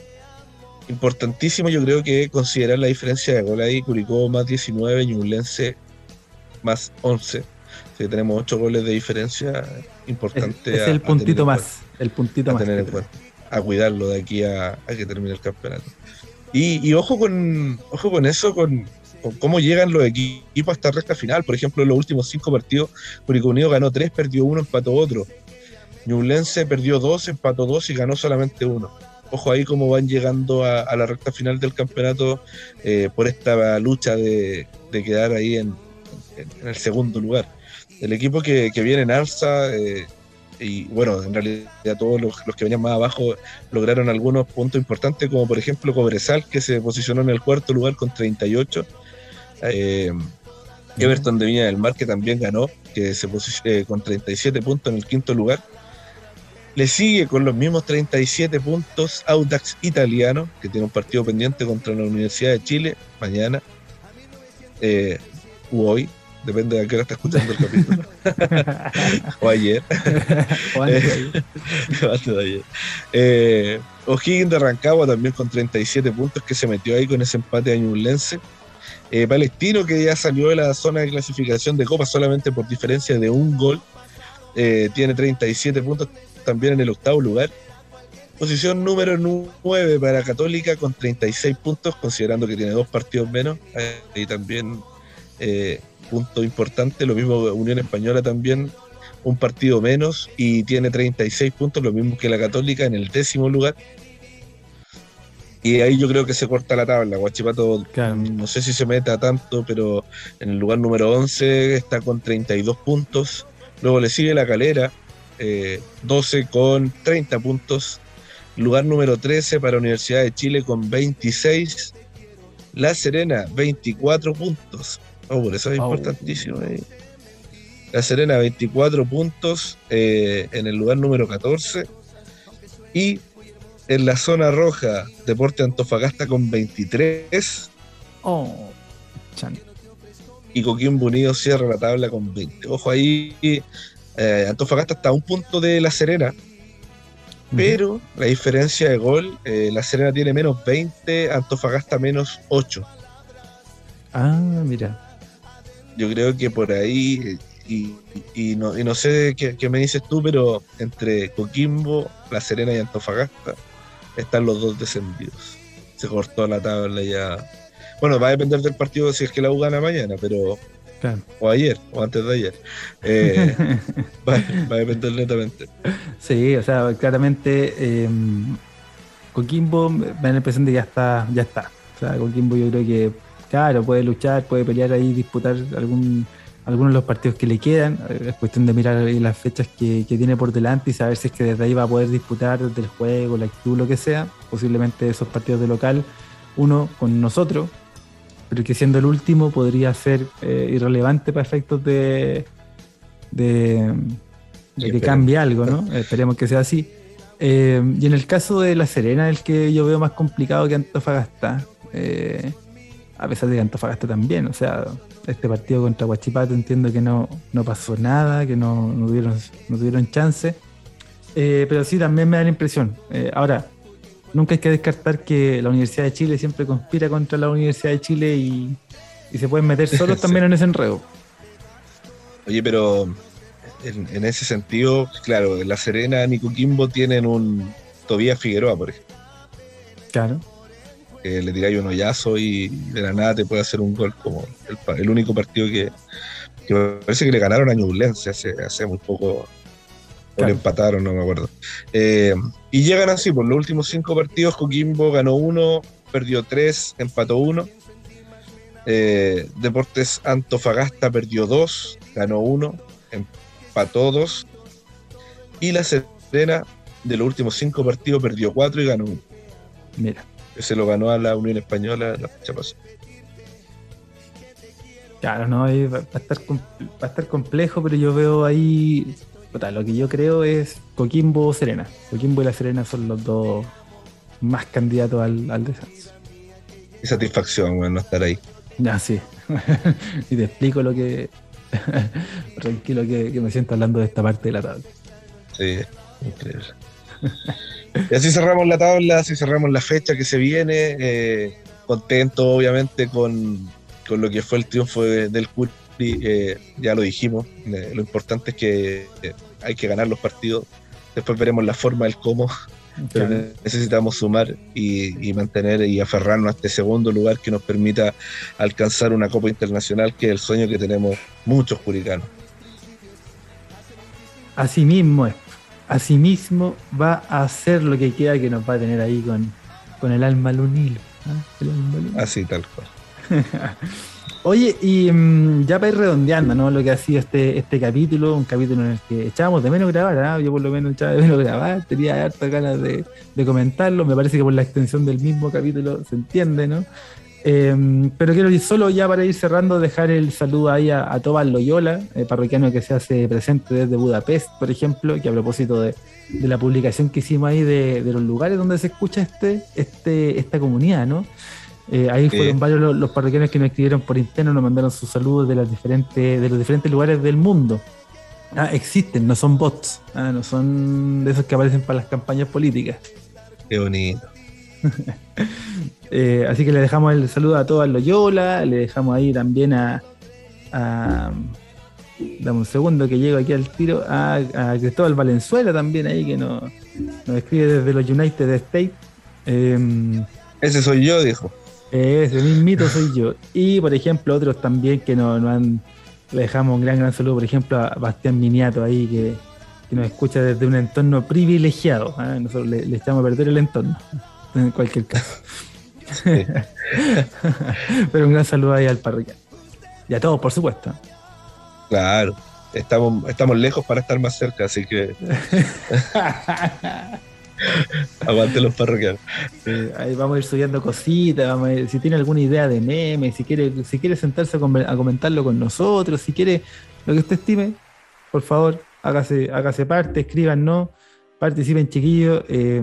importantísimo yo creo que considerar la diferencia de gol ahí. Curicó más 19, Lense más 11 tenemos ocho goles de diferencia importante. Es, el puntito más, el puntito a más. Tener en cuenta, a cuidarlo de aquí a, que termine el campeonato. Y, ojo con ojo con eso, con, cómo llegan los equipos a esta recta final. Por ejemplo, en los últimos cinco partidos, Curicó Unido ganó tres, perdió uno, empató otro. Ñublense perdió dos, empató dos y ganó solamente uno. Ojo ahí cómo van llegando a, la recta final del campeonato eh, por esta lucha de, quedar ahí en el segundo lugar el equipo que, viene en alza, eh, y bueno, en realidad todos los, que venían más abajo lograron algunos puntos importantes, como por ejemplo Cobresal, que se posicionó en el cuarto lugar con 38. Eh, Everton de Viña del Mar, que también ganó, que se posicionó eh, con 37 puntos en el quinto lugar. Le sigue con los mismos 37 puntos Audax Italiano, que tiene un partido pendiente contra la Universidad de Chile mañana, u hoy, Depende de a qué hora está escuchando el capítulo. [laughs] o ayer. [laughs] [laughs] o antes de ayer. Eh, O'Higgins de Rancagua también con 37 puntos que se metió ahí con ese empate a Ñublense. Eh, Palestino que ya salió de la zona de clasificación de Copa solamente por diferencia de un gol. Eh, tiene 37 puntos también en el octavo lugar. Posición número 9 para Católica con 36 puntos, considerando que tiene dos partidos menos. y también eh, punto importante. Lo mismo Unión Española también, un partido menos y tiene 36 puntos, lo mismo que la Católica en el décimo lugar. Y ahí yo creo que se corta la tabla. Guachipato no sé si se meta tanto, pero en el lugar número 11 está con 32 puntos. Luego le sigue la Calera, 12 eh, con 30 puntos. Lugar número 13 para Universidad de Chile con 26. La Serena, 24 puntos. Oh, por eso es oh. importantísimo. Eh. La Serena, 24 puntos eh, en el lugar número 14. Y en la zona roja, Deporte Antofagasta con 23. Oh, Y Coquimbo Unido cierra la tabla con 20. Ojo ahí, eh, Antofagasta está a un punto de La Serena. Pero la diferencia de gol, La Serena tiene menos 20, Antofagasta menos 8. Ah, mira yo creo que por ahí, y, no, sé qué, me dices tú, pero entre Coquimbo, La Serena y Antofagasta están los dos descendidos. Se cortó la tabla ya. Bueno, va a depender del partido si es que la U gana mañana, pero. O ayer, o antes de ayer. Eh, [laughs] va, a depender netamente. Sí, o sea, claramente eh, Coquimbo impresión de que ya está, ya está. O sea, Coquimbo yo creo que, claro, puede luchar, puede pelear ahí, disputar algún algunos de los partidos que le quedan. Es cuestión de mirar las fechas que, tiene por delante y saber si es que desde ahí va a poder disputar desde el juego, la actitud, lo que sea. Posiblemente esos partidos de local, uno con nosotros, pero que siendo el último podría ser eh, irrelevante para efectos de, de, que cambie algo, ¿no? [laughs] Esperemos que sea así. Eh, y en el caso de La Serena, el que yo veo más complicado que Antofagasta, eh, a pesar de que Antofagasta también, o sea, este partido contra Huachipato entiendo que no, no pasó nada, que no, no, tuvieron, no tuvieron chance. Eh, pero sí, también me da la impresión. Eh, ahora, nunca hay que descartar que la Universidad de Chile siempre conspira contra la Universidad de Chile y, se pueden meter solos [laughs] también en ese enredo. Oye, pero en, ese sentido, claro, La Serena y Coquimbo tienen un Tobías Figueroa, por ejemplo. Claro le tiráis un hoyazo y de la nada te puede hacer un gol como el, único partido que, parece que le ganaron a Ñublense hace, hace muy poco o le empataron, no me acuerdo. Eh, y llegan así, por los últimos cinco partidos, Coquimbo ganó uno, perdió tres, empató uno. Eh, Deportes Antofagasta perdió dos, ganó uno, empató dos. Y La Serena, de los últimos cinco partidos, perdió cuatro y ganó uno. Mira se lo ganó a la Unión Española la fecha pasada. Claro, no, va a, estar, va a estar complejo, pero yo veo ahí, lo que yo creo es Coquimbo o Serena. Coquimbo y la Serena son los dos más candidatos al, al descenso. Qué satisfacción, bueno, estar ahí. Ya, sí. [laughs] y te explico lo que. [laughs] Tranquilo que, que me siento hablando de esta parte de la tabla. Sí, increíble. Y así cerramos la tabla, así cerramos la fecha que se viene. Eh, contento, obviamente, con, lo que fue el triunfo del Curi. Eh, ya lo dijimos. Eh, lo importante es que hay que ganar los partidos. Después veremos la forma, el cómo. [laughs] Pero necesitamos sumar y, mantener y aferrarnos a este segundo lugar que nos permita alcanzar una Copa Internacional, que es el sueño que tenemos muchos curicanos. Así mismo es asimismo va a hacer lo que queda que nos va a tener ahí con, con el alma al unilo. ¿ah? Así, tal cual. [laughs] Oye, y mm, ya para ir redondeando, ¿no? Lo que ha sido este, este capítulo, un capítulo en el que echábamos de menos grabar, ¿ah? yo por lo menos echaba de menos grabar, tenía hartas ganas de, de comentarlo, me parece que por la extensión del mismo capítulo se entiende, ¿no? Em, pero quiero solo ya para ir cerrando, dejar el saludo ahí a, a Tobal Loyola, eh, parroquiano que se hace presente desde Budapest, por ejemplo, que a propósito de, la publicación que hicimos ahí de, los lugares donde se escucha este, este, esta comunidad, ¿no? Eh, ahí fueron varios los, parroquianos que nos escribieron por interno, nos mandaron sus saludos de, las diferentes, de los diferentes lugares del mundo. Ah, existen, no son bots, ah, no son de esos que aparecen para las campañas políticas. Qué bonito. [laughs] Eh, así que le dejamos el saludo a todos Loyola, le dejamos ahí también a, dame un segundo que llego aquí al tiro, a, Cristóbal Valenzuela también ahí que nos, escribe desde los United States. Em, ese soy yo, dijo. Ese mismito soy yo. Y por ejemplo, otros también que nos, han. Le dejamos un gran, gran saludo, por ejemplo, a Bastián Miniato ahí, que, nos escucha desde un entorno privilegiado. ¿eh? Nosotros le, le, echamos a perder el entorno, en cualquier caso. [laughs] Pero un gran saludo ahí al parroquial. Y a todos, por supuesto. Claro, estamos, estamos lejos para estar más cerca, así que. [laughs] Aguante los parroquianos. ahí vamos a ir subiendo cositas, si tiene alguna idea de meme, si quiere, si quiere sentarse a, comentarlo con nosotros, si quiere lo que usted estime, por favor, hágase, hágase parte, escríbanos, participen chiquillos, eh,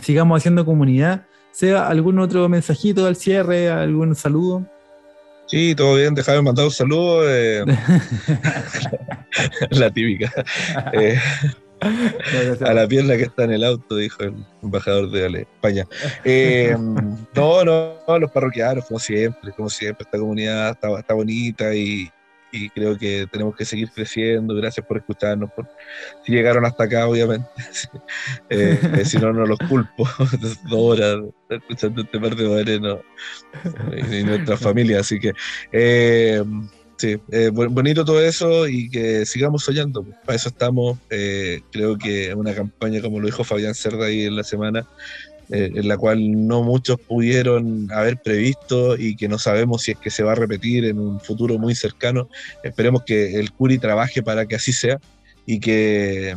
sigamos haciendo comunidad sea algún otro mensajito al cierre, algún saludo. Sí, todo bien, déjame mandar un saludo. Eh, [laughs] [laughs] la típica. Eh, a la pierna que está en el auto, dijo el embajador de España. Eh, [laughs] no, no, los parroquianos, como siempre, como siempre, esta comunidad está, bonita y, y creo que tenemos que seguir creciendo. Gracias por escucharnos, por, si llegaron hasta acá, obviamente. [laughs] Eh, eh, si no, no los culpo. [laughs] Dos horas escuchando este par de moreno y, nuestra familia. Así que, eh, sí, bonito todo eso y que sigamos soñando. Para eso estamos. creo que una campaña, como lo dijo Fabián Cerda ahí en la semana, eh, en la cual no muchos pudieron haber previsto y que no sabemos si es que se va a repetir en un futuro muy cercano. Esperemos que el Curi trabaje para que así sea y que,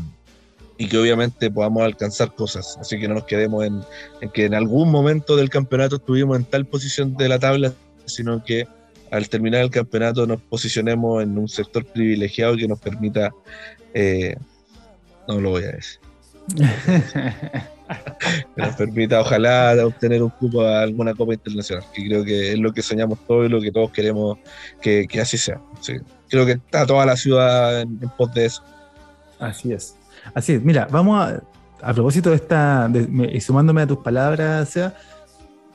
y que obviamente podamos alcanzar cosas. Así que no nos quedemos en, en que en algún momento del campeonato estuvimos en tal posición de la tabla, sino que al terminar el campeonato nos posicionemos en un sector privilegiado que nos permita... Eh, no lo voy a decir. [laughs] [laughs] nos permita, ojalá, obtener un cupo a alguna Copa Internacional, que creo que es lo que soñamos todos y lo que todos queremos que, así sea. creo que está toda la ciudad en, pos de eso. Así es. Así es. Mira, vamos a, a propósito de esta, y sumándome a tus palabras, sea,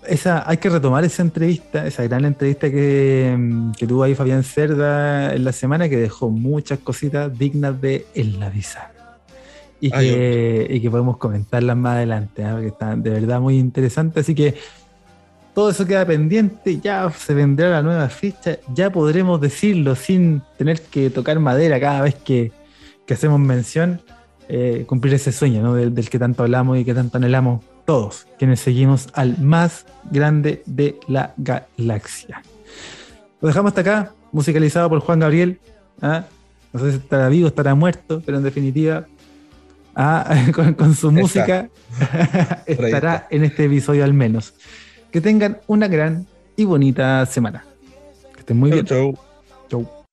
esa, hay que retomar esa entrevista, esa gran entrevista que, que, tuvo ahí Fabián Cerda en la semana, que dejó muchas cositas dignas de enlavizar y, que, y que podemos comentarlas más adelante, ¿eh? que están de verdad muy interesantes. Así que todo eso queda pendiente, ya se vendrá la nueva ficha, ya podremos decirlo sin tener que tocar madera cada vez que, que hacemos mención, eh, cumplir ese sueño ¿no? del, del, que tanto hablamos y que tanto anhelamos todos, quienes seguimos al más grande de la galaxia. Lo dejamos hasta acá, musicalizado por Juan Gabriel. ¿ah? No sé si estará vivo, estará muerto, pero en definitiva Ah, [laughs] con, su música [laughs] estará en este episodio al menos. Que tengan una gran y bonita semana. Que estén muy bien. Chau. Chau.